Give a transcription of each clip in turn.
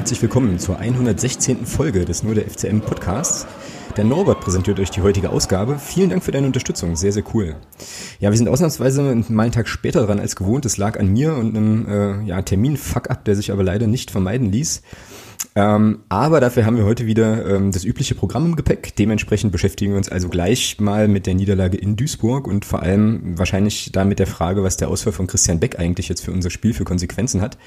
Herzlich willkommen zur 116. Folge des Nur der FCM Podcasts. Der Norbert präsentiert euch die heutige Ausgabe. Vielen Dank für deine Unterstützung, sehr, sehr cool. Ja, wir sind ausnahmsweise mal einen Tag später dran als gewohnt. Es lag an mir und einem äh, ja, Termin-Fuck-up, der sich aber leider nicht vermeiden ließ. Ähm, aber dafür haben wir heute wieder ähm, das übliche Programm im Gepäck. Dementsprechend beschäftigen wir uns also gleich mal mit der Niederlage in Duisburg und vor allem wahrscheinlich da mit der Frage, was der Ausfall von Christian Beck eigentlich jetzt für unser Spiel für Konsequenzen hat.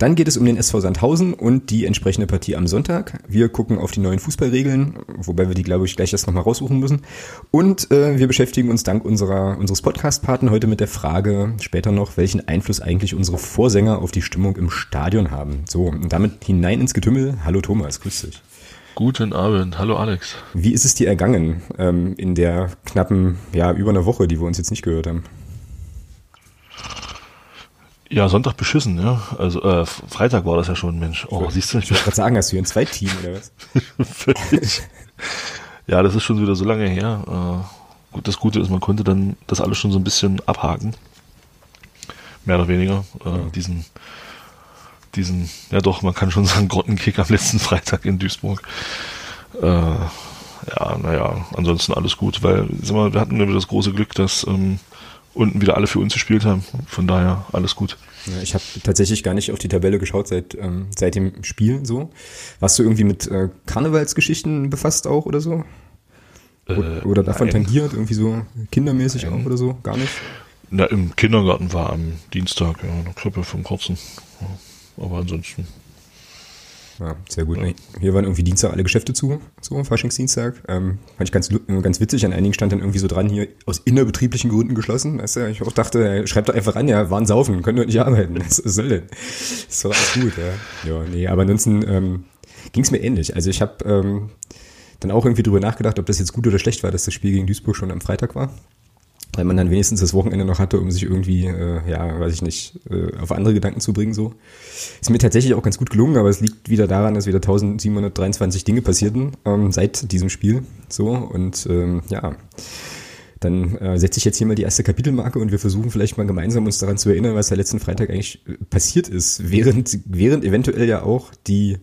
Dann geht es um den SV Sandhausen und die entsprechende Partie am Sonntag. Wir gucken auf die neuen Fußballregeln, wobei wir die, glaube ich, gleich erst nochmal raussuchen müssen. Und äh, wir beschäftigen uns dank unserer, unseres Podcast-Paten heute mit der Frage später noch, welchen Einfluss eigentlich unsere Vorsänger auf die Stimmung im Stadion haben. So, und damit hinein ins Getümmel. Hallo Thomas, grüß dich. Guten Abend, hallo Alex. Wie ist es dir ergangen ähm, in der knappen, ja, über einer Woche, die wir uns jetzt nicht gehört haben? Ja, Sonntag beschissen, ja. Also äh, Freitag war das ja schon, Mensch. Oh, siehst du, ich wollte gerade sagen, hast du hier ein Zweitteam oder was? Ja, das ist schon wieder so lange her. Äh, gut, das Gute ist, man konnte dann das alles schon so ein bisschen abhaken. Mehr oder weniger. Äh, ja. Diesen, diesen, ja doch, man kann schon sagen, Grottenkick am letzten Freitag in Duisburg. Äh, ja, naja, ansonsten alles gut, weil sag mal, wir hatten wieder das große Glück, dass ähm, unten wieder alle für uns gespielt haben. Von daher alles gut. Ja, ich habe tatsächlich gar nicht auf die Tabelle geschaut seit, ähm, seit dem Spiel so. Warst du irgendwie mit äh, Karnevalsgeschichten befasst auch oder so? Oder, äh, oder davon nein. tangiert, irgendwie so kindermäßig nein. auch oder so? Gar nicht? Na, im Kindergarten war am Dienstag ja, eine Krippe vom Kurzen. Ja, aber ansonsten ja, sehr gut. Ja. Hier waren irgendwie Dienstag alle Geschäfte zu, so Faschingsdienstag. Ähm, fand ich ganz, ganz witzig. An einigen stand dann irgendwie so dran, hier aus innerbetrieblichen Gründen geschlossen. Weißt du, ich auch dachte, schreibt doch einfach an, ja, waren saufen, können doch nicht arbeiten. Was soll denn? Ist doch alles gut, ja. Ja, nee, aber ansonsten ähm, ging es mir ähnlich. Also ich habe ähm, dann auch irgendwie drüber nachgedacht, ob das jetzt gut oder schlecht war, dass das Spiel gegen Duisburg schon am Freitag war weil man dann wenigstens das Wochenende noch hatte, um sich irgendwie, äh, ja, weiß ich nicht, äh, auf andere Gedanken zu bringen. So ist mir tatsächlich auch ganz gut gelungen, aber es liegt wieder daran, dass wieder 1723 Dinge passierten ähm, seit diesem Spiel. So und ähm, ja. Dann äh, setze ich jetzt hier mal die erste Kapitelmarke und wir versuchen vielleicht mal gemeinsam uns daran zu erinnern, was ja letzten Freitag eigentlich äh, passiert ist, während, während eventuell ja auch die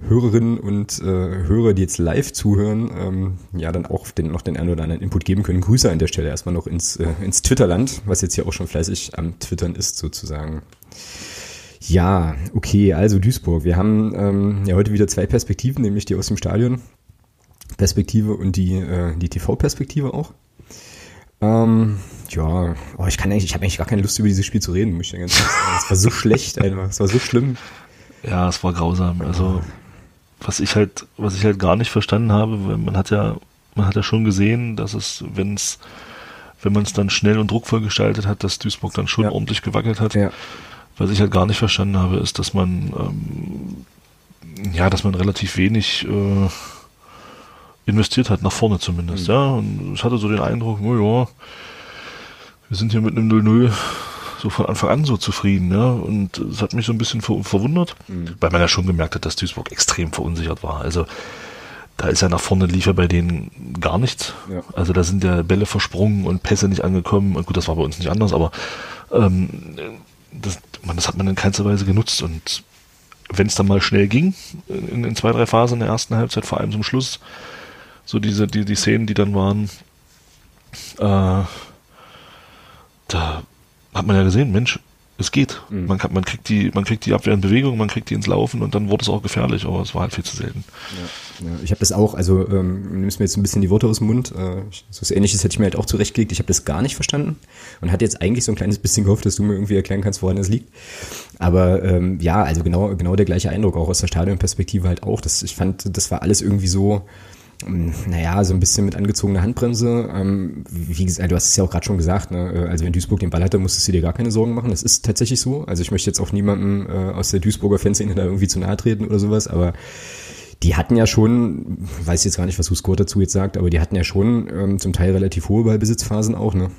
Hörerinnen und äh, Hörer, die jetzt live zuhören, ähm, ja dann auch den, noch den einen oder anderen Input geben können. Grüße an der Stelle erstmal noch ins, äh, ins Twitterland, was jetzt hier auch schon fleißig am Twittern ist sozusagen. Ja, okay, also Duisburg. Wir haben ähm, ja heute wieder zwei Perspektiven, nämlich die aus dem Stadion Perspektive und die, äh, die TV-Perspektive auch. Ähm, ja, oh, ich kann eigentlich, ich habe eigentlich gar keine Lust über dieses Spiel zu reden. Es war so schlecht einfach, es war so schlimm. Ja, es war grausam. Also was ich halt, was ich halt gar nicht verstanden habe, weil man hat ja, man hat ja schon gesehen, dass es, wenn es, wenn man es dann schnell und druckvoll gestaltet hat, dass Duisburg dann schon ja. ordentlich gewackelt hat. Ja. Was ich halt gar nicht verstanden habe, ist, dass man, ähm, ja, dass man relativ wenig äh, investiert hat, nach vorne zumindest, mhm. ja. Und ich hatte so den Eindruck, oh ja, wir sind hier mit einem 0-0 so von Anfang an so zufrieden. Ja? Und es hat mich so ein bisschen ver verwundert, mhm. weil man ja schon gemerkt hat, dass Duisburg extrem verunsichert war. Also da ist ja nach vorne lief ja bei denen gar nichts. Ja. Also da sind ja Bälle versprungen und Pässe nicht angekommen. Und gut, das war bei uns nicht anders, aber ähm, das, man, das hat man in keinster Weise genutzt. Und wenn es dann mal schnell ging, in, in, zwei, drei Phasen in der ersten Halbzeit, vor allem zum Schluss, so diese, die, die Szenen, die dann waren, äh, da hat man ja gesehen, Mensch, es geht. Mhm. Man, kann, man, kriegt die, man kriegt die Abwehr in Bewegung, man kriegt die ins Laufen und dann wurde es auch gefährlich, aber es war halt viel zu selten. Ja, ja. Ich habe das auch, also ähm, nimmst mir jetzt ein bisschen die Worte aus dem Mund. Äh, so was ähnliches hätte ich mir halt auch zurechtgelegt. Ich habe das gar nicht verstanden und hatte jetzt eigentlich so ein kleines bisschen gehofft, dass du mir irgendwie erklären kannst, woran das liegt. Aber ähm, ja, also genau, genau der gleiche Eindruck, auch aus der Stadionperspektive halt auch. Das, ich fand, das war alles irgendwie so naja, so ein bisschen mit angezogener Handbremse. Ähm, wie gesagt, du hast es ja auch gerade schon gesagt, ne? Äh, also wenn Duisburg den Ball hatte, musstest du dir gar keine Sorgen machen. Das ist tatsächlich so. Also ich möchte jetzt auch niemandem äh, aus der Duisburger Fanszene da irgendwie zu nahe treten oder sowas, aber die hatten ja schon, weiß jetzt gar nicht, was Huskort dazu jetzt sagt, aber die hatten ja schon ähm, zum Teil relativ hohe Ballbesitzphasen auch, ne?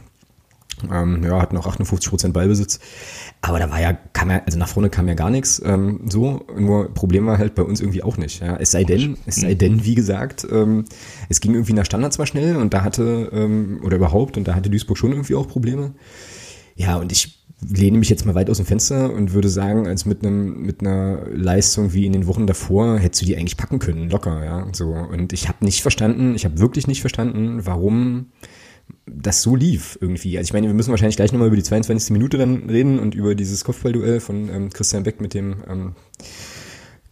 Ähm, ja, hatten auch 58 Prozent Ballbesitz. Aber da war ja, kam ja, also nach vorne kam ja gar nichts. Ähm, so, nur Problem war halt bei uns irgendwie auch nicht. Ja. Es sei denn, es sei denn, wie gesagt, ähm, es ging irgendwie nach Standard zwar schnell und da hatte, ähm, oder überhaupt, und da hatte Duisburg schon irgendwie auch Probleme. Ja, und ich lehne mich jetzt mal weit aus dem Fenster und würde sagen, als mit einem mit einer Leistung wie in den Wochen davor hättest du die eigentlich packen können, locker, ja, so. Und ich habe nicht verstanden, ich habe wirklich nicht verstanden, warum das so lief irgendwie. Also ich meine, wir müssen wahrscheinlich gleich nochmal über die 22. Minute dann reden und über dieses Kopfballduell von ähm, Christian Beck mit dem ähm,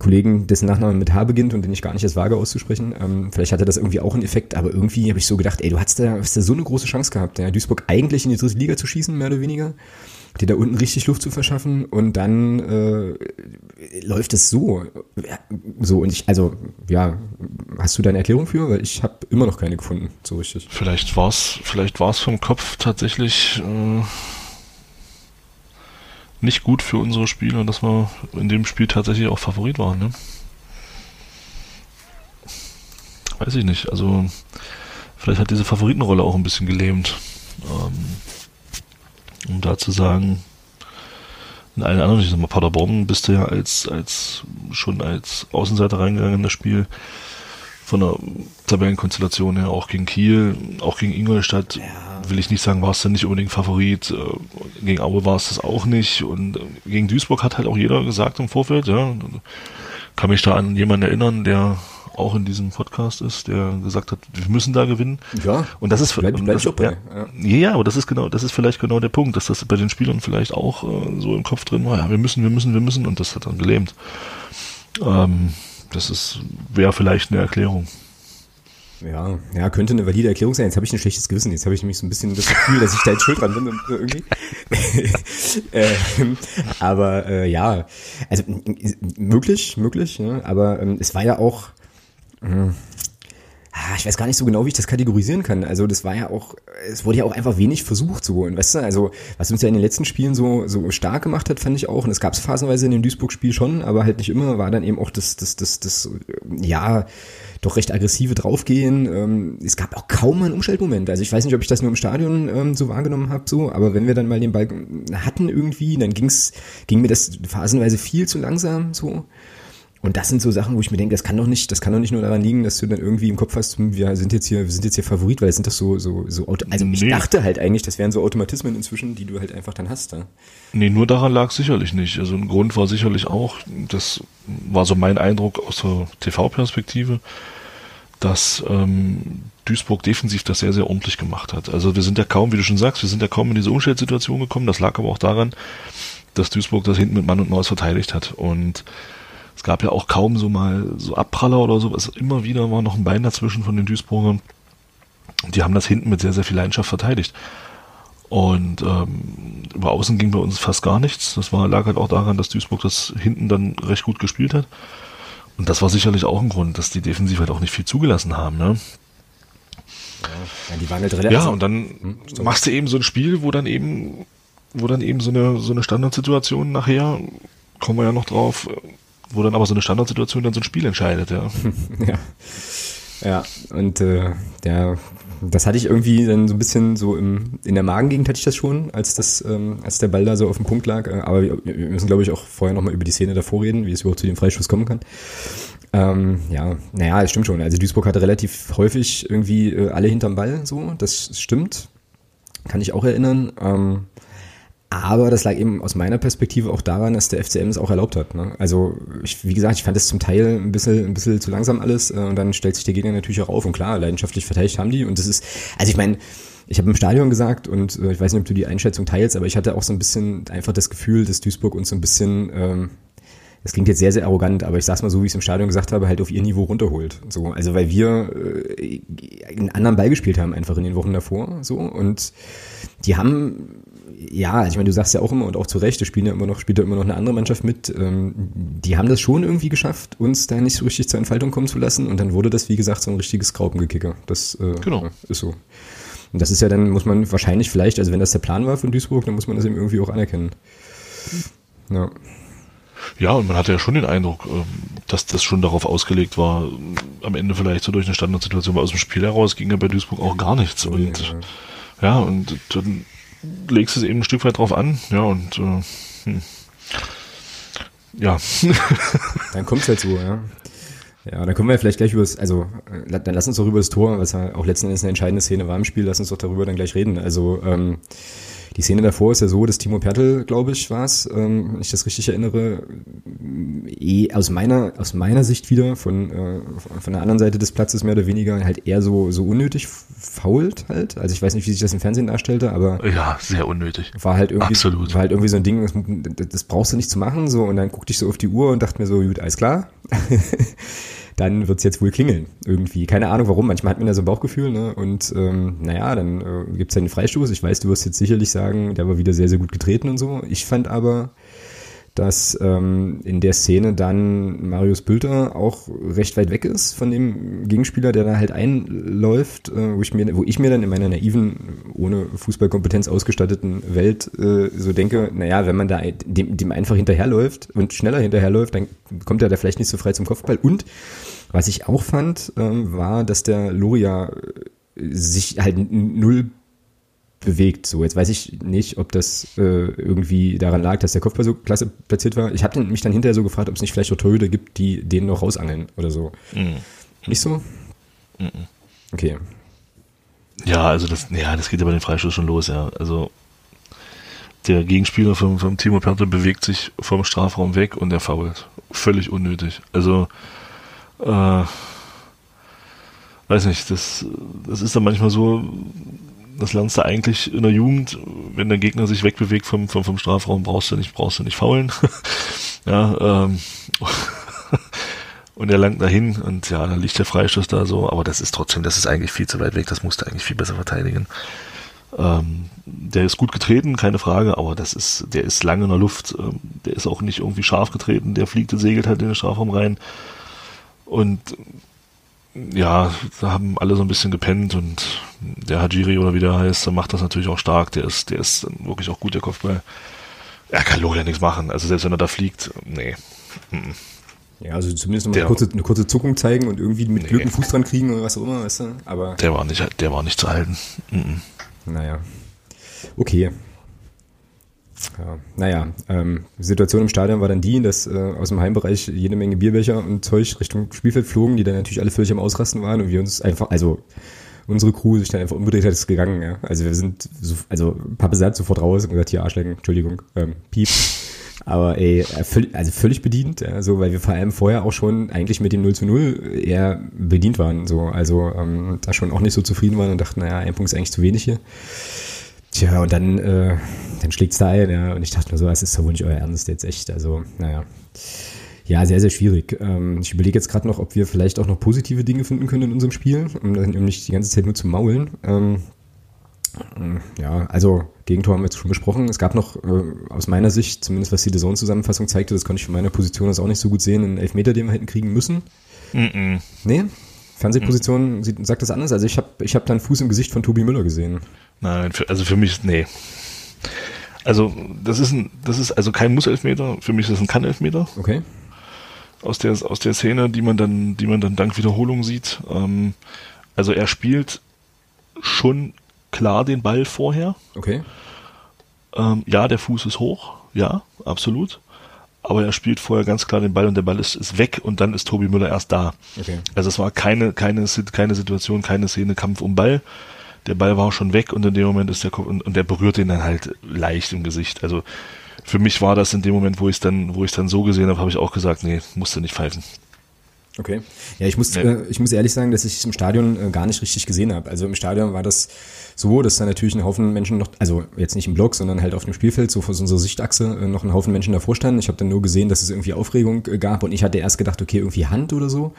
Kollegen, dessen Nachname mit H beginnt und den ich gar nicht erst wage auszusprechen. Ähm, vielleicht hatte das irgendwie auch einen Effekt, aber irgendwie habe ich so gedacht, ey, du hast da, hast da so eine große Chance gehabt, ja, Duisburg eigentlich in die dritte Liga zu schießen, mehr oder weniger, dir da unten richtig Luft zu verschaffen und dann äh, läuft es so. Ja, so und ich, also, ja, hast du da eine Erklärung für? Weil ich habe immer noch keine gefunden, so richtig. Vielleicht war es, vielleicht war es vom Kopf tatsächlich. Äh nicht gut für unsere Spieler, dass wir in dem Spiel tatsächlich auch Favorit waren. Ne? Weiß ich nicht. Also vielleicht hat diese Favoritenrolle auch ein bisschen gelähmt. Ähm, um da zu sagen, in allen anderen, ich sag mal, Paderborn bist du ja als, als schon als Außenseiter reingegangen in das Spiel von der Tabellenkonstellation her, auch gegen Kiel, auch gegen Ingolstadt. Ja will ich nicht sagen, war es dann nicht unbedingt Favorit. Äh, gegen Aue war es das auch nicht. Und äh, gegen Duisburg hat halt auch jeder gesagt im Vorfeld, ja. Kann mich da an jemanden erinnern, der auch in diesem Podcast ist, der gesagt hat, wir müssen da gewinnen. Ja. Und das ist bleib, bleib das. Ja, ja. ja, aber das ist genau, das ist vielleicht genau der Punkt, dass das bei den Spielern vielleicht auch äh, so im Kopf drin war. Ja, wir müssen, wir müssen, wir müssen, und das hat dann gelähmt. Ähm, das ist wäre vielleicht eine Erklärung. Ja, ja, könnte eine valide Erklärung sein. Jetzt habe ich ein schlechtes Gewissen. Jetzt habe ich nämlich so ein bisschen das Gefühl, dass ich da jetzt schuld dran bin irgendwie. ähm, aber äh, ja, also möglich, möglich. Ja, aber ähm, es war ja auch. Äh, ich weiß gar nicht so genau, wie ich das kategorisieren kann. Also das war ja auch, es wurde ja auch einfach wenig versucht so. Und weißt du, also was uns ja in den letzten Spielen so so stark gemacht hat, fand ich auch. Und es gab es phasenweise in dem Duisburg-Spiel schon, aber halt nicht immer. War dann eben auch das das das das ja doch recht aggressive draufgehen. Ähm, es gab auch kaum einen Umschaltmoment. Also ich weiß nicht, ob ich das nur im Stadion ähm, so wahrgenommen habe, so, aber wenn wir dann mal den Ball hatten irgendwie, dann ging's, ging mir das phasenweise viel zu langsam so. Und das sind so Sachen, wo ich mir denke, das kann doch nicht, das kann doch nicht nur daran liegen, dass du dann irgendwie im Kopf hast, hm, wir sind jetzt hier, wir sind jetzt hier Favorit, weil es sind doch so, so, so, also nee. ich dachte halt eigentlich, das wären so Automatismen inzwischen, die du halt einfach dann hast, da. Nee, nur daran lag sicherlich nicht. Also ein Grund war sicherlich auch, das war so mein Eindruck aus der TV-Perspektive, dass ähm, Duisburg defensiv das sehr, sehr ordentlich gemacht hat. Also wir sind ja kaum, wie du schon sagst, wir sind ja kaum in diese Umstellsituation gekommen. Das lag aber auch daran, dass Duisburg das hinten mit Mann und Maus verteidigt hat. Und es gab ja auch kaum so mal so Abpraller oder sowas. Immer wieder war noch ein Bein dazwischen von den Duisburgern. Die haben das hinten mit sehr, sehr viel Leidenschaft verteidigt. Und ähm, über außen ging bei uns fast gar nichts. Das war, lag halt auch daran, dass Duisburg das hinten dann recht gut gespielt hat. Und das war sicherlich auch ein Grund, dass die defensiv halt auch nicht viel zugelassen haben. Ne? Ja, die waren halt relativ. Ja, und dann hm, machst du eben so ein Spiel, wo dann eben, wo dann eben so eine, so eine Standardsituation nachher, kommen wir ja noch drauf, wo dann aber so eine Standardsituation dann so ein Spiel entscheidet, ja. ja. Ja, und äh, der das hatte ich irgendwie dann so ein bisschen so im, in der Magengegend hatte ich das schon, als das, ähm, als der Ball da so auf dem Punkt lag. Äh, aber wir, wir müssen, glaube ich, auch vorher nochmal über die Szene davor reden, wie es überhaupt zu dem Freischuss kommen kann. Ähm, ja, naja, es stimmt schon. Also Duisburg hatte relativ häufig irgendwie äh, alle hinterm Ball, so, das stimmt. Kann ich auch erinnern. Ähm, aber das lag eben aus meiner Perspektive auch daran, dass der FCM es auch erlaubt hat. Ne? Also, ich, wie gesagt, ich fand es zum Teil ein bisschen, ein bisschen zu langsam alles äh, und dann stellt sich der Gegner natürlich auch auf und klar, leidenschaftlich verteidigt haben die und das ist, also ich meine, ich habe im Stadion gesagt und äh, ich weiß nicht, ob du die Einschätzung teilst, aber ich hatte auch so ein bisschen einfach das Gefühl, dass Duisburg uns so ein bisschen, ähm, das klingt jetzt sehr, sehr arrogant, aber ich sag's mal so, wie ich es im Stadion gesagt habe, halt auf ihr Niveau runterholt. So, also weil wir äh, einen anderen Ball gespielt haben einfach in den Wochen davor, so und die haben ja, also ich meine, du sagst ja auch immer und auch zu Recht, da spielen ja immer noch, spielt ja immer noch eine andere Mannschaft mit. Ähm, die haben das schon irgendwie geschafft, uns da nicht so richtig zur Entfaltung kommen zu lassen. Und dann wurde das, wie gesagt, so ein richtiges Graupengekicker. Das äh, genau. ist so. Und das ist ja dann, muss man wahrscheinlich vielleicht, also wenn das der Plan war von Duisburg, dann muss man das eben irgendwie auch anerkennen. Ja. Ja, und man hatte ja schon den Eindruck, ähm, dass das schon darauf ausgelegt war, am Ende vielleicht so durch eine Standardsituation, weil aus dem Spiel heraus ging ja bei Duisburg auch gar nichts. Und ja, ja und dann legst es eben ein Stück weit drauf an, ja, und äh, hm. ja. dann kommt es halt so, ja. Ja, dann können wir vielleicht gleich über das, also dann lass uns doch über das Tor, was ja auch letzten Endes eine entscheidende Szene war im Spiel, lass uns doch darüber dann gleich reden. Also ähm, die Szene davor ist ja so, dass Timo Pertl, glaube ich, war es, ähm, wenn ich das richtig erinnere, eh aus meiner, aus meiner Sicht wieder von, äh, von der anderen Seite des Platzes mehr oder weniger halt eher so, so unnötig fault halt. Also ich weiß nicht, wie sich das im Fernsehen darstellte, aber. Ja, sehr unnötig. War halt irgendwie, Absolut. war halt irgendwie so ein Ding, das, das brauchst du nicht zu machen, so, und dann guckte ich so auf die Uhr und dachte mir so, gut, alles klar. dann wird's jetzt wohl klingeln. Irgendwie. Keine Ahnung warum. Manchmal hat man da so ein Bauchgefühl, ne? Und ähm, naja, dann äh, gibt's ja den Freistoß. Ich weiß, du wirst jetzt sicherlich sagen, der war wieder sehr, sehr gut getreten und so. Ich fand aber, dass ähm, in der Szene dann Marius Bülter auch recht weit weg ist von dem Gegenspieler, der da halt einläuft, äh, wo ich mir, wo ich mir dann in meiner naiven, ohne Fußballkompetenz ausgestatteten Welt äh, so denke, naja, wenn man da dem, dem einfach hinterherläuft und schneller hinterherläuft, dann kommt er da vielleicht nicht so frei zum Kopfball. Und was ich auch fand, ähm, war, dass der Loria sich halt null bewegt. So, jetzt weiß ich nicht, ob das äh, irgendwie daran lag, dass der Kopfball so klasse platziert war. Ich habe mich dann hinterher so gefragt, ob es nicht vielleicht auch Torhüter gibt, die den noch rausangeln oder so. Mhm. Nicht so? Mhm. Okay. Ja, also das, ja, das geht ja bei den Freistoß schon los, ja. Also der Gegenspieler vom, vom Timo Pertl bewegt sich vom Strafraum weg und er fault. Völlig unnötig. Also äh, weiß nicht, das, das ist dann manchmal so, das lernst du eigentlich in der Jugend, wenn der Gegner sich wegbewegt vom, vom, vom Strafraum, brauchst du nicht, brauchst du nicht faulen. ja, ähm, und er langt dahin und ja, dann liegt der Freistoß da so, aber das ist trotzdem, das ist eigentlich viel zu weit weg, das musst du eigentlich viel besser verteidigen. Ähm, der ist gut getreten, keine Frage, aber das ist, der ist lange in der Luft, ähm, der ist auch nicht irgendwie scharf getreten, der fliegt und segelt halt in den Strafraum rein. Und ja, da haben alle so ein bisschen gepennt und der Hajiri oder wie der heißt, der macht das natürlich auch stark. Der ist, der ist wirklich auch gut, der Kopfball. Er kann Loh ja nichts machen. Also selbst wenn er da fliegt, nee. Ja, also zumindest noch eine kurze, eine kurze Zuckung zeigen und irgendwie mit nee. Glück einen Fuß dran kriegen oder was auch immer, weißt du? Aber. Der war nicht, der war nicht zu halten. Naja. Okay. Ja, naja, ähm, Situation im Stadion war dann die, dass äh, aus dem Heimbereich jede Menge Bierbecher und Zeug Richtung Spielfeld flogen, die dann natürlich alle völlig am Ausrasten waren und wir uns einfach, also unsere Crew sich dann einfach umgedreht hat, ist gegangen. Ja. Also wir sind, so, also Pappe sagt sofort raus und gesagt, hier Arschlecken, Entschuldigung, ähm, Piep. Aber ey, also völlig bedient, ja, so, weil wir vor allem vorher auch schon eigentlich mit dem 0 zu 0 eher bedient waren. So, also ähm, da schon auch nicht so zufrieden waren und dachten, naja, ein Punkt ist eigentlich zu wenig hier. Tja, und dann, äh, dann schlägt's da ein, ja. Und ich dachte mir so, es ist doch wohl nicht euer Ernst jetzt echt. Also, naja. Ja, sehr, sehr schwierig. Ähm, ich überlege jetzt gerade noch, ob wir vielleicht auch noch positive Dinge finden können in unserem Spiel, um dann eben nicht die ganze Zeit nur zu maulen. Ähm, ja, also Gegentor haben wir jetzt schon besprochen. Es gab noch äh, aus meiner Sicht, zumindest was die Saison-Zusammenfassung zeigte, das konnte ich von meiner Position aus auch nicht so gut sehen, einen Elfmeter, den wir hätten kriegen müssen. Mm -mm. Nee? Fernsehposition mm. sagt das anders. Also ich habe ich hab da einen Fuß im Gesicht von Tobi Müller gesehen. Nein, für, also für mich, nee. Also, das ist ein, das ist also kein Muss-Elfmeter, für mich ist das ein Kann-Elfmeter. Okay. Aus der, aus der Szene, die man dann, die man dann dank Wiederholung sieht. Ähm, also er spielt schon klar den Ball vorher. Okay. Ähm, ja, der Fuß ist hoch, ja, absolut. Aber er spielt vorher ganz klar den Ball und der Ball ist, ist weg und dann ist Tobi Müller erst da. Okay. Also es war keine, keine, keine Situation, keine Szene, Kampf um Ball der Ball war schon weg und in dem Moment ist der Kopf und, und der berührt ihn dann halt leicht im Gesicht. Also für mich war das in dem Moment, wo ich es dann, wo ich dann so gesehen habe, habe ich auch gesagt, nee, musste nicht pfeifen. Okay. Ja, ich muss, nee. äh, ich muss ehrlich sagen, dass ich es im Stadion äh, gar nicht richtig gesehen habe. Also im Stadion war das so, dass da natürlich ein Haufen Menschen noch, also jetzt nicht im Block, sondern halt auf dem Spielfeld, so vor unserer Sichtachse, äh, noch ein Haufen Menschen davor standen. Ich habe dann nur gesehen, dass es irgendwie Aufregung äh, gab und ich hatte erst gedacht, okay, irgendwie Hand oder so.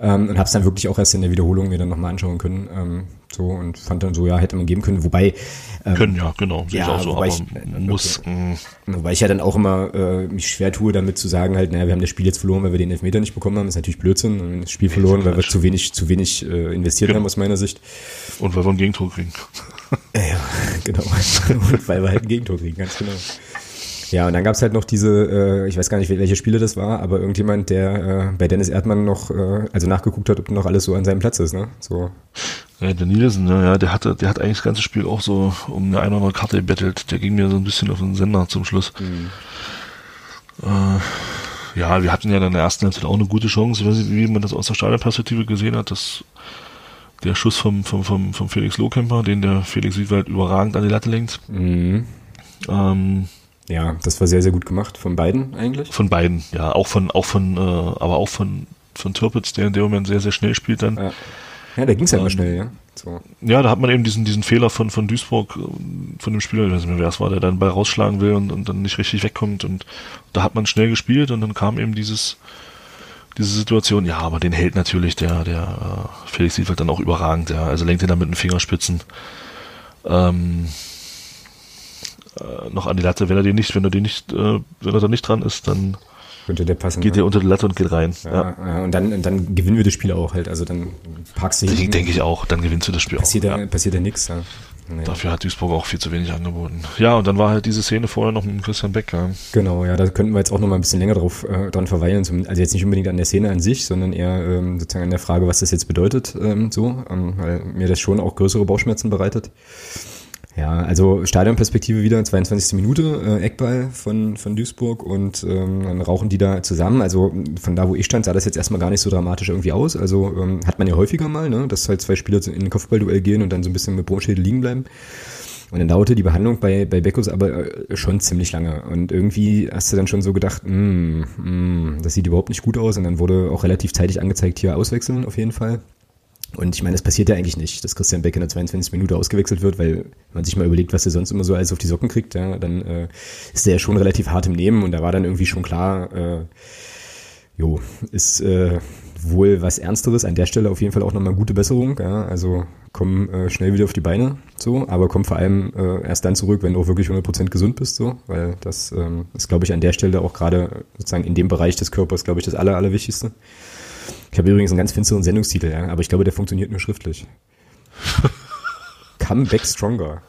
Ähm, und habe es dann wirklich auch erst in der Wiederholung mir dann nochmal anschauen können. Ähm, so und fand dann so, ja, hätte man geben können. Wobei. Ähm, können, ja, genau. Ja, auch so, wobei ich, muss. Okay. Mm. Wobei ich ja dann auch immer äh, mich schwer tue, damit zu sagen, halt, naja, wir haben das Spiel jetzt verloren, weil wir den Elfmeter nicht bekommen haben. Das ist natürlich Blödsinn. Und das Spiel verloren, weil wir zu wenig, zu wenig äh, investiert genau. haben aus meiner Sicht. Und weil wir ein Gegentor kriegen. ja, genau. Und weil wir halt ein Gegentor kriegen, ganz genau. Ja, und dann gab's halt noch diese, äh, ich weiß gar nicht, welche Spiele das war, aber irgendjemand, der äh, bei Dennis Erdmann noch, äh, also nachgeguckt hat, ob noch alles so an seinem Platz ist, ne? So. Ja, der Nielsen, ja, der hatte, der hat eigentlich das ganze Spiel auch so um eine, eine oder andere Karte gebettelt. Der ging mir so ein bisschen auf den Sender zum Schluss. Mhm. Äh, ja, wir hatten ja dann in der ersten Halbzeit auch eine gute Chance. Ich weiß nicht, wie man das aus der Stadionperspektive gesehen hat. Das der Schuss vom, vom, vom, vom Felix Lohkemper, den der Felix Wiedwald überragend an die Latte lenkt. Mhm. Ähm, Ja, das war sehr, sehr gut gemacht von beiden eigentlich. von beiden, ja, auch von, auch von, äh, aber auch von, von Türpitz, der in dem Moment sehr, sehr schnell spielt dann. Ja, ja da ging es ja immer Ähm, schnell, ja. So. Ja, da hat man eben diesen, diesen Fehler von, von Duisburg, äh, von dem Spieler, ich weiß nicht mehr, wer es war, der dann Ball rausschlagen will und, und dann nicht richtig wegkommt. Und da hat man schnell gespielt und dann kam eben dieses, diese Situation. Ja, aber den hält natürlich der, der äh, Felix Siefeld dann auch überragend. Ja. Also lenkt ihn dann mit den Fingerspitzen ähm, äh, noch an die Latte. Wenn er den nicht, wenn er den nicht, äh, wenn er da nicht dran ist, dann Könnte der passen. geht ne? der unter die Latte und geht rein. Ja, ja, ja. Und dann, und dann gewinnen wir das Spiel auch halt. Also dann parkst du hinten, denke ich auch, dann gewinnst du das Spiel passiert, auch. da, passiert da nichts. Ja. Nee. Dafür hat Duisburg auch viel zu wenig angeboten. Ja, und dann war halt diese Szene vorher noch mit Christian Becker. Genau, ja, da könnten wir jetzt auch noch mal ein bisschen länger drauf äh, dran verweilen. Zum, also jetzt nicht unbedingt an der Szene an sich, sondern eher ähm, sozusagen an der Frage, was das jetzt bedeutet, ähm, so, ähm, weil mir das schon auch größere Bauchschmerzen bereitet. Ja, also Stadionperspektive wieder, 22. Minute, äh, Eckball von, von Duisburg und ähm, dann rauchen die da zusammen. Also von da, wo ich stand, sah das jetzt erstmal gar nicht so dramatisch irgendwie aus. Also ähm, hat man ja häufiger mal, ne, dass halt zwei Spieler in ein Kopfballduell gehen und dann so ein bisschen mit Brotschädel liegen bleiben. Und dann dauerte die Behandlung bei, bei Beckus aber äh, schon ziemlich lange. Und irgendwie hast du dann schon so gedacht, mm, mm, das sieht überhaupt nicht gut aus. Und dann wurde auch relativ zeitig angezeigt, hier auswechseln auf jeden Fall. Und ich meine, das passiert ja eigentlich nicht, dass Christian Beck in der 22. Minute ausgewechselt wird, weil wenn man sich mal überlegt, was er sonst immer so alles auf die Socken kriegt, ja, dann äh, ist der ja schon relativ hart im Nehmen und da war dann irgendwie schon klar, äh, jo, ist äh, wohl was Ernsteres. An der Stelle auf jeden Fall auch nochmal gute Besserung. Ja, also komm äh, schnell wieder auf die Beine, so, aber komm vor allem äh, erst dann zurück, wenn du auch wirklich 100% gesund bist, so, weil das ähm, ist, glaube ich, an der Stelle auch gerade sozusagen in dem Bereich des Körpers, glaube ich, das Aller, Allerwichtigste. Ich habe übrigens einen ganz finsteren Sendungstitel, ja, aber ich glaube, der funktioniert nur schriftlich. Come back stronger.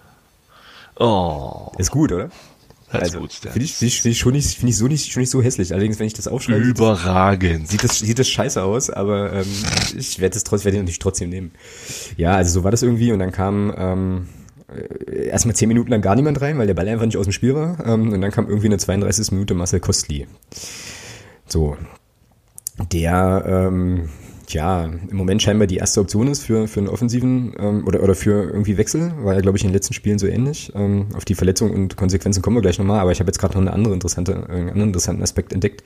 Oh, Ist gut, oder? das Also, gut. Finde ich, find ich, find ich, schon nicht, finde ich so nicht, schon nicht so hässlich. Allerdings, wenn ich das aufschreibe, das- Überragend. sieht das, sieht das scheiße aus, aber ähm, ich werde es trotzdem, werde ihn natürlich trotzdem nehmen. Ja, also so war das irgendwie und dann kam ähm, äh, erstmal zehn Minuten lang gar niemand rein, weil der Ball einfach nicht aus dem Spiel war. Ähm, und dann kam irgendwie eine 32. Minute Marcel Kostli. So. Der ähm, ja, im Moment scheinbar die erste Option ist für, für einen offensiven ähm, oder, oder für irgendwie Wechsel, war ja, glaube ich, in den letzten Spielen so ähnlich. Ähm, auf die Verletzung und Konsequenzen kommen wir gleich nochmal, aber ich habe jetzt gerade noch eine andere interessante, äh, einen anderen interessanten Aspekt entdeckt.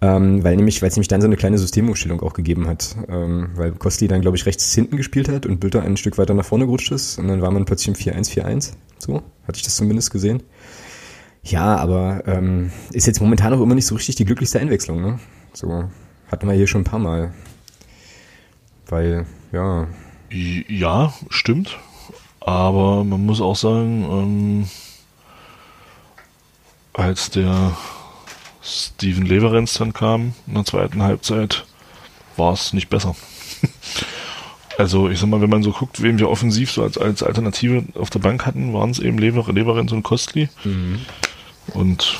Ähm, weil nämlich, weil es nämlich dann so eine kleine Systemumstellung auch gegeben hat. Ähm, weil Kostli dann, glaube ich, rechts hinten gespielt hat und Bülter ein Stück weiter nach vorne gerutscht ist und dann war man plötzlich im 4-1-4-1. So, hatte ich das zumindest gesehen. Ja, aber ähm, ist jetzt momentan auch immer nicht so richtig die glücklichste Einwechslung, ne? So, hatten wir hier schon ein paar Mal. Weil, ja, Ja, stimmt. Aber man muss auch sagen, ähm, als der Steven Leverenz dann kam in der zweiten Halbzeit, war es nicht besser. also ich sag mal, wenn man so guckt, wen wir offensiv so als, als Alternative auf der Bank hatten, waren es eben Lever, Leverenz und Kostli. Und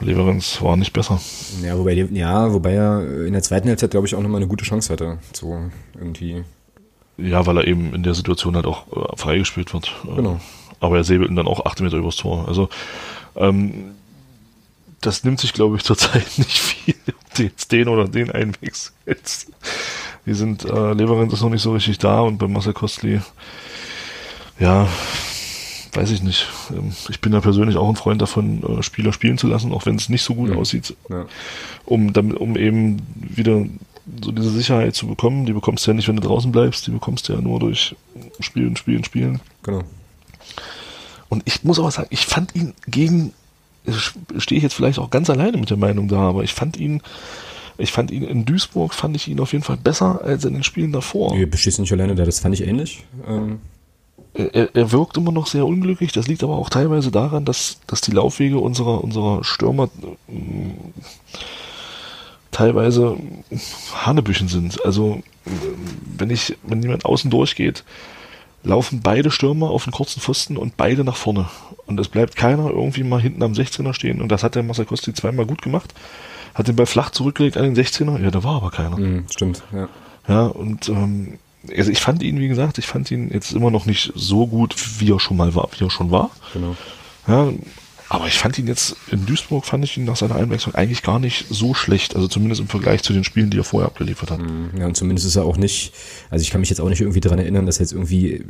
Leverenz war nicht besser. ja, wobei, ja, wobei er in der zweiten Halbzeit, glaube ich, auch nochmal eine gute Chance hatte. So, irgendwie. Ja, weil er eben in der Situation halt auch äh, freigespielt wird. Äh, Genau. Aber er säbelt ihn dann auch 8 Meter übers Tor. Also ähm, das nimmt sich, glaube ich, zurzeit nicht viel, ob du jetzt den oder den einwechselst. Die sind, äh, Leverenz ist noch nicht so richtig da und bei Marcel Kostli, ja, weiß ich nicht. Ähm, ich bin da persönlich auch ein Freund davon, äh, Spieler spielen zu lassen, auch wenn es nicht so gut Mhm. aussieht, Ja. um, um eben wieder so diese Sicherheit zu bekommen. Die bekommst du ja nicht, wenn du draußen bleibst, die bekommst du ja nur durch Spielen, Spielen, Spielen. Genau. Und ich muss aber sagen, ich fand ihn gegen, stehe ich jetzt vielleicht auch ganz alleine mit der Meinung da, aber ich fand ihn, ich fand ihn in Duisburg, fand ich ihn auf jeden Fall besser als in den Spielen davor. Du bestehst nicht alleine da, das fand ich ähnlich. Ähm, Er, er wirkt immer noch sehr unglücklich, das liegt aber auch teilweise daran, dass, dass die Laufwege unserer, unserer Stürmer äh, teilweise Hanebüchen sind. Also wenn ich, wenn jemand außen durchgeht, laufen beide Stürmer auf den kurzen Pfosten und beide nach vorne. Und es bleibt keiner irgendwie mal hinten am 16er stehen. Und das hat der Marcel Kosti zweimal gut gemacht. Hat den Ball flach zurückgelegt an den 16er. Ja, da war aber keiner. mh, stimmt, ja. Ja, und ähm, also ich fand ihn, wie gesagt, ich fand ihn jetzt immer noch nicht so gut, wie er schon mal war, wie er schon war. Genau. Ja, Aber ich fand ihn jetzt in Duisburg, fand ich ihn nach seiner Einwechslung eigentlich gar nicht so schlecht. Also zumindest im Vergleich zu den Spielen, die er vorher abgeliefert hat. Mhm. Ja, und zumindest ist er auch nicht, also ich kann mich jetzt auch nicht irgendwie daran erinnern, dass er jetzt irgendwie,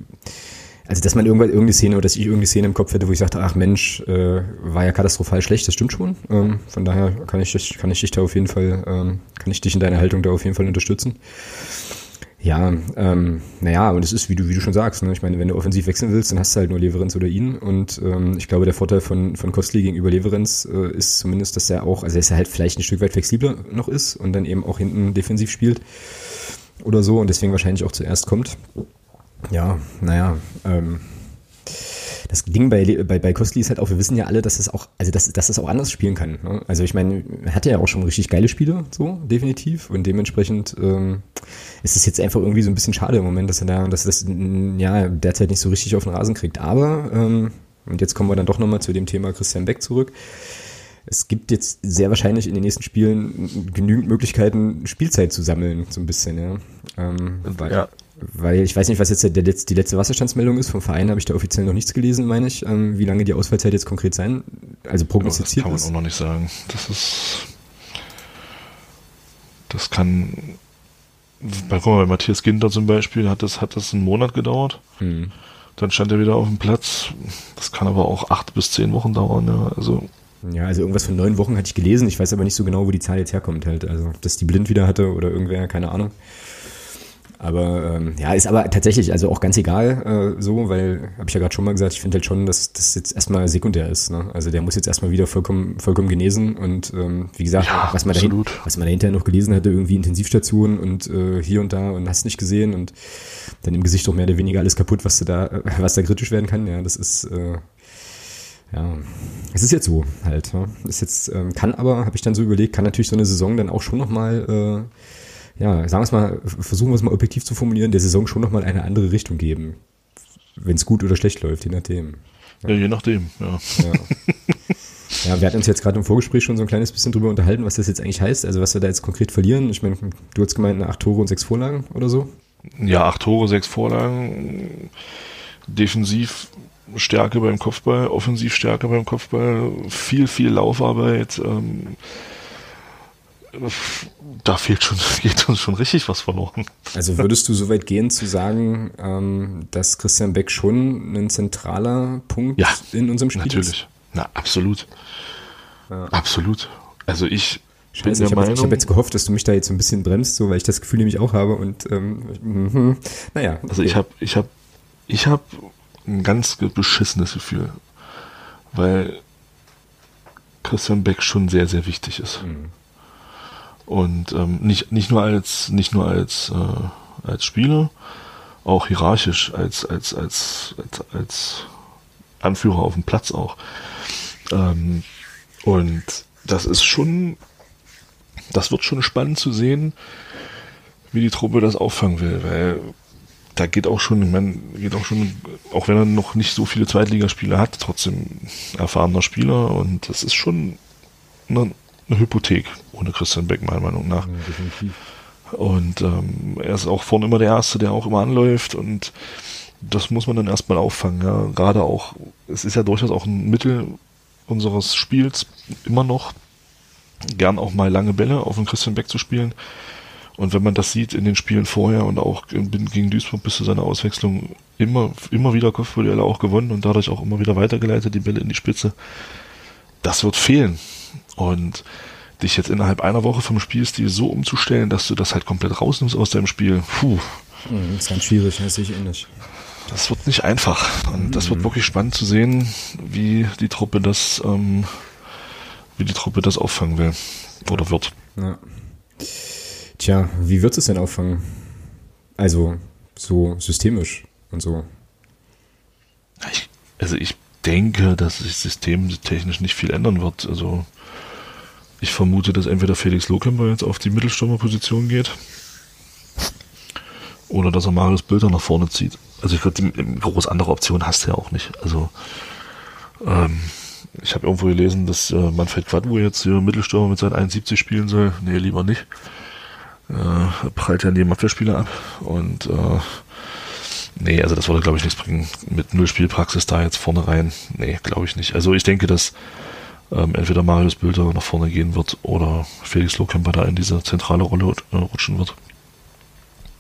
also dass man irgendwann irgendeine Szene oder dass ich irgendeine Szene im Kopf hätte, wo ich sagte, ach Mensch, äh, war ja katastrophal schlecht, das stimmt schon. Ähm, von daher kann ich, dich, kann ich dich da auf jeden Fall, ähm, kann ich dich in deiner Haltung da auf jeden Fall unterstützen. Ja, ähm, naja, und es ist, wie du, wie du schon sagst, ne? ich meine, wenn du offensiv wechseln willst, dann hast du halt nur Leverenz oder ihn. Und ähm, ich glaube, der Vorteil von, von Kostli gegenüber Leverenz äh, ist zumindest, dass er auch, also dass er halt vielleicht ein Stück weit flexibler noch ist und dann eben auch hinten defensiv spielt oder so und deswegen wahrscheinlich auch zuerst kommt. Ja, naja, ähm, das Ding bei, bei, bei Kostli ist halt auch, wir wissen ja alle, dass es auch, also dass, dass es auch anders spielen kann. Ne? Also ich meine, er hatte ja auch schon richtig geile Spiele, so, definitiv. Und dementsprechend ähm, ist es jetzt einfach irgendwie so ein bisschen schade im Moment, dass er da, dass das ja derzeit nicht so richtig auf den Rasen kriegt. Aber, ähm, und jetzt kommen wir dann doch nochmal zu dem Thema Christian Beck zurück. Es gibt jetzt sehr wahrscheinlich in den nächsten Spielen genügend Möglichkeiten, Spielzeit zu sammeln, so ein bisschen, ja. Ähm, weil, ja weil ich weiß nicht, was jetzt der, der, die letzte Wasserstandsmeldung ist. Vom Verein habe ich da offiziell noch nichts gelesen, meine ich, ähm, wie lange die Ausfallzeit jetzt konkret sein, also prognostiziert ist. Das kann man auch noch nicht sagen. Das ist, das kann, bei, guck mal, bei Matthias Ginter zum Beispiel hat das, hat das einen Monat gedauert. Hm. Dann stand er wieder auf dem Platz. Das kann aber auch acht bis zehn Wochen dauern, ja. Also, ja, also irgendwas von neun Wochen hatte ich gelesen. Ich weiß aber nicht so genau, wo die Zahl jetzt herkommt halt. Also, dass die blind wieder hatte oder irgendwer, keine Ahnung. Aber ähm, ja, ist aber tatsächlich also auch ganz egal äh, so, weil, habe ich ja gerade schon mal gesagt, ich finde halt schon, dass das jetzt erstmal sekundär ist. Ne? Also der muss jetzt erstmal wieder vollkommen, vollkommen genesen und ähm, wie gesagt, ja, was, man dahin, was man dahinter noch gelesen hatte, irgendwie Intensivstationen und äh, hier und da und hast nicht gesehen und dann im Gesicht doch mehr oder weniger alles kaputt, was da, was da kritisch werden kann. Ja, das ist äh, ja, es ist jetzt so halt. Ne? Ist jetzt, ähm, kann aber, habe ich dann so überlegt, kann natürlich so eine Saison dann auch schon nochmal äh, ja, sagen wir es mal, versuchen wir es mal objektiv zu formulieren, der Saison schon nochmal eine andere Richtung geben. Wenn es gut oder schlecht läuft, je nachdem. Ja, ja je nachdem, ja. ja. Ja, wir hatten uns jetzt gerade im Vorgespräch schon so ein kleines bisschen drüber unterhalten, was das jetzt eigentlich heißt, also was wir da jetzt konkret verlieren. Ich meine, du hast gemeint, acht Tore und sechs Vorlagen oder so? Ja, acht Tore, sechs Vorlagen. Defensiv Stärke beim Kopfball, offensiv Stärke beim Kopfball, viel, viel Laufarbeit. Ähm, da fehlt schon, geht uns schon richtig was verloren. Also würdest du so weit gehen zu sagen, ähm, dass Christian Beck schon ein zentraler Punkt ja, in unserem Spiel natürlich. ist? Natürlich. Na, absolut. Ja. Absolut. Also ich Scheiße, ich habe jetzt, hab jetzt, gehofft, dass du mich da jetzt so ein bisschen bremst, so weil ich das Gefühl nämlich auch habe und ähm, mh, naja. Okay. Also ich habe ich habe ich habe ein ganz beschissenes Gefühl, weil Christian Beck schon sehr sehr wichtig ist. Mhm. Und ähm, nicht, nicht nur als, nicht nur als, äh, als Spieler, auch hierarchisch, als, als, als, als, als Anführer auf dem Platz auch. Ähm, und das ist schon, das wird schon spannend zu sehen, wie die Truppe das auffangen will, weil da geht auch schon, man geht auch schon, auch wenn er noch nicht so viele Zweitligaspiele hat, trotzdem erfahrener Spieler und das ist schon eine, eine Hypothek ohne Christian Beck, meiner Meinung nach. Ja. Und ähm, er ist auch vorne immer der Erste, der auch immer anläuft und das muss man dann erstmal auffangen. Ja. Gerade auch, es ist ja durchaus auch ein Mittel unseres Spiels immer noch, gern auch mal lange Bälle auf den Christian Beck zu spielen. Und wenn man das sieht in den Spielen vorher und auch gegen Duisburg bis zu seiner Auswechslung immer, immer wieder Kopfballduelle auch gewonnen und dadurch auch immer wieder weitergeleitet, die Bälle in die Spitze. Das wird fehlen. Und dich jetzt innerhalb einer Woche vom Spielstil so umzustellen, dass du das halt komplett rausnimmst aus deinem Spiel, puh. Mhm, das ist ganz schwierig, das sehe ich ähnlich. Das wird nicht einfach. Und mhm. das wird mhm. wirklich spannend zu sehen, wie die Truppe das, ähm, wie die Truppe das auffangen will. Oder ja. wird. Ja. Tja, wie wird es denn auffangen? Also, so systemisch und so. Ich, also ich denke, dass sich systemtechnisch nicht viel ändern wird. Also ich vermute, dass entweder Felix Lohkemper jetzt auf die Mittelstürmerposition geht oder dass er Marius Bilder nach vorne zieht. Also ich glaube, groß andere Optionen hast du ja auch nicht. Also ähm, ich habe irgendwo gelesen, dass äh, Manfred Quadwo jetzt hier Mittelstürmer mit seinen 71 spielen soll. Nee, lieber nicht. Äh, prallt ja neben Abwehrspieler ab und äh, Nee, also das würde, glaube ich, nichts bringen. Mit null Spielpraxis da jetzt vorne rein. Nee, glaube ich nicht. Also ich denke, dass ähm, entweder Marius Bilder nach vorne gehen wird oder Felix Lohkemper da in diese zentrale Rolle äh, rutschen wird.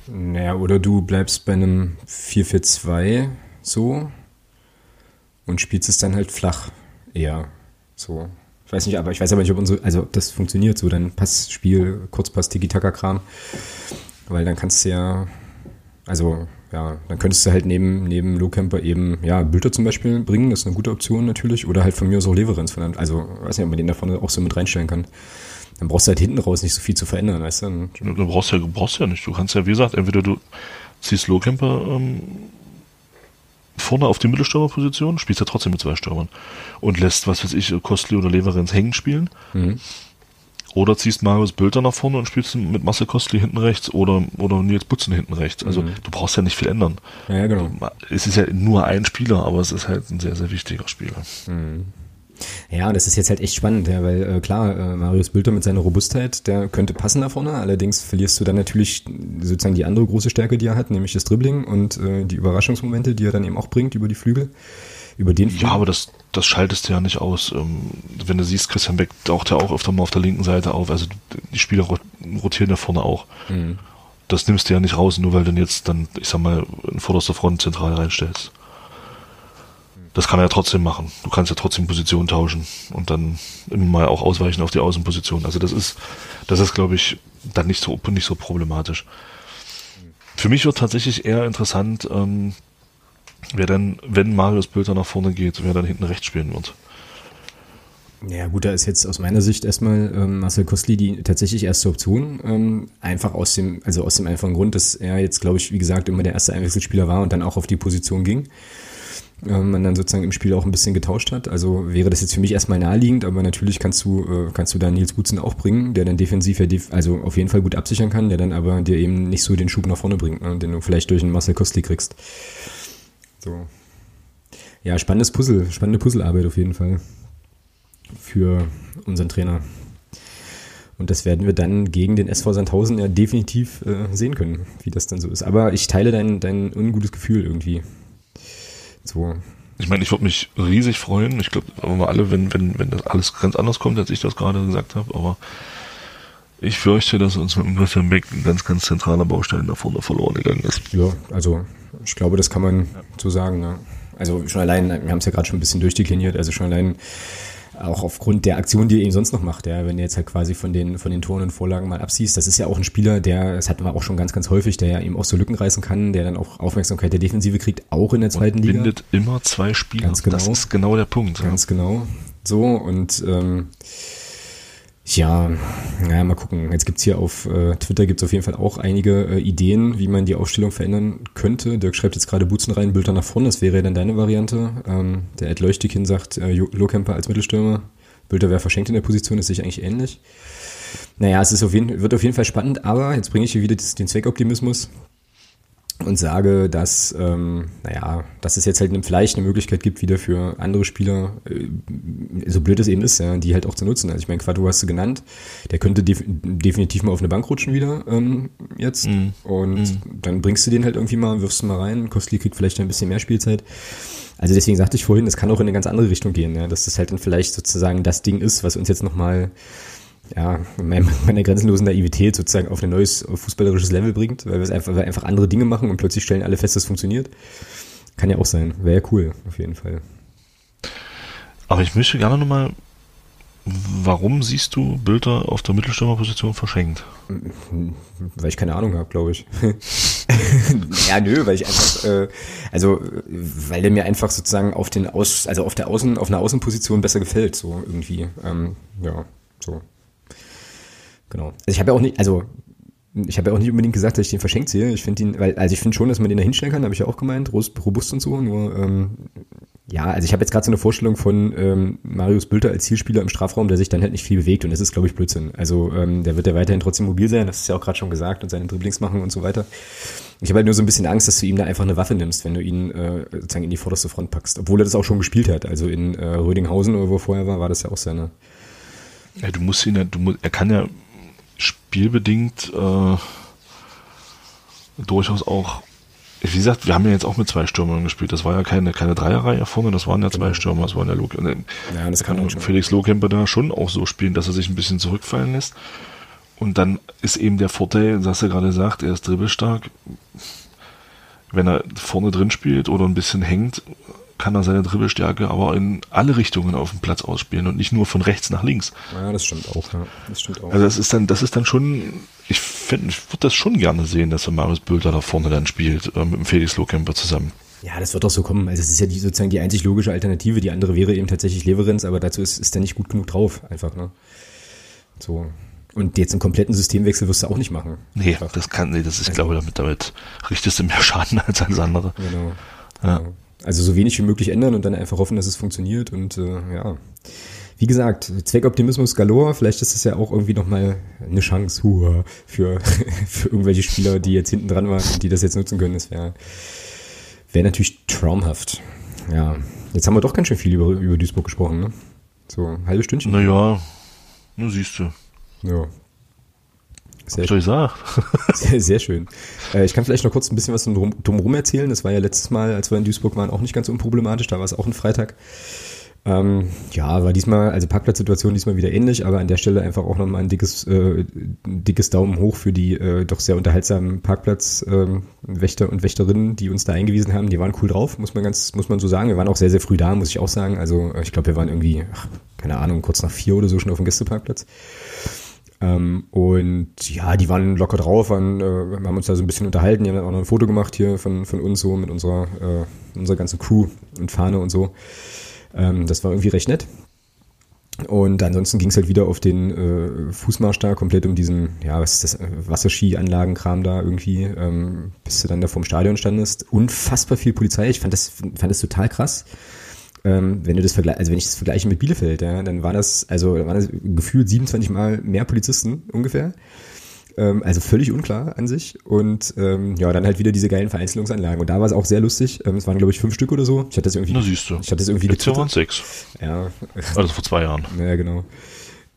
Naja, oder du bleibst bei einem 4-4-2 so und spielst es dann halt flach eher so. Ich weiß nicht, aber ich weiß aber nicht, ob unsere, also ob das funktioniert, so dann Passspiel, Kurzpass, Tiki-Taka-Kram. Weil dann kannst du ja, also ja, dann könntest du halt neben, neben Lohkemper eben, ja, Bülter zum Beispiel bringen, das ist eine gute Option natürlich. Oder halt von mir aus auch Leverenz. Also, weiß nicht, ob man den da vorne auch so mit reinstellen kann. Dann brauchst du halt hinten raus nicht so viel zu verändern, weißt du? Du brauchst ja, brauchst ja nicht. Du kannst ja, wie gesagt, entweder du ziehst Lohkemper ähm, vorne auf die Mittelstürmerposition, spielst ja trotzdem mit zwei Stürmern und lässt, was weiß ich, Kostli oder Leverenz hängen spielen. Mhm. Oder ziehst Marius Bülter nach vorne und spielst mit Marcel Kostli hinten rechts oder, oder Nils Butzen hinten rechts. Also mhm. du brauchst ja nicht viel ändern. Ja, genau. Es ist ja nur ein Spieler, aber es ist halt ein sehr, sehr wichtiger Spieler. Mhm. Ja, das ist jetzt halt echt spannend, ja, weil äh, klar, äh, Marius Bülter mit seiner Robustheit, der könnte passen da vorne, allerdings verlierst du dann natürlich sozusagen die andere große Stärke, die er hat, nämlich das Dribbling und äh, die Überraschungsmomente, die er dann eben auch bringt über die Flügel. Über den. Ja, aber das, das schaltest du ja nicht aus. Ähm, wenn du siehst, Christian Beck taucht ja auch öfter mal auf der linken Seite auf, also die Spieler rotieren ja vorne auch. Mhm. Das nimmst du ja nicht raus, nur weil du jetzt dann, ich sag mal, in vorderster Front zentral reinstellst. Das kann er ja trotzdem machen. Du kannst ja trotzdem Position tauschen und dann immer mal auch ausweichen auf die Außenposition. Also das ist, das ist, glaube ich, dann nicht so, nicht so problematisch. Für mich wird tatsächlich eher interessant, ähm, wer denn, wenn Marius Bülter nach vorne geht, wer dann hinten rechts spielen wird. Ja gut, da ist jetzt aus meiner Sicht erstmal ähm, Marcel Kostli die tatsächlich erste Option. Ähm, einfach aus dem, also aus dem einfachen Grund, dass er jetzt, glaube ich, wie gesagt, immer der erste Einwechselspieler war und dann auch auf die Position ging. Ähm, man dann sozusagen im Spiel auch ein bisschen getauscht hat. Also wäre das jetzt für mich erstmal naheliegend, aber natürlich kannst du, äh, kannst du da Nils Butzen auch bringen, der dann defensiv ja def also auf jeden Fall gut absichern kann, der dann aber dir eben nicht so den Schub nach vorne bringt, ne, den du vielleicht durch einen Marcel Kostli kriegst. So. Ja, spannendes Puzzle, spannende Puzzlearbeit auf jeden Fall für unseren Trainer. Und das werden wir dann gegen den SV Sandhausen ja definitiv äh, sehen können, wie das dann so ist. Aber ich teile dein, dein ungutes Gefühl irgendwie. So. Ich meine, ich würde mich riesig freuen. Ich glaube, aber alle, wenn, wenn, wenn das alles ganz anders kommt, als ich das gerade gesagt habe, aber ich fürchte, dass uns mit dem Christian Beck ein ganz, ganz zentraler Baustein da vorne verloren gegangen ist. Ja, also ich glaube, das kann man so sagen. Ja. Also schon allein, wir haben es ja gerade schon ein bisschen durchdekliniert, also schon allein auch aufgrund der Aktion, die er eben sonst noch macht, ja, wenn du jetzt halt quasi von den, von den Toren und Vorlagen mal absiehst, das ist ja auch ein Spieler, der, das hatten wir auch schon ganz, ganz häufig, der ja eben auch so Lücken reißen kann, der dann auch Aufmerksamkeit der Defensive kriegt, auch in der zweiten und Liga. bindet immer zwei Spieler. Ganz genau. Das ist genau der Punkt. Ganz ja. genau. So, und ähm, ja, naja, mal gucken. Jetzt gibt's hier auf äh, Twitter gibt's auf jeden Fall auch einige äh, Ideen, wie man die Aufstellung verändern könnte. Dirk schreibt jetzt gerade Butzen rein, Bilder nach vorne, das wäre ja dann deine Variante. Ähm, der Ed Leuchtikin sagt, äh, Lohkemper als Mittelstürmer. Bilder wäre verschenkt in der Position, ist sich eigentlich ähnlich. Naja, es ist auf jeden, wird auf jeden Fall spannend, aber jetzt bringe ich hier wieder den Zweckoptimismus und sage, dass, ähm, naja, dass es jetzt halt vielleicht eine Möglichkeit gibt, wieder für andere Spieler, äh, so blöd es eben ist, ja, die halt auch zu nutzen. Also ich meine, Quattro hast du genannt, der könnte def definitiv mal auf eine Bank rutschen wieder ähm, jetzt mm. und mm. dann bringst du den halt irgendwie mal, wirfst du mal rein, Kostli kriegt vielleicht ein bisschen mehr Spielzeit. Also deswegen sagte ich vorhin, das kann auch in eine ganz andere Richtung gehen, ja, dass das halt dann vielleicht sozusagen das Ding ist, was uns jetzt nochmal ja, meine grenzenlosen Naivität sozusagen auf ein neues fußballerisches Level bringt, weil wir es einfach, weil einfach andere Dinge machen und plötzlich stellen alle fest, dass es funktioniert. Kann ja auch sein. Wäre ja cool, auf jeden Fall. Aber ich möchte gerne nochmal, warum siehst du Bilder auf der Mittelstürmerposition verschenkt? Weil ich keine Ahnung habe, glaube ich. ja, nö, weil ich einfach, äh, also, weil der mir einfach sozusagen auf den Aus, also auf der Außen, auf einer Außenposition besser gefällt, so irgendwie. Ähm, ja, so. Genau. Also ich habe ja auch nicht, also ich habe ja auch nicht unbedingt gesagt, dass ich den verschenkt sehe. Ich finde ihn, weil, also ich finde schon, dass man den da hinstellen kann, habe ich ja auch gemeint, robust und so. Nur, ähm, ja, also ich habe jetzt gerade so eine Vorstellung von ähm, Marius Bülter als Zielspieler im Strafraum, der sich dann halt nicht viel bewegt und das ist, glaube ich, Blödsinn. Also ähm, der wird ja weiterhin trotzdem mobil sein, das ist ja auch gerade schon gesagt und seine Dribblings machen und so weiter. Ich habe halt nur so ein bisschen Angst, dass du ihm da einfach eine Waffe nimmst, wenn du ihn äh, sozusagen in die vorderste Front packst. Obwohl er das auch schon gespielt hat. Also in äh, Rödinghausen oder wo er vorher war, war das ja auch seine. Ja, du musst ihn du musst, er kann ja spielbedingt äh, durchaus auch wie gesagt, wir haben ja jetzt auch mit zwei Stürmern gespielt. Das war ja keine, keine Dreierreihe vorne, das waren ja zwei Stürmer. Das waren ja Luke. Ja, das kann, kann Felix Lohkemper da schon auch so spielen, dass er sich ein bisschen zurückfallen lässt. Und dann ist eben der Vorteil, das er gerade sagt, er ist dribbelstark. Wenn er vorne drin spielt oder ein bisschen hängt, kann er seine Dribbelstärke aber in alle Richtungen auf dem Platz ausspielen und nicht nur von rechts nach links. Ja, das stimmt auch. Ja. Das stimmt auch. Also das ist dann, das ist dann schon, ich, ich würde das schon gerne sehen, dass der Marius Bülter da vorne dann spielt, äh, mit dem Felix Lohkemper zusammen. Ja, das wird doch so kommen. Also es ist ja die, sozusagen die einzig logische Alternative. Die andere wäre eben tatsächlich Leverenz, aber dazu ist, ist er nicht gut genug drauf, einfach, ne? So. Und jetzt einen kompletten Systemwechsel wirst du auch nicht machen. Nee, einfach. das kann, nee, das ist, also, glaube ich, damit, damit richtest du mehr Schaden als alles andere. Genau. Ja. Genau. Also so wenig wie möglich ändern und dann einfach hoffen, dass es funktioniert. Und äh, ja, wie gesagt, Zweckoptimismus galore. Vielleicht ist es ja auch irgendwie nochmal eine Chance hua, für, für irgendwelche Spieler, die jetzt hinten dran waren und die das jetzt nutzen können. Das wäre wär natürlich traumhaft. Ja, jetzt haben wir doch ganz schön viel über, über Duisburg gesprochen. Ne? So ein halbes Stündchen. Naja, nur siehst du. Ja, sehr schön. Sehr, sehr schön. Äh, ich kann vielleicht noch kurz ein bisschen was drumherum erzählen. Das war ja letztes Mal, als wir in Duisburg waren, auch nicht ganz unproblematisch. Da war es auch ein Freitag. Ähm, ja, war diesmal, also Parkplatzsituation diesmal wieder ähnlich, aber an der Stelle einfach auch nochmal ein dickes, äh, dickes Daumen hoch für die äh, doch sehr unterhaltsamen Parkplatzwächter ähm, und Wächterinnen, die uns da eingewiesen haben. Die waren cool drauf, muss man ganz, muss man so sagen. Wir waren auch sehr, sehr früh da, muss ich auch sagen. Also ich glaube, wir waren irgendwie, ach, keine Ahnung, kurz nach vier oder so schon auf dem Gästeparkplatz. Ähm, und ja, die waren locker drauf, waren, äh, haben uns da so ein bisschen unterhalten, die haben dann auch noch ein Foto gemacht hier von, von uns so mit unserer, äh, unserer ganzen Crew und Fahne und so. Ähm, das war irgendwie recht nett. Und ansonsten ging es halt wieder auf den äh, Fußmarsch da, komplett um diesen, ja, was ist das, äh, Wasserski-Anlagenkram da irgendwie, ähm, bis du dann da vorm Stadion standest. Unfassbar viel Polizei, ich fand das, fand das total krass ähm, wenn du das vergleichst, also wenn ich das vergleiche mit Bielefeld, ja, dann war das, also da waren das gefühlt 27 Mal mehr Polizisten ungefähr. Ähm, also völlig unklar an sich. Und ähm, ja, dann halt wieder diese geilen Vereinzelungsanlagen. Und da war es auch sehr lustig. Ähm, es waren, glaube ich, fünf Stück oder so. Ich hatte das irgendwie. Na siehst du. Ich hatte das irgendwie. Jetzt waren sechs. Ja. Also vor zwei Jahren. Ja, genau.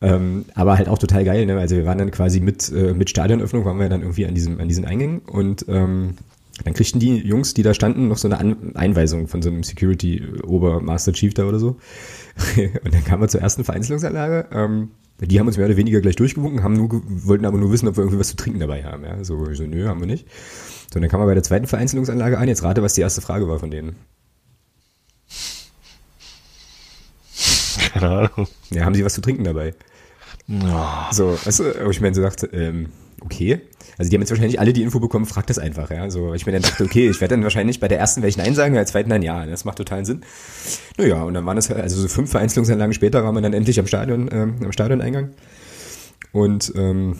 Ähm, aber halt auch total geil, ne? Also wir waren dann quasi mit, äh, mit Stadionöffnung, waren wir dann irgendwie an diesem, an diesen Eingängen und ähm, dann kriegten die Jungs, die da standen, noch so eine An Einweisung von so einem Security-Obermaster Chief da oder so. und dann kamen wir zur ersten Vereinzelungsanlage. Ähm, die haben uns mehr oder weniger gleich durchgewunken, haben nur, wollten aber nur wissen, ob wir irgendwie was zu trinken dabei haben. Ja, so, so nö, haben wir nicht. So, und dann kamen wir bei der zweiten Vereinzelungsanlage an. Jetzt rate, was die erste Frage war von denen. Keine Ahnung. Ja, haben sie was zu trinken dabei? Ja. So, weißt du, ich mir so dachte, ähm, okay. Also die haben jetzt wahrscheinlich alle die Info bekommen, fragt das einfach, ja. So, ich mir dann dachte, okay, ich werde dann wahrscheinlich bei der ersten werde ich Nein sagen, bei der zweiten dann ja. Das macht totalen Sinn. Naja, und dann waren es halt, also so fünf Vereinzelungsanlagen später waren wir dann endlich am Stadion, ähm, am Stadioneingang. Und ähm,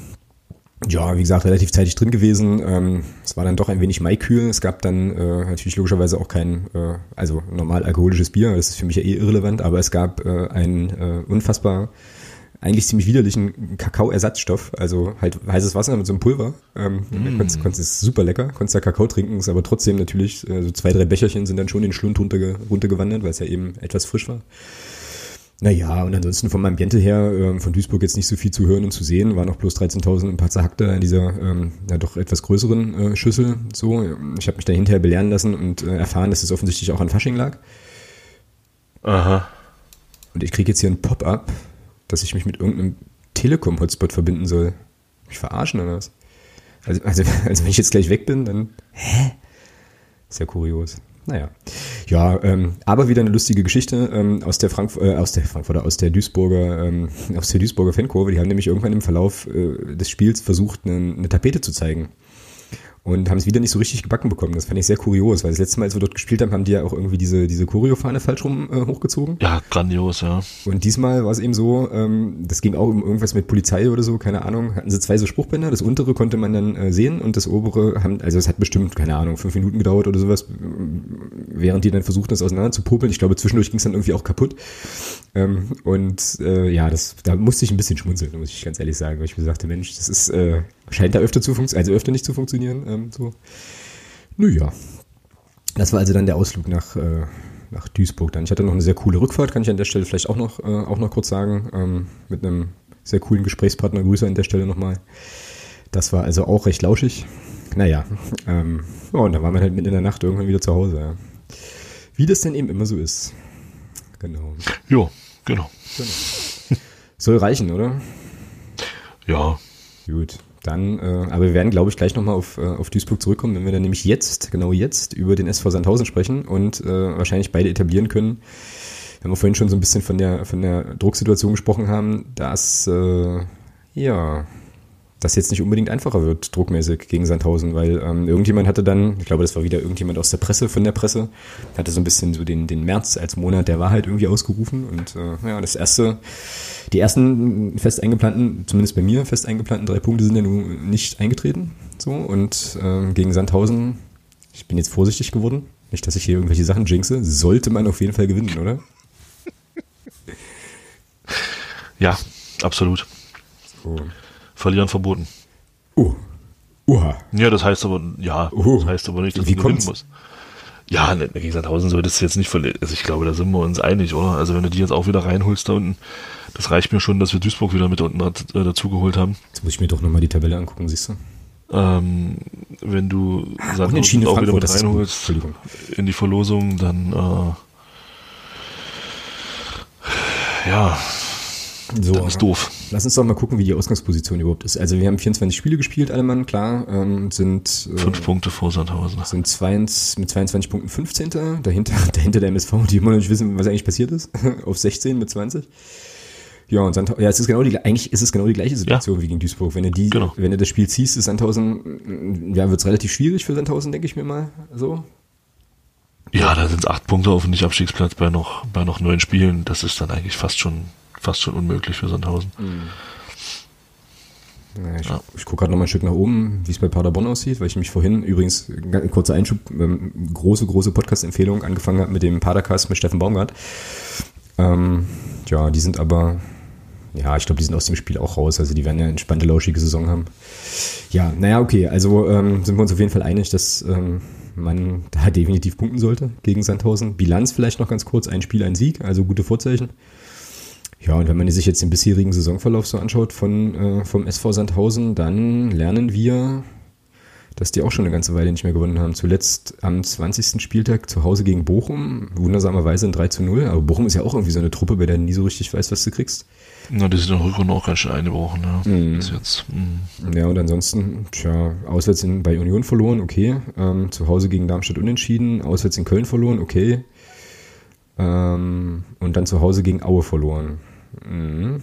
ja, wie gesagt, relativ zeitig drin gewesen. Ähm, es war dann doch ein wenig maikühl. Es gab dann äh, natürlich logischerweise auch kein, äh, also normal alkoholisches Bier. Das ist für mich ja eh irrelevant, aber es gab äh, ein äh, unfassbar eigentlich ziemlich widerlichen Kakaoersatzstoff, also halt heißes Wasser mit so einem Pulver. Ähm, mm. konntest, konntest, super lecker, konntest da Kakao trinken, ist aber trotzdem natürlich, äh, so zwei, drei Becherchen sind dann schon in den Schlund runterge runtergewandert, weil es ja eben etwas frisch war. Naja, und ansonsten vom Ambiente her, äh, von Duisburg jetzt nicht so viel zu hören und zu sehen, waren noch bloß 13.000 ein paar zerhackte in dieser ähm, ja doch etwas größeren äh, Schüssel. So, ich habe mich da hinterher belehren lassen und äh, erfahren, dass es offensichtlich auch an Fasching lag. Aha. Und ich kriege jetzt hier ein Pop-up dass ich mich mit irgendeinem Telekom-Hotspot verbinden soll. Mich verarschen oder was? Also, also, also wenn ich jetzt gleich weg bin, dann. Hä? Ist ja kurios. Naja. Ja, ähm, aber wieder eine lustige Geschichte ähm, aus der Frank äh, aus der Frankfurter, aus der Duisburger, ähm, aus der Duisburger Fankurve. Die haben nämlich irgendwann im Verlauf äh, des Spiels versucht, eine, eine Tapete zu zeigen und haben es wieder nicht so richtig gebacken bekommen. Das fand ich sehr kurios, weil das letzte Mal, als wir dort gespielt haben, haben die ja auch irgendwie diese, diese Choreofahne falsch rum äh, hochgezogen. Ja, grandios, ja. Und diesmal war es eben so, ähm, das ging auch um irgendwas mit Polizei oder so, keine Ahnung, hatten sie zwei so Spruchbänder, das untere konnte man dann äh, sehen und das obere haben, also es hat bestimmt, keine Ahnung, fünf Minuten gedauert oder sowas, während die dann versuchten, das auseinander zu popeln. Ich glaube, zwischendurch ging es dann irgendwie auch kaputt. Ähm, und äh, ja, das, da musste ich ein bisschen schmunzeln, muss ich ganz ehrlich sagen, weil ich mir sagte, Mensch, das ist, äh, scheint da öfter zu funktionieren, also öfter nicht zu funktionieren. Ähm, so. Naja. Das war also dann der Ausflug nach, äh, nach Duisburg dann. Ich hatte noch eine sehr coole Rückfahrt, kann ich an der Stelle vielleicht auch noch, äh, auch noch kurz sagen, ähm, mit einem sehr coolen Gesprächspartner. Grüße an der Stelle nochmal. Das war also auch recht lauschig. naja, ähm, oh, und dann waren wir halt mitten in der Nacht irgendwann wieder zu Hause. Ja. Wie das denn eben immer so ist. Genau. Ja, genau. genau. Soll reichen, oder? Ja. Gut. Dann, äh, aber wir werden, glaube ich, gleich nochmal auf, äh, auf Duisburg zurückkommen, wenn wir dann nämlich jetzt, genau jetzt, über den SV Sandhausen sprechen und äh, wahrscheinlich beide etablieren können. Wenn wir vorhin schon so ein bisschen von der, von der Drucksituation gesprochen haben, dass, äh, ja, das jetzt nicht unbedingt einfacher wird, druckmäßig gegen Sandhausen, weil ähm, irgendjemand hatte dann, ich glaube, das war wieder irgendjemand aus der Presse, von der Presse, hatte so ein bisschen so den, den März als Monat der Wahrheit irgendwie ausgerufen und äh, ja, das erste, die ersten fest eingeplanten, zumindest bei mir fest eingeplanten drei Punkte sind ja nun nicht eingetreten, so und äh, gegen Sandhausen, ich bin jetzt vorsichtig geworden, nicht, dass ich hier irgendwelche Sachen jinxe, sollte man auf jeden Fall gewinnen, oder? Ja, absolut. So. Verlieren verboten. Uh. Uha. Ja, das heißt aber, ja, uh. das heißt aber nicht, dass Wie du gewinnen musst. Ja, gegen Sandhausen solltest du jetzt nicht verlieren. Also ich glaube, da sind wir uns einig, oder? Also wenn du die jetzt auch wieder reinholst da unten, das reicht mir schon, dass wir Duisburg wieder mit unten äh, dazugeholt haben. Jetzt muss ich mir doch nochmal die Tabelle angucken, siehst du? Ähm, wenn du Sandhausen auch wieder mit reinholst in die Verlosung, dann äh, ja, so, das ist doof. Lass uns doch mal gucken, wie die Ausgangsposition überhaupt ist. Also wir haben 24 Spiele gespielt, alle Mann, klar. Ähm, sind äh, fünf Punkte vor Sandhausen. Sind zwei, mit 22 Punkten 15. Dahinter, dahinter der MSV, die immer noch nicht wissen, was eigentlich passiert ist. Auf 16 mit 20. Ja, und Sandhausen, ja, es ist genau die, eigentlich ist es genau die gleiche Situation ja. wie gegen Duisburg. Wenn du die, genau. wenn du das Spiel ziehst, ist Sandhausen, ja, wird es relativ schwierig für Sandhausen, denke ich mir mal, so. Ja, da sind es acht Punkte auf dem Nicht-Abstiegsplatz bei noch, bei noch neun Spielen. Das ist dann eigentlich fast schon fast schon unmöglich für Sandhausen. Mhm. Ich, ja. ich gucke gerade noch mal ein Stück nach oben, wie es bei Paderborn aussieht, weil ich mich vorhin, übrigens, ein kurzer Einschub, ähm, große, große Podcast-Empfehlung angefangen habe mit dem Padercast mit Steffen Baumgart. Ähm, ja, die sind aber, ja, ich glaube, die sind aus dem Spiel auch raus, also die werden ja eine entspannte, lauschige Saison haben. Ja, naja, okay, also ähm, sind wir uns auf jeden Fall einig, dass ähm, man da definitiv punkten sollte gegen Sandhausen. Bilanz vielleicht noch ganz kurz, ein Spiel, ein Sieg, also gute Vorzeichen. Ja, und wenn man sich jetzt den bisherigen Saisonverlauf so anschaut von, äh, vom SV Sandhausen, dann lernen wir, dass die auch schon eine ganze Weile nicht mehr gewonnen haben. Zuletzt am 20. Spieltag zu Hause gegen Bochum, wundersamerweise ein 3 zu 0. Aber Bochum ist ja auch irgendwie so eine Truppe, bei der du nie so richtig weißt, was du kriegst. Na, die sind in der Rückrunde auch ganz schön eingebrochen, ja. Mm. Bis jetzt. Mm. Ja, und ansonsten, tja, auswärts in, bei Union verloren, okay. Ähm, zu Hause gegen Darmstadt unentschieden, auswärts in Köln verloren, okay. Ähm, und dann zu Hause gegen Aue verloren. Mhm.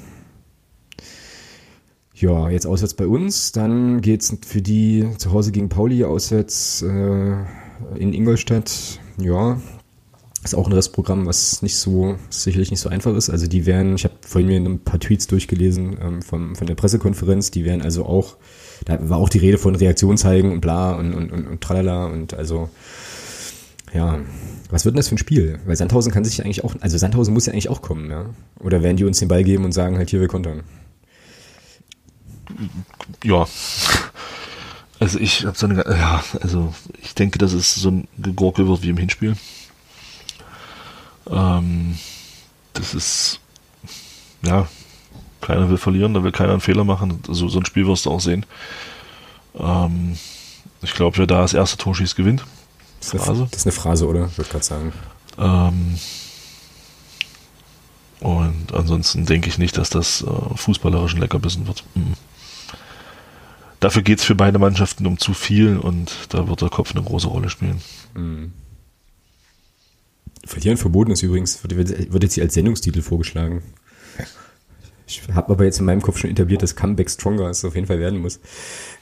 Ja, jetzt auswärts bei uns. Dann geht es für die zu Hause gegen Pauli auswärts äh, in Ingolstadt. Ja, ist auch ein Restprogramm, was nicht so, sicherlich nicht so einfach ist. Also die werden, ich habe vorhin mir ein paar Tweets durchgelesen ähm, vom, von der Pressekonferenz, die werden also auch, da war auch die Rede von Reaktion zeigen und bla und, und, und, und tralala und also ja, was wird denn das für ein Spiel? Weil Sandhausen kann sich eigentlich auch, also Sandhausen muss ja eigentlich auch kommen, ja? Oder werden die uns den Ball geben und sagen halt hier, wir kontern? Ja. Also ich habe so eine, ja, also ich denke, dass es so ein Gegurkel wird wie im Hinspiel. Ähm, das ist, ja, keiner will verlieren, da will keiner einen Fehler machen. So, so ein Spiel wirst du auch sehen. Ähm, ich glaube, wer da das erste Tor schießt, gewinnt. Das ist, eine, das ist eine Phrase, oder? Ich würde gerade sagen. Ähm, und ansonsten denke ich nicht, dass das äh, fußballerisch ein Leckerbissen wird. Mhm. Dafür geht es für beide Mannschaften um zu viel und da wird der Kopf eine große Rolle spielen. Mhm. Verlieren verboten ist übrigens, wird, wird jetzt hier als Sendungstitel vorgeschlagen. Ich habe aber jetzt in meinem Kopf schon etabliert, dass Comeback Stronger es auf jeden Fall werden muss.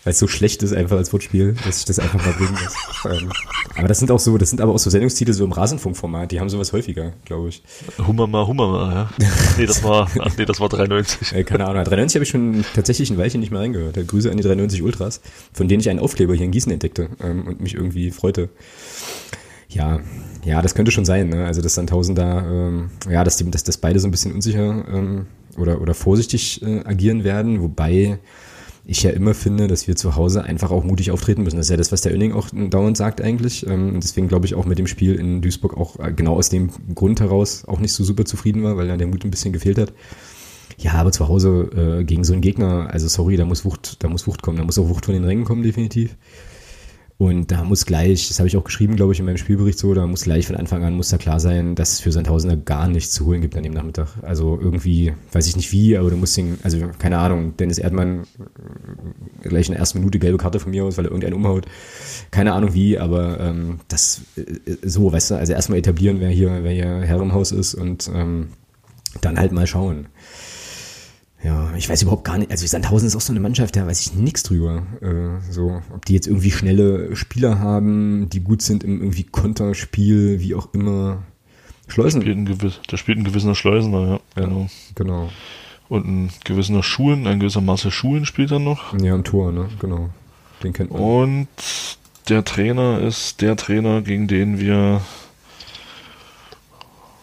Weil es so schlecht ist einfach als Wortspiel, dass ich das einfach mal bringen muss. Ähm, aber das sind auch so, das sind aber auch so Sendungstitel so im Rasenfunkformat, die haben sowas häufiger, glaube ich. Hummer mal, Hummer mal, ja. nee, das war, ach nee, das war 93. Äh, keine Ahnung, 93 habe ich schon tatsächlich ein Weilchen nicht mehr reingehört. Grüße an die 93 Ultras, von denen ich einen Aufkleber hier in Gießen entdeckte ähm, und mich irgendwie freute. Ja, ja, das könnte schon sein, ne? Also, dass dann Tausender, ähm, ja, dass, die, dass das beide so ein bisschen unsicher ähm, oder, oder vorsichtig äh, agieren werden, wobei ich ja immer finde, dass wir zu Hause einfach auch mutig auftreten müssen. Das ist ja das, was der Oenning auch dauernd sagt eigentlich. Ähm, deswegen glaube ich auch mit dem Spiel in Duisburg auch äh, genau aus dem Grund heraus auch nicht so super zufrieden war, weil da der Mut ein bisschen gefehlt hat. Ja, aber zu Hause äh, gegen so einen Gegner, also sorry, da muss Wucht, da muss Wucht kommen, da muss auch Wucht von den Rängen kommen, definitiv. Und da muss gleich, das habe ich auch geschrieben, glaube ich, in meinem Spielbericht so, da muss gleich von Anfang an muss da klar sein, dass es für Sandhausener gar nichts zu holen gibt an dem Nachmittag. Also irgendwie, weiß ich nicht wie, aber du musst den, also keine Ahnung, Dennis Erdmann äh, gleich in der ersten Minute gelbe Karte von mir aus, weil er irgendeinen umhaut. Keine Ahnung wie, aber ähm, das äh, so, weißt du, also erstmal etablieren, wer hier, wer hier Herr im Haus ist und ähm, dann halt mal schauen. Ja, ich weiß überhaupt gar nicht. Also Sandhausen ist auch so eine Mannschaft, da weiß ich nichts drüber. Äh, so, ob die jetzt irgendwie schnelle Spieler haben, die gut sind im irgendwie Konterspiel, wie auch immer. Schleusen. Spielt ein gewiss, da spielt ein gewisser Schleusener, ja. Genau. genau. Und ein gewisser Schulen, ein gewisser Marcel Schulen spielt dann noch. Ja, im Tor, ne? Genau. Den kennt man. Und der Trainer ist der Trainer, gegen den wir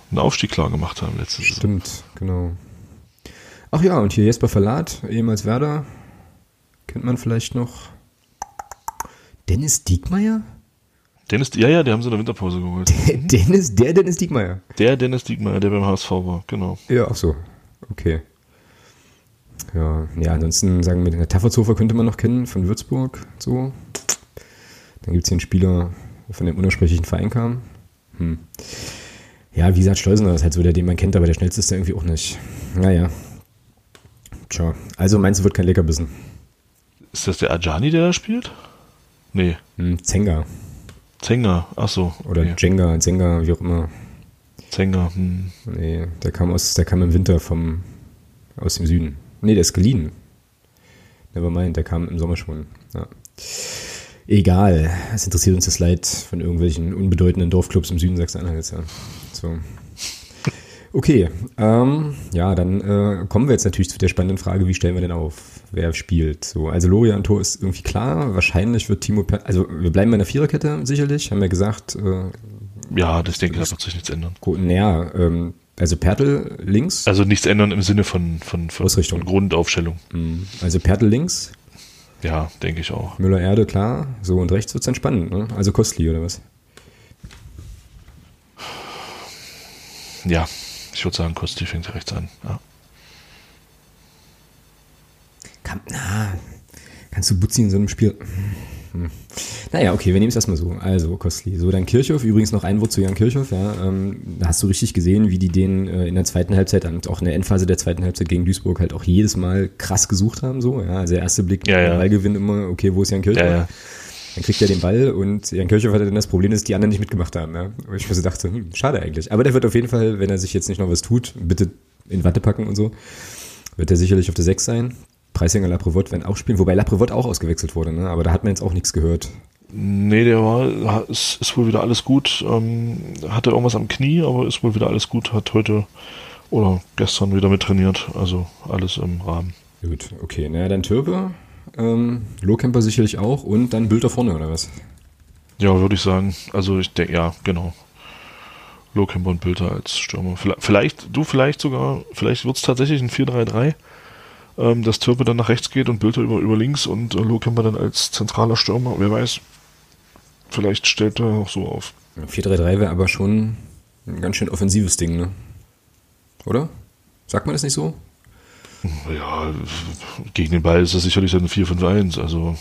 einen Aufstieg klar gemacht haben letztes Jahr. Stimmt, genau. Ach ja, und hier Jesper Verlat, ehemals Werder. Kennt man vielleicht noch. Dennis Diekmeyer? Dennis, ja, ja, die haben sie in der Winterpause geholt. Der Dennis, der Dennis Diekmeyer. Der Dennis Diekmeyer, der beim HSV war, genau. Ja, ach so. Okay. Ja, ja, ansonsten sagen wir, den Tafferzofer könnte man noch kennen, von Würzburg, so. Dann gibt es hier einen Spieler, der von dem unersprechlichen Verein kam. Hm. Ja, wie gesagt, Schleusener ist halt so der, den man kennt, aber der schnellste ist der irgendwie auch nicht. Naja, Tja, also meinst du, wird kein Leckerbissen? Ist das der Ajani, der da spielt? Nee. Hm, Zenga. Zenga, ach so. Oder Jenga, Zenga, wie auch immer. Zenga, hm. Nee, der kam aus, der kam im Winter vom, aus dem Süden. Nee, der ist geliehen. Nevermind, der kam im Sommer schon. Ja. Egal, es interessiert uns das Leid von irgendwelchen unbedeutenden Dorfclubs im Süden Sachsen-Anhalts. Ja. So. Okay, ähm, ja, dann äh, kommen wir jetzt natürlich zu der spannenden Frage, wie stellen wir denn auf, wer spielt? So, also Lorian Tor ist irgendwie klar, wahrscheinlich wird Timo, per also wir bleiben bei der Viererkette sicherlich, haben wir gesagt. Äh, ja, das denke ich, da wird sich nichts ändern. Naja, ähm, also Pertel links. Also nichts ändern im Sinne von, von, von, Ausrichtung. von Grundaufstellung. Mhm. Also Pertel links. Ja, denke ich auch. Müller Erde, klar. So und rechts wird es dann spannend, ne? Also Kostli oder was? Ja, ich würde sagen, Kosti fängt rechts an. Ja. Kann, na, kannst du Butzi in so einem Spiel. Hm. Naja, okay, wir nehmen es erstmal so. Also, Kostli. So, dann Kirchhoff. Übrigens noch ein Wort zu Jan Kirchhoff. Ja, ähm, da hast du richtig gesehen, wie die den äh, in der zweiten Halbzeit und auch in der Endphase der zweiten Halbzeit gegen Duisburg halt auch jedes Mal krass gesucht haben. So, ja, also der erste Blick, ja, ja. Ballgewinn immer, okay, wo ist Jan Kirchhoff? Ja, ja. Dann kriegt er den Ball und Jan Kirchhoff hatte dann das Problem, dass die anderen nicht mitgemacht haben. Ja. Und ich so dachte, hm, schade eigentlich. Aber der wird auf jeden Fall, wenn er sich jetzt nicht noch was tut, bitte in Watte packen und so, wird er sicherlich auf der 6 sein. Preisinger Laprevot werden auch spielen, wobei Laprevot auch ausgewechselt wurde, ne? aber da hat man jetzt auch nichts gehört. Nee, der war, ist, ist wohl wieder alles gut. Ähm, hatte irgendwas am Knie, aber ist wohl wieder alles gut. Hat heute oder gestern wieder mit trainiert. Also alles im Rahmen. Gut, okay. Naja, dann Türbe ähm, Lohkemper sicherlich auch und dann Bild da vorne, oder was? Ja, würde ich sagen. Also ich denke, ja, genau. Lohkemper und Bilder als Stürmer. Vielleicht, du vielleicht sogar, vielleicht wird es tatsächlich ein 4-3-3, ähm, dass Türpe dann nach rechts geht und Bilder über, über links und äh, Lohkemper dann als zentraler Stürmer. Wer weiß, vielleicht stellt er auch so auf. 4-3-3 wäre aber schon ein ganz schön offensives Ding, ne? Oder? Sagt man das nicht so? Ja, gegen den Ball ist das sicherlich ein 4-5-1. Also,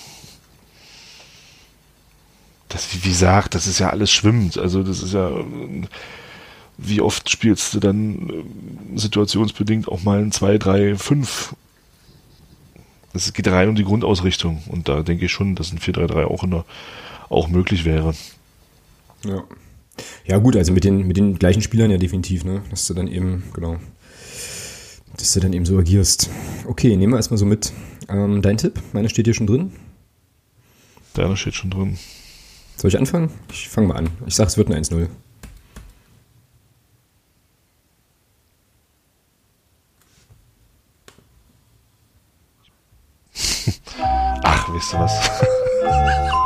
das, wie gesagt, das ist ja alles schwimmt. Also, das ist ja, wie oft spielst du dann äh, situationsbedingt auch mal ein 2-3-5? Es geht rein um die Grundausrichtung. Und da denke ich schon, dass ein 4-3-3 auch, in der, auch möglich wäre. Ja. Ja, gut, also mit den, mit den gleichen Spielern ja definitiv, ne? Dass du dann eben, genau, dass du dann eben so agierst. Okay, nehmen wir erstmal so mit. Ähm, dein Tipp? Meiner steht hier schon drin. Deiner steht schon drin. Soll ich anfangen? Ich fange mal an. Ich sage, es wird ein 1-0. Ach, wisst ihr was?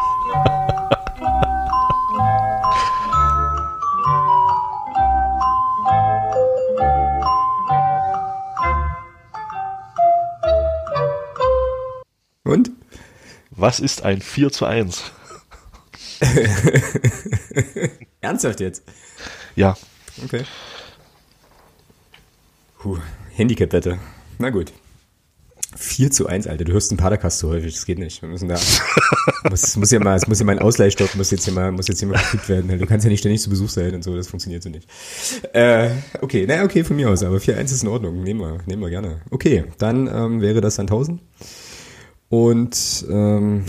Und? Was ist ein 4 zu 1? Ernsthaft jetzt? Ja. Okay. Puh, Handicap wette. Na gut. 4 zu 1, Alter. Du hörst einen Padercast zu häufig. Das geht nicht. Wir müssen da. muss, muss ja mal, es muss ja mal ein Ausleihstopp, muss jetzt hier mal, muss jetzt hier mal gekriegt werden. Du kannst ja nicht ständig zu Besuch sein und so. Das funktioniert so nicht. Äh, okay. Naja, okay, von mir aus. Aber 4-1 ist in Ordnung. Nehmen wir, nehmen wir gerne. Okay. Dann, ähm, wäre das dann 1000. Und ähm,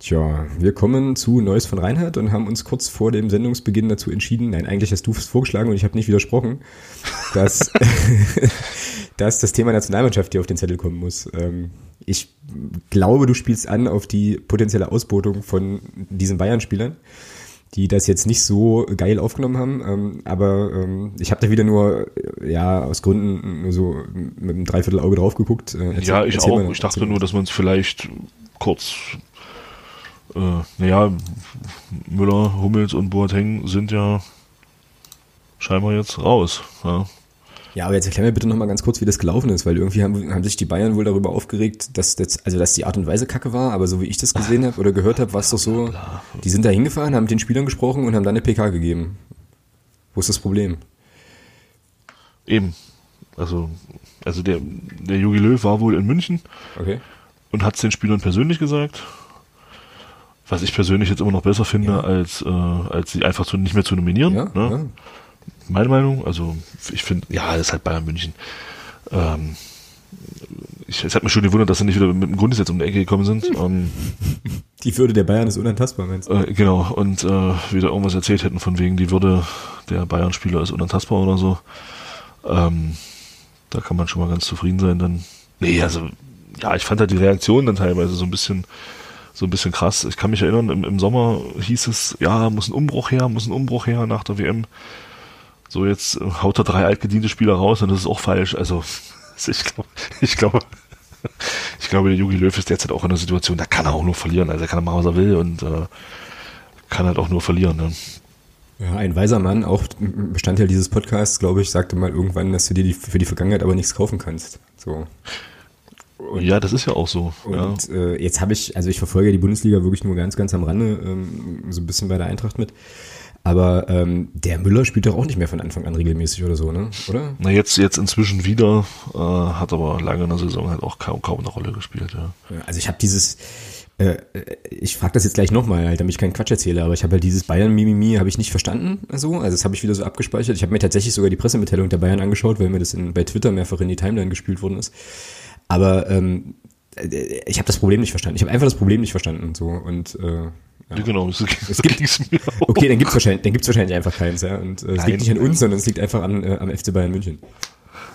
tja, wir kommen zu Neues von Reinhardt und haben uns kurz vor dem Sendungsbeginn dazu entschieden, nein, eigentlich hast du es vorgeschlagen und ich habe nicht widersprochen, dass, dass das Thema Nationalmannschaft hier auf den Zettel kommen muss. Ähm, ich glaube, du spielst an auf die potenzielle Ausbotung von diesen Bayern-Spielern die das jetzt nicht so geil aufgenommen haben. Ähm, aber ähm, ich habe da wieder nur, äh, ja, aus Gründen nur so mit einem Dreiviertelauge drauf geguckt. Äh, ja, ich auch. Mal, ich dachte nur, dass man es vielleicht kurz. Äh, naja, Müller, Hummels und Boateng sind ja scheinbar jetzt raus. Ja. Ja, aber jetzt erklär mir bitte nochmal ganz kurz, wie das gelaufen ist, weil irgendwie haben, haben sich die Bayern wohl darüber aufgeregt, dass, das, also dass die Art und Weise kacke war, aber so wie ich das gesehen habe oder gehört habe, war es doch so, die sind da hingefahren, haben mit den Spielern gesprochen und haben dann eine PK gegeben. Wo ist das Problem? Eben. Also, also der, der Jogi Löw war wohl in München okay. und hat es den Spielern persönlich gesagt. Was ich persönlich jetzt immer noch besser finde, ja. als, äh, als sie einfach zu, nicht mehr zu nominieren. Ja, ne? ja meine Meinung. Also ich finde, ja, das ist halt Bayern München. Ähm, ich, es hat mich schon gewundert, dass sie nicht wieder mit dem Grundgesetz um die Ecke gekommen sind. Hm. Ähm, die Würde der Bayern ist unantastbar, meinst du? Äh, genau, und äh, wieder irgendwas erzählt hätten von wegen, die Würde der Bayern-Spieler ist unantastbar oder so. Ähm, da kann man schon mal ganz zufrieden sein dann. Nee, also, ja, ich fand halt die Reaktion dann teilweise so ein bisschen, so ein bisschen krass. Ich kann mich erinnern, im, im Sommer hieß es, ja, muss ein Umbruch her, muss ein Umbruch her nach der WM so jetzt haut er drei altgediente Spieler raus und das ist auch falsch. Also, also ich glaube, ich glaube, ich glaube, der Jugi Löw ist derzeit auch in einer Situation, da kann er auch nur verlieren. Also er kann machen, was er will und äh, kann halt auch nur verlieren. Ne? Ja, ein weiser Mann, auch Bestandteil dieses Podcasts, glaube ich, sagte mal irgendwann, dass du dir die, für die Vergangenheit aber nichts kaufen kannst. So. Und, ja, das ist ja auch so. Und ja. äh, jetzt habe ich, also ich verfolge die Bundesliga wirklich nur ganz, ganz am Rande, ähm, so ein bisschen bei der Eintracht mit. Aber ähm, der Müller spielt doch auch nicht mehr von Anfang an regelmäßig oder so, ne? Oder? Na, jetzt, jetzt inzwischen wieder, äh, hat aber lange in der Saison halt auch kaum, kaum eine Rolle gespielt, ja. Also ich habe dieses, äh, äh ich frage das jetzt gleich nochmal, halt, damit ich keinen Quatsch erzähle, aber ich habe halt dieses Bayern-Mimimi, habe ich nicht verstanden, so. Also das habe ich wieder so abgespeichert. Ich habe mir tatsächlich sogar die Pressemitteilung der Bayern angeschaut, weil mir das in, bei Twitter mehrfach in die Timeline gespielt worden ist. Aber ähm, äh, ich habe das Problem nicht verstanden. Ich habe einfach das Problem nicht verstanden, so. Und äh, ja. ja genau, so es gibt, okay, dann gibt's wahrscheinlich, wahrscheinlich einfach keins, ja. Und äh, es liegt nicht an uns, sondern es liegt einfach an, äh, am FC Bayern München.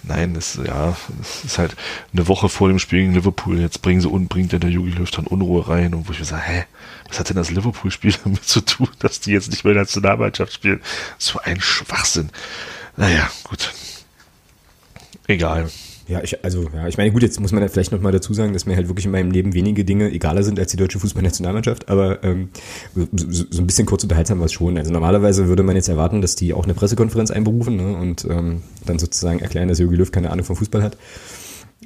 Nein, das, ja, das ist halt eine Woche vor dem Spiel gegen Liverpool. Jetzt bringen sie und bringt der Jogi Löw dann Unruhe rein und wo ich mir sage, hä, was hat denn das Liverpool-Spiel damit zu tun, dass die jetzt nicht mehr Nationalmannschaft spielen? So ein Schwachsinn. Naja, gut. Egal. Ja, ich, also, ja, ich meine, gut, jetzt muss man ja vielleicht nochmal dazu sagen, dass mir halt wirklich in meinem Leben wenige Dinge egaler sind als die deutsche Fußballnationalmannschaft, aber ähm, so, so, ein bisschen kurz unterhaltsam war es schon. Also normalerweise würde man jetzt erwarten, dass die auch eine Pressekonferenz einberufen ne, und ähm, dann sozusagen erklären, dass Jürgen Löw keine Ahnung vom Fußball hat.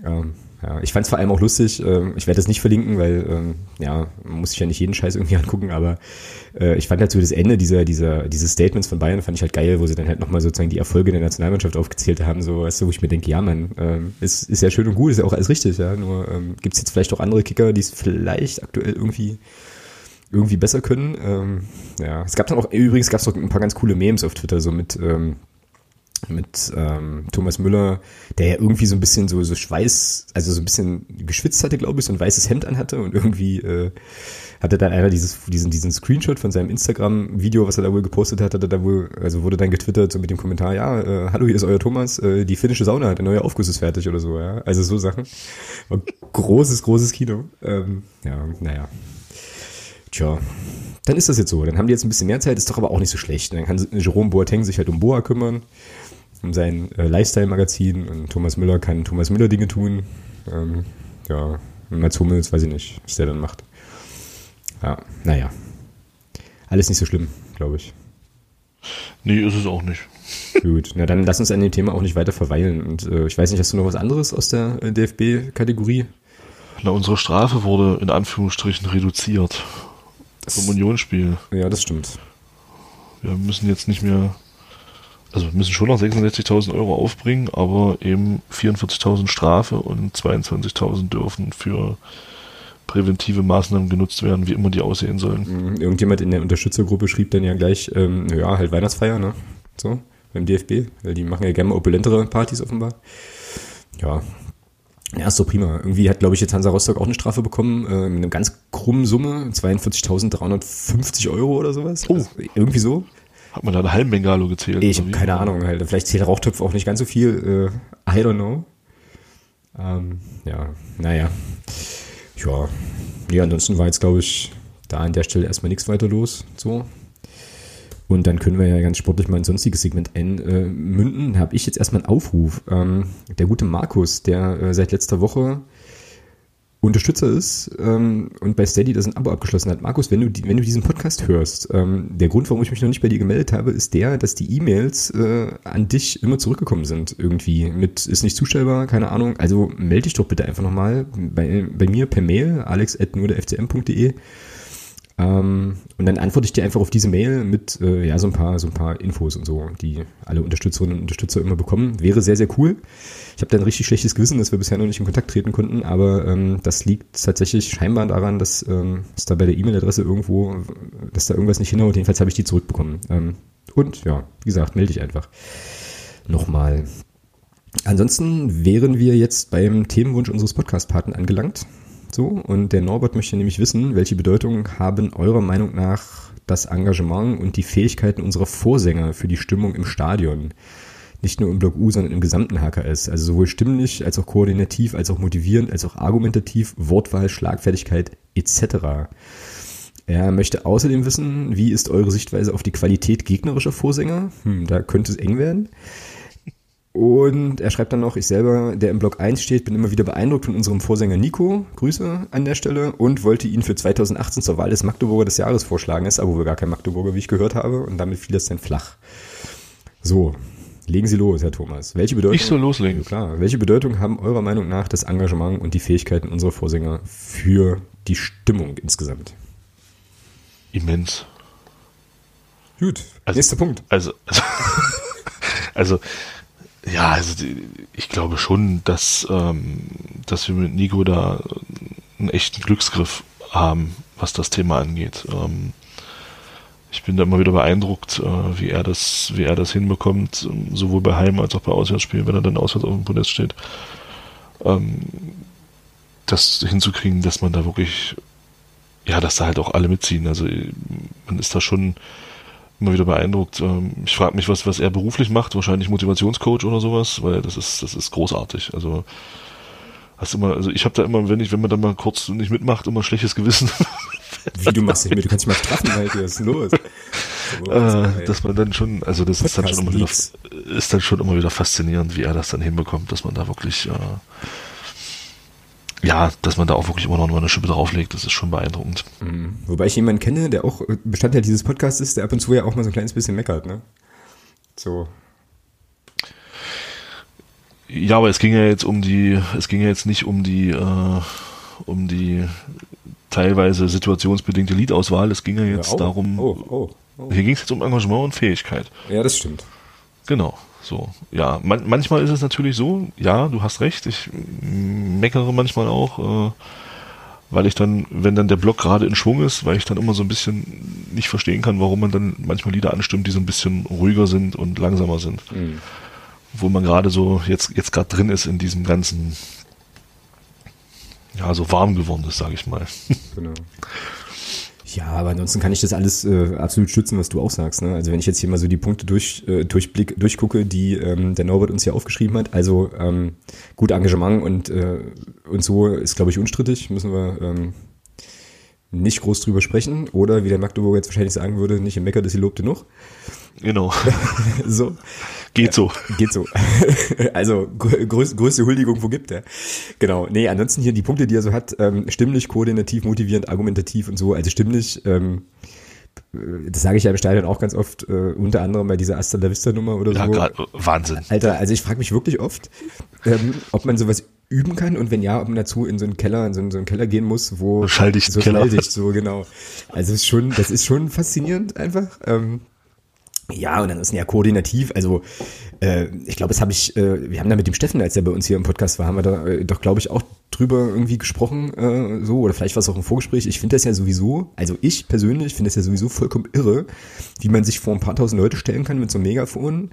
Ähm, ja, ich fand es vor allem auch lustig. ähm, ich werde das nicht verlinken, weil ähm, ja muss ich ja nicht jeden Scheiß irgendwie angucken. Aber äh, ich fand halt so das Ende dieser dieser dieses Statements von Bayern fand ich halt geil, wo sie dann halt nochmal sozusagen die Erfolge der Nationalmannschaft aufgezählt haben. So, weißt du, wo ich mir denke, ja, man, ähm, ist ist ja schön und gut, ist ja auch alles richtig. Ja, nur ähm, gibt es jetzt vielleicht auch andere Kicker, die es vielleicht aktuell irgendwie irgendwie besser können. Ähm, ja, es gab dann auch übrigens gab es noch ein paar ganz coole Memes auf Twitter so mit ähm, mit ähm, Thomas Müller, der ja irgendwie so ein bisschen so, so Schweiß, also so ein bisschen geschwitzt hatte, glaube ich, so ein weißes Hemd anhatte und irgendwie äh, hatte dann einer dieses, diesen, diesen Screenshot von seinem Instagram-Video, was er da wohl gepostet hat, hatte da wohl, also wurde dann getwittert so mit dem Kommentar, ja, äh, hallo, hier ist euer Thomas, äh, die finnische Sauna hat, der neue Aufguss ist fertig oder so, ja. Also so Sachen. War großes, großes Kino. Ähm, ja, naja. Tja, dann ist das jetzt so. Dann haben die jetzt ein bisschen mehr Zeit, ist doch aber auch nicht so schlecht. Dann kann Jerome Boateng sich halt um Boa kümmern in sein äh, Lifestyle-Magazin und Thomas Müller kann Thomas Müller Dinge tun. Ähm, ja, und Mats Hummels, weiß ich nicht, was der dann macht. Ja, naja. Alles nicht so schlimm, glaube ich. Nee, ist es auch nicht. Gut, na dann lass uns an dem Thema auch nicht weiter verweilen. Und äh, ich weiß nicht, hast du noch was anderes aus der äh, DFB-Kategorie? Na, unsere Strafe wurde in Anführungsstrichen reduziert. Das, Zum Unionsspiel. Ja, das stimmt. Wir müssen jetzt nicht mehr also müssen schon noch 66.000 Euro aufbringen, aber eben 44.000 Strafe und 22.000 dürfen für präventive Maßnahmen genutzt werden, wie immer die aussehen sollen. Mhm, irgendjemand in der Unterstützergruppe schrieb dann ja gleich, ähm, ja, halt Weihnachtsfeier, ne? So, beim DFB, weil die machen ja gerne opulentere Partys offenbar. Ja, ja, ist doch prima. Irgendwie hat, glaube ich, jetzt Hansa Rostock auch eine Strafe bekommen, äh, mit einer ganz krummen Summe, 42.350 Euro oder sowas. Oh. Also, irgendwie so. Hat man da eine Halbbengalo gezählt? Ich habe keine Ahnung, halt. Vielleicht zählt Rauchtopf auch nicht ganz so viel. Äh, I don't know. Ähm, ja, naja. Ja. Ja, ansonsten war jetzt, glaube ich, da an der Stelle erstmal nichts weiter los. So. Und dann können wir ja ganz sportlich mal ein sonstiges Segment einmünden. Da habe ich jetzt erstmal einen Aufruf. Ähm, der gute Markus, der äh, seit letzter Woche Unterstützer ist ähm, und bei Steady das ein Abo abgeschlossen hat. Markus, wenn du, wenn du diesen Podcast hörst, ähm, der Grund, warum ich mich noch nicht bei dir gemeldet habe, ist der, dass die E-Mails äh, an dich immer zurückgekommen sind irgendwie. Mit ist nicht zustellbar, keine Ahnung. Also melde dich doch bitte einfach nochmal bei, bei mir per Mail, alex.nurderfcm.de ähm, und dann antworte ich dir einfach auf diese Mail mit äh, ja so ein paar so ein paar Infos und so, die alle Unterstützerinnen und Unterstützer immer bekommen. Wäre sehr sehr cool. Ich habe da ein richtig schlechtes Gewissen, dass wir bisher noch nicht in Kontakt treten konnten, aber ähm, das liegt tatsächlich scheinbar daran, dass ähm, es da bei der E-Mail-Adresse irgendwo, dass da irgendwas nicht hinhaut. Jedenfalls habe ich die zurückbekommen. Ähm, und ja, wie gesagt, melde dich einfach nochmal. Ansonsten wären wir jetzt beim Themenwunsch unseres Podcast-Paten angelangt. So, und der Norbert möchte nämlich wissen, welche Bedeutung haben eurer Meinung nach das Engagement und die Fähigkeiten unserer Vorsänger für die Stimmung im Stadion? Nicht nur im Block U, sondern im gesamten HKS. Also sowohl stimmlich, als auch koordinativ, als auch motivierend, als auch argumentativ, Wortwahl, Schlagfertigkeit etc. Er möchte außerdem wissen, wie ist eure Sichtweise auf die Qualität gegnerischer Vorsänger? Hm, da könnte es eng werden. Und er schreibt dann noch, ich selber, der im Block 1 steht, bin immer wieder beeindruckt von unserem Vorsänger Nico. Grüße an der Stelle und wollte ihn für 2018 zur Wahl des Magdeburger des Jahres vorschlagen. Ist aber wohl gar kein Magdeburger, wie ich gehört habe. Und damit fiel das dann flach. So, legen Sie los, Herr Thomas. Welche Bedeutung? Ich soll loslegen. Klar. Welche Bedeutung haben eurer Meinung nach das Engagement und die Fähigkeiten unserer Vorsänger für die Stimmung insgesamt? Immens. Gut, Also- nächster Punkt. Also, also, also ja, also ich glaube schon, dass, ähm, dass wir mit Nico da einen echten Glücksgriff haben, was das Thema angeht. Ähm, ich bin da immer wieder beeindruckt, äh, wie er das, wie er das hinbekommt, sowohl bei Heim- als auch bei Auswärtsspielen, wenn er dann auswärts auf dem Podest steht. Ähm, das hinzukriegen, dass man da wirklich, ja, dass da halt auch alle mitziehen. Also man ist da schon immer wieder beeindruckt. Ähm, Ich frage mich, was, was er beruflich macht, wahrscheinlich Motivationscoach oder sowas, weil das ist, das ist großartig. Also hast immer, also ich habe da immer, wenn ich, wenn man dann mal kurz nicht mitmacht, immer schlechtes Gewissen, Wie du machst nicht mit, du kannst dich mal straffen, Alter, was ist los? So, äh, dass man dann schon, also das ist dann schon immer wieder, ist dann schon immer wieder faszinierend, wie er das dann hinbekommt, dass man da wirklich, äh, ja, dass man da auch wirklich immer noch mal eine Schippe drauflegt, das ist schon beeindruckend. Mhm. Wobei ich jemanden kenne, der auch Bestandteil dieses Podcasts ist, der ab und zu ja auch mal so ein kleines bisschen meckert, ne? So. Ja, aber es ging ja jetzt um die, es ging ja jetzt nicht um die, äh, um die teilweise situationsbedingte Liedauswahl, es ging ja jetzt Ja, oh, darum, Oh, oh, oh. hier ging es jetzt um Engagement und Fähigkeit. Ja, das stimmt. Genau, so. Ja, man, manchmal ist es natürlich so, ja, du hast recht, ich meckere manchmal auch, äh, weil ich dann, wenn dann der Block gerade in Schwung ist, weil ich dann immer so ein bisschen nicht verstehen kann, warum man dann manchmal Lieder anstimmt, die so ein bisschen ruhiger sind und langsamer sind. Mhm. Wo man gerade so jetzt, jetzt gerade drin ist in diesem ganzen, ja, so warm geworden ist, sage ich mal. Genau. Ja, aber ansonsten kann ich das alles äh, absolut stützen, was du auch sagst. Ne? Also wenn ich jetzt hier mal so die Punkte durch, äh, durchblick, durchgucke, die ähm, der Norbert uns hier aufgeschrieben hat, also ähm, gut Engagement und, äh, und so ist, glaube ich, unstrittig, müssen wir ähm, nicht groß drüber sprechen. Oder wie der Magdeburger jetzt wahrscheinlich sagen würde, nicht im Mecker, dass sie lobte noch. genau. So. Geht so. Geht so. also grö größ größte Huldigung, wo gibt er? Genau. Nee, ansonsten hier die Punkte, die er so hat, ähm, stimmlich, koordinativ, motivierend, argumentativ und so. Also stimmlich, ähm, das sage ich ja im Stadion auch ganz oft, äh, unter anderem bei dieser Asta la Vista Nummer oder Ja, so. grad, Wahnsinn. Alter, also ich frage mich wirklich oft, ähm, ob man sowas üben kann und wenn ja, ob man dazu in so einen Keller, in so einen, so einen Keller gehen muss, wo so Keller. schalldicht, so genau. Also es ist schon, das ist schon faszinierend einfach. Ähm, Ja, und dann ist ja koordinativ, also äh, ich glaube, das habe ich, äh, wir haben da mit dem Steffen, als er bei uns hier im Podcast war, haben wir da äh, doch, glaube ich, auch drüber irgendwie gesprochen, äh, so, oder vielleicht war es auch ein Vorgespräch. Ich finde das ja sowieso, also ich persönlich finde das ja sowieso vollkommen irre, wie man sich vor ein paar tausend Leute stellen kann mit so einem Megafon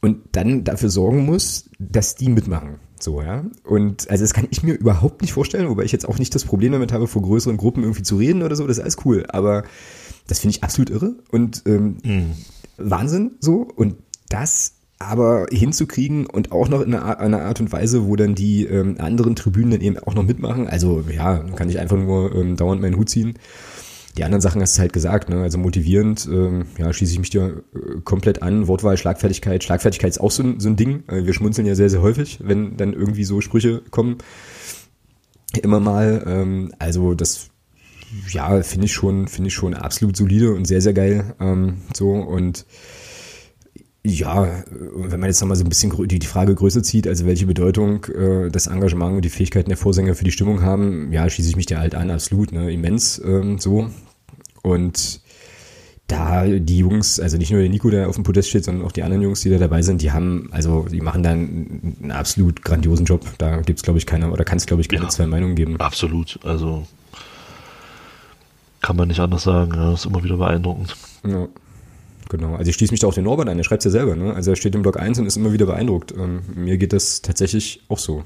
und dann dafür sorgen muss, dass die mitmachen. So, ja. Und also das kann ich mir überhaupt nicht vorstellen, wobei ich jetzt auch nicht das Problem damit habe, vor größeren Gruppen irgendwie zu reden oder so, das ist alles cool. Aber das finde ich absolut irre und ähm, mhm. Wahnsinn so. Und das aber hinzukriegen und auch noch in einer, Art und Weise, wo dann die ähm, anderen Tribünen dann eben auch noch mitmachen. Also ja, kann ich einfach nur ähm, dauernd meinen Hut ziehen. Die anderen Sachen hast du halt gesagt, ne? also motivierend, ähm, ja, schließe ich mich dir äh, komplett an. Wortwahl, Schlagfertigkeit. Schlagfertigkeit ist auch so ein, so ein Ding. Äh, wir schmunzeln ja sehr, sehr häufig, wenn dann irgendwie so Sprüche kommen. Immer mal. Ähm, also das, ja, finde ich schon, finde ich schon absolut solide und sehr, sehr geil. Ähm, so und ja, wenn man jetzt nochmal so ein bisschen die, Frage größer zieht, also welche Bedeutung äh, das Engagement und die Fähigkeiten der Vorsänger für die Stimmung haben, ja, schließe ich mich dir halt an, absolut, ne, immens ähm, so. Und da die Jungs, also nicht nur der Nico, der auf dem Podest steht, sondern auch die anderen Jungs, die da dabei sind, die haben, also die machen da einen, einen absolut grandiosen Job. Da gibt's glaube ich, keine, oder kann es, glaube ich, keine ja, zwei Meinungen geben. Absolut, also kann man nicht anders sagen, ja, ist immer wieder beeindruckend. Ja. Genau, also ich schließe mich da auch den Norbert ein, der schreibt es ja selber, ne? Also er steht im Block 1 und ist immer wieder beeindruckt. Ähm, mir geht das tatsächlich auch so.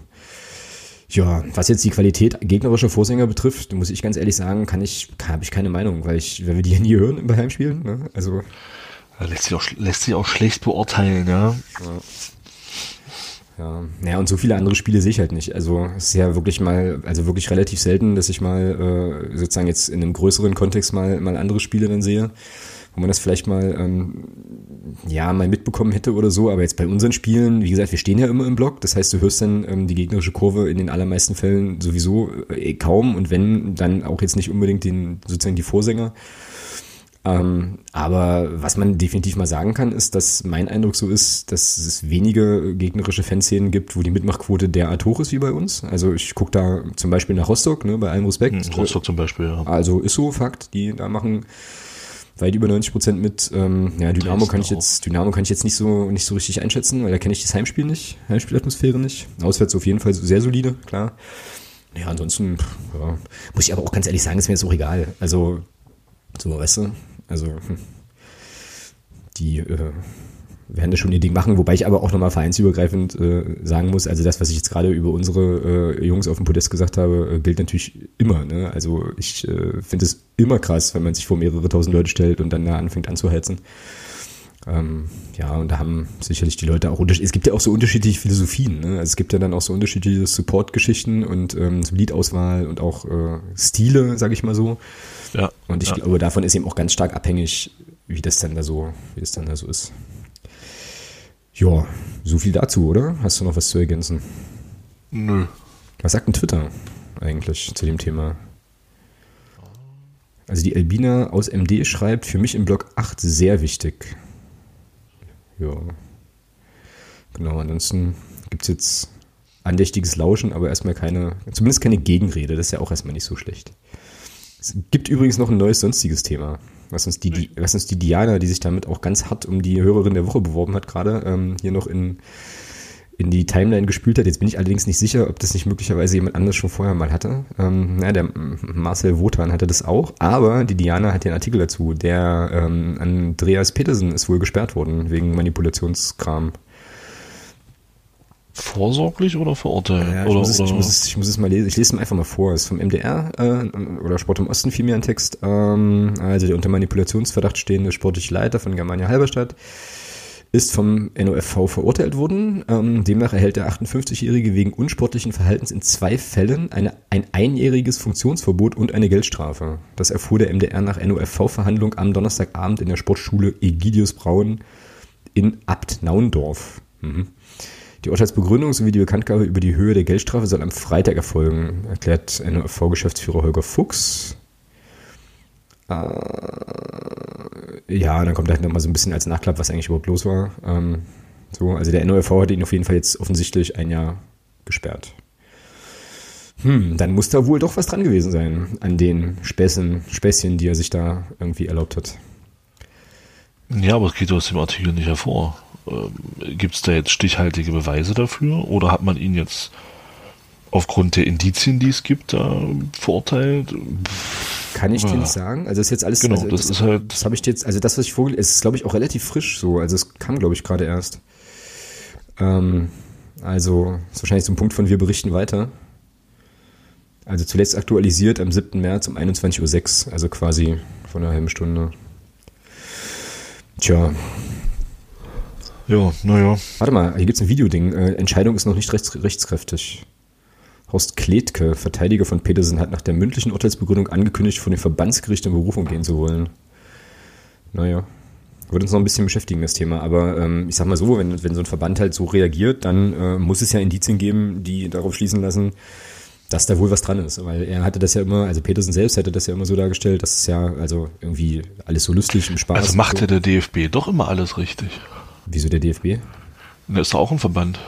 Ja, was jetzt die Qualität gegnerischer Vorsänger betrifft, muss ich ganz ehrlich sagen, kann ich, habe ich keine Meinung, weil ich, wenn wir die ja nie hören bei Heimspielen, ne? Also. Lässt sich auch, lässt sich auch schlecht beurteilen, ja. ja. Ja, naja, und so viele andere Spiele sehe ich halt nicht. Also es ist ja wirklich mal, also wirklich relativ selten, dass ich mal äh, sozusagen jetzt in einem größeren Kontext mal, mal andere Spiele dann sehe wo man das vielleicht mal, ähm, ja, mal mitbekommen hätte oder so. Aber jetzt bei unseren Spielen, wie gesagt, wir stehen ja immer im Block. Das heißt, du hörst dann ähm, die gegnerische Kurve in den allermeisten Fällen sowieso äh, kaum und wenn, dann auch jetzt nicht unbedingt den, sozusagen die Vorsänger. Ähm, aber was man definitiv mal sagen kann, ist, dass mein Eindruck so ist, dass es wenige gegnerische Fanszenen gibt, wo die Mitmachquote derart hoch ist wie bei uns. Also ich gucke da zum Beispiel nach Rostock, ne, bei allem Respekt. Hm, Rostock zum Beispiel, ja. Also ist so Fakt, die da machen weit über 90 Prozent mit. Ähm, ja, Dynamo kann ich jetzt, Dynamo kann ich jetzt nicht so nicht so richtig einschätzen, weil da kenne ich das Heimspiel nicht, Heimspielatmosphäre nicht. Auswärts auf jeden Fall sehr solide, klar. Ja, ansonsten ja, muss ich aber auch ganz ehrlich sagen, ist mir jetzt auch egal. Also so, weißt du, also die äh, werden da schon ihr Ding machen, wobei ich aber auch nochmal vereinsübergreifend äh, sagen muss, also das, was ich jetzt gerade über unsere äh, Jungs auf dem Podest gesagt habe, äh, gilt natürlich immer. Ne? Also ich äh, finde es immer krass, wenn man sich vor mehrere tausend Leute stellt und dann da anfängt anzuheizen. Ähm, ja, und da haben sicherlich die Leute auch unterschiedlich. Es gibt ja auch so unterschiedliche Philosophien. Ne? Also es gibt ja dann auch so unterschiedliche Support-Geschichten und ähm, so Liedauswahl und auch äh, Stile, sage ich mal so. Ja. Und ich ja. glaube, davon ist eben auch ganz stark abhängig, wie das dann da so, wie das dann da so ist. Ja, so viel dazu, oder? Hast du noch was zu ergänzen? Nö. Was sagt denn Twitter eigentlich zu dem Thema? Also die Albina aus MD schreibt, für mich im Block 8 sehr wichtig. Ja. Genau, ansonsten gibt es jetzt andächtiges Lauschen, aber erstmal keine, zumindest keine Gegenrede, das ist ja auch erstmal nicht so schlecht. Es gibt übrigens noch ein neues sonstiges Thema was uns die, was uns die Diana, die sich damit auch ganz hart um die Hörerin der Woche beworben hat, gerade ähm, hier noch in, in die Timeline gespült hat. Jetzt bin ich allerdings nicht sicher, ob das nicht möglicherweise jemand anderes schon vorher mal hatte. Ähm, na, der Marcel Wotan hatte das auch, aber die Diana hat den Artikel dazu. Der ähm, Andreas Petersen ist wohl gesperrt worden wegen Manipulationskram. Vorsorglich oder verurteilt? Ja, ich, oder, muss es, ich, muss es, ich muss es mal lesen. Ich lese es einfach mal vor. Es ist vom MDR äh, oder Sport im Osten vielmehr ein Text. Ähm, also der unter Manipulationsverdacht stehende sportliche Leiter von Germania Halberstadt ist vom NOFV verurteilt worden. Ähm, demnach erhält der 58-Jährige wegen unsportlichen Verhaltens in zwei Fällen eine, ein einjähriges Funktionsverbot und eine Geldstrafe. Das erfuhr der MDR nach NOFV-Verhandlung am Donnerstagabend in der Sportschule Egidius Braun in Abt Naundorf. Mhm. Die Urteilsbegründung sowie die Bekanntgabe über die Höhe der Geldstrafe soll am Freitag erfolgen, erklärt NOV-Geschäftsführer Holger Fuchs. Äh, ja, dann kommt halt nochmal so ein bisschen als Nachklapp, was eigentlich überhaupt los war. Ähm, so, also der NOV hat ihn auf jeden Fall jetzt offensichtlich ein Jahr gesperrt. Hm, dann muss da wohl doch was dran gewesen sein an den Späßen, Späßchen, die er sich da irgendwie erlaubt hat. Ja, aber es geht aus dem Artikel nicht hervor. Ähm, Gibt es da jetzt stichhaltige Beweise dafür oder hat man ihn jetzt aufgrund der Indizien, die es gibt, da verurteilt? Kann ich Ja. dir nicht sagen. Also das ist jetzt alles, Genau, also das ist halt- das habe ich jetzt, also das, was ich vorgelesen, ist, glaube ich, auch relativ frisch so. Also es kam, glaube ich, gerade erst. Ähm, also ist wahrscheinlich so ein Punkt von wir berichten weiter. Also zuletzt aktualisiert am 7. März um 21.06 Uhr, also quasi vor einer halben Stunde. Tja, Ja, naja. warte mal, hier gibt es ein Videoding. Äh, Entscheidung ist noch nicht rechts, rechtskräftig. Horst Kletke, Verteidiger von Petersen, hat nach der mündlichen Urteilsbegründung angekündigt, von dem Verbandsgericht in Berufung gehen zu wollen. Naja, wird uns noch ein bisschen beschäftigen, das Thema. Aber ähm, ich sag mal so, wenn, wenn so ein Verband halt so reagiert, dann äh, muss es ja Indizien geben, die darauf schließen lassen, dass da wohl was dran ist. Weil er hatte das ja immer, also Petersen selbst hätte das ja immer so dargestellt, dass es ja also irgendwie alles so lustig im Spaß. Also macht so. der DFB doch immer alles richtig. Wieso der DFB? Und er ist doch auch ein Verband.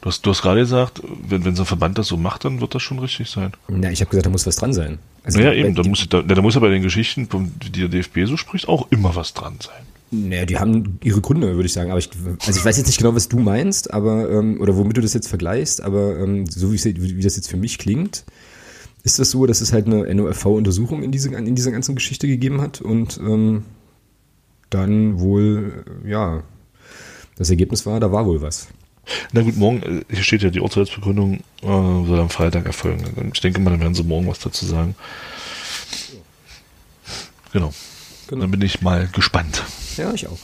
Du hast, du hast gerade gesagt, wenn, wenn so ein Verband das so macht, dann wird das schon richtig sein. Na, ich habe gesagt, da muss was dran sein. Also, naja, eben, da muss, da, da muss ja bei den Geschichten, die der DFB so spricht, auch immer was dran sein. Naja, die haben ihre Gründe, würde ich sagen. Aber ich, also ich weiß jetzt nicht genau, was du meinst, aber ähm, oder womit du das jetzt vergleichst, aber ähm, so wie wie das jetzt für mich klingt, ist das so, dass es halt eine NOFV-Untersuchung in, diese, in dieser ganzen Geschichte gegeben hat und ähm, dann wohl, äh, ja, das Ergebnis war, da war wohl was. Na gut, morgen, äh, hier steht ja die Urteilsbegründung, äh, soll am Freitag erfolgen. Ich denke mal, dann werden sie morgen was dazu sagen. Genau. Genau. Dann bin ich mal gespannt. Ja, ich auch.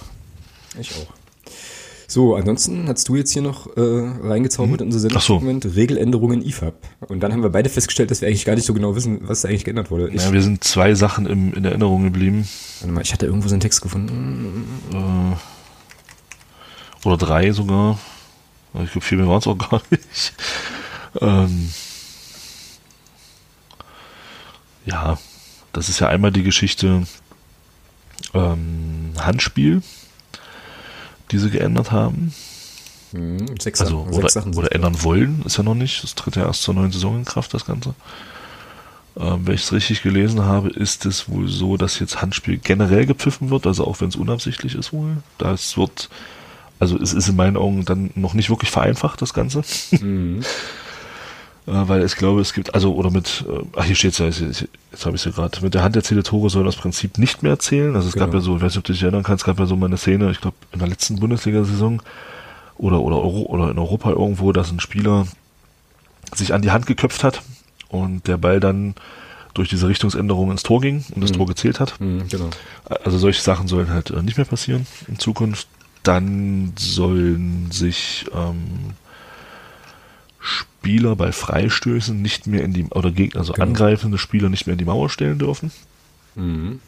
Ich auch. So, ansonsten hast du jetzt hier noch äh, reingezaubert in unser Ach so. Regeländerungen IFAB. Und dann haben wir beide festgestellt, dass wir eigentlich gar nicht so genau wissen, was da eigentlich geändert wurde. Ich, Ja, wir sind zwei Sachen im, in Erinnerung geblieben. warte mal, ich hatte irgendwo so einen Text gefunden. Äh, oder drei sogar. Ich glaube, viel mehr waren es auch gar nicht. Ähm, ja, das ist ja einmal die Geschichte ähm, Handspiel, die sie geändert haben. Hm, sechs, Also, Sachen, oder, sechs Sachen. oder ändern wollen, ist ja noch nicht. Das tritt ja erst zur neuen Saison in Kraft, das Ganze. Ähm, wenn ich es richtig gelesen habe, ist es wohl so, dass jetzt Handspiel generell gepfiffen wird, also auch wenn es unabsichtlich ist wohl. Das wird, also es ist in meinen Augen dann noch nicht wirklich vereinfacht, das Ganze. Mhm. Äh, weil ich glaube, es gibt, also, oder mit, äh, ach, hier steht es ja, jetzt, jetzt habe ich es ja gerade, mit der Hand erzählte Tore sollen das Prinzip nicht mehr zählen. Also es gab Genau. ja so, ich weiß nicht, ob du dich erinnern kannst, es gab ja so mal eine Szene, ich glaube, in der letzten Bundesliga-Saison oder, oder, Euro, oder in Europa irgendwo, dass ein Spieler sich an die Hand geköpft hat und der Ball dann durch diese Richtungsänderung ins Tor ging und das Tor gezählt hat. Hm, genau. Also solche Sachen sollen halt äh, nicht mehr passieren in Zukunft. Dann sollen sich ähm, Spieler bei Freistößen nicht mehr in die oder Gegner, also Genau. angreifende Spieler nicht mehr in die Mauer stellen dürfen. Mhm.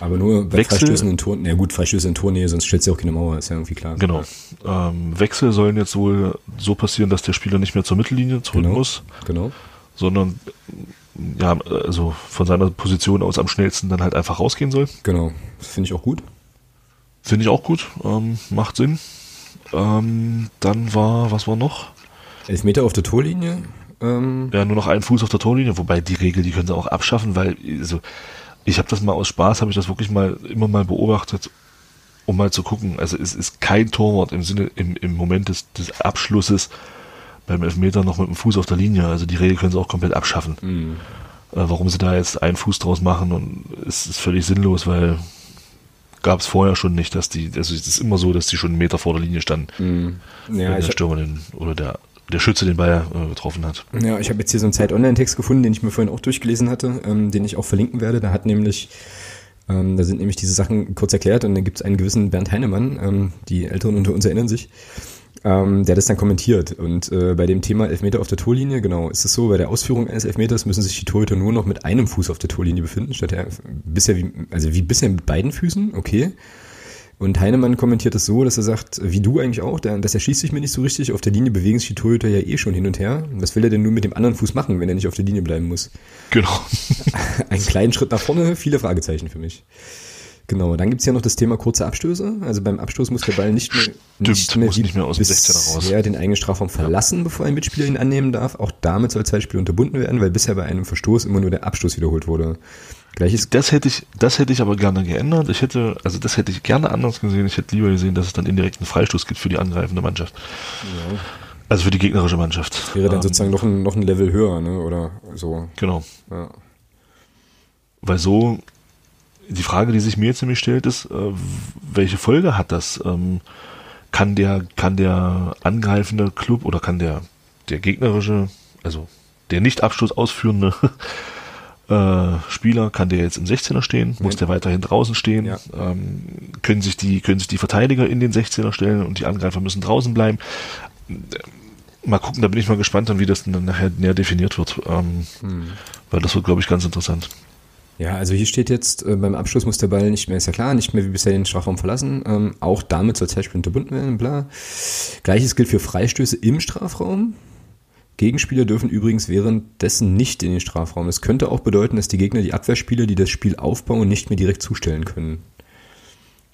Aber nur bei Wechsel- Freistößen in Tor, na gut, Freistöße in Tornähe, sonst stellt sie auch keine Mauer, ist ja irgendwie klar. Genau. Ähm, Wechsel sollen jetzt wohl so passieren, dass der Spieler nicht mehr zur Mittellinie zurück Genau. muss, Genau. sondern ja, also von seiner Position aus am schnellsten dann halt einfach rausgehen soll. Genau. Das finde ich auch gut. Finde ich auch gut, ähm, macht Sinn. Ähm, dann war, was war noch? Elfmeter auf der Torlinie. Ähm, Ja, nur noch einen Fuß auf der Torlinie, wobei die Regel, die können sie auch abschaffen, weil also, ich habe das mal aus Spaß, habe ich das wirklich mal immer mal beobachtet, um mal zu gucken. Also es ist kein Torwart im Sinne, im, im Moment des, des Abschlusses beim Elfmeter noch mit dem Fuß auf der Linie. Also die Regel können sie auch komplett abschaffen. Mhm. Äh, warum sie da jetzt einen Fuß draus machen und es ist völlig sinnlos, weil gab es vorher schon nicht, dass die, also es ist immer so, dass die schon einen Meter vor der Linie standen, Mhm. Ja, der Stürmer den, oder der, der Schütze den Ball äh, getroffen hat. Ja, ich habe jetzt hier so einen Zeit-Online-Text gefunden, den ich mir vorhin auch durchgelesen hatte, ähm, den ich auch verlinken werde. Da hat nämlich, ähm, da sind nämlich diese Sachen kurz erklärt und dann gibt es einen gewissen Bernd Heinemann, ähm, die Älteren unter uns erinnern sich, ähm, der das dann kommentiert. Und äh, bei dem Thema Elfmeter auf der Torlinie, genau, ist es so, bei der Ausführung eines Elfmeters müssen sich die Torhüter nur noch mit einem Fuß auf der Torlinie befinden, statt der, bisher wie, also wie bisher mit beiden Füßen, okay. Und Heinemann kommentiert es so, dass er sagt, wie du eigentlich auch, der, das erschließt sich mir nicht so richtig. Auf der Linie bewegen sich die Torhüter ja eh schon hin und her. Was will er denn nur mit dem anderen Fuß machen, wenn er nicht auf der Linie bleiben muss? Genau. Einen kleinen Schritt nach vorne, viele Fragezeichen für mich. Genau, dann gibt's ja noch das Thema kurze Abstöße. Also beim Abstoß muss der Ball nicht mehr, Stimmt, muss nicht mehr aus dem 16er raus. bisher den eigenen Strafraum verlassen, bevor ein Mitspieler ihn annehmen darf. Auch damit soll Zeitspiel unterbunden werden, weil bisher bei einem Verstoß immer nur der Abstoß wiederholt wurde. Gleiches. Das hätte ich, das hätte ich aber gerne geändert. Ich hätte, also das hätte ich gerne anders gesehen. Ich hätte lieber gesehen, dass es dann indirekt einen Freistoß gibt für die angreifende Mannschaft. Ja. Also für die gegnerische Mannschaft. Das wäre dann Ähm, sozusagen noch ein, noch ein Level höher, ne? Oder so. Genau. Ja. Weil so, die Frage, die sich mir jetzt nämlich stellt, ist, äh, welche Folge hat das? Ähm, kann der, kann der angreifende Club oder kann der, der gegnerische, also der nicht Abstoß ausführende äh, Spieler, kann der jetzt im 16er stehen? Muss der weiterhin draußen stehen? Ja. Ähm, können sich die, können sich die Verteidiger in den 16er stellen und die Angreifer müssen draußen bleiben? Mal gucken, da bin ich mal gespannt, wie das dann nachher näher definiert wird. Ähm, Hm. Weil das wird, glaube ich, ganz interessant. Ja, also hier steht jetzt, äh, beim Abschluss muss der Ball nicht mehr, ist ja klar, nicht mehr wie bisher den Strafraum verlassen. Ähm, auch damit soll Zeitspiel unterbunden werden, bla. Gleiches gilt für Freistöße im Strafraum. Gegenspieler dürfen übrigens währenddessen nicht in den Strafraum. Das könnte auch bedeuten, dass die Gegner die Abwehrspieler, die das Spiel aufbauen, nicht mehr direkt zustellen können.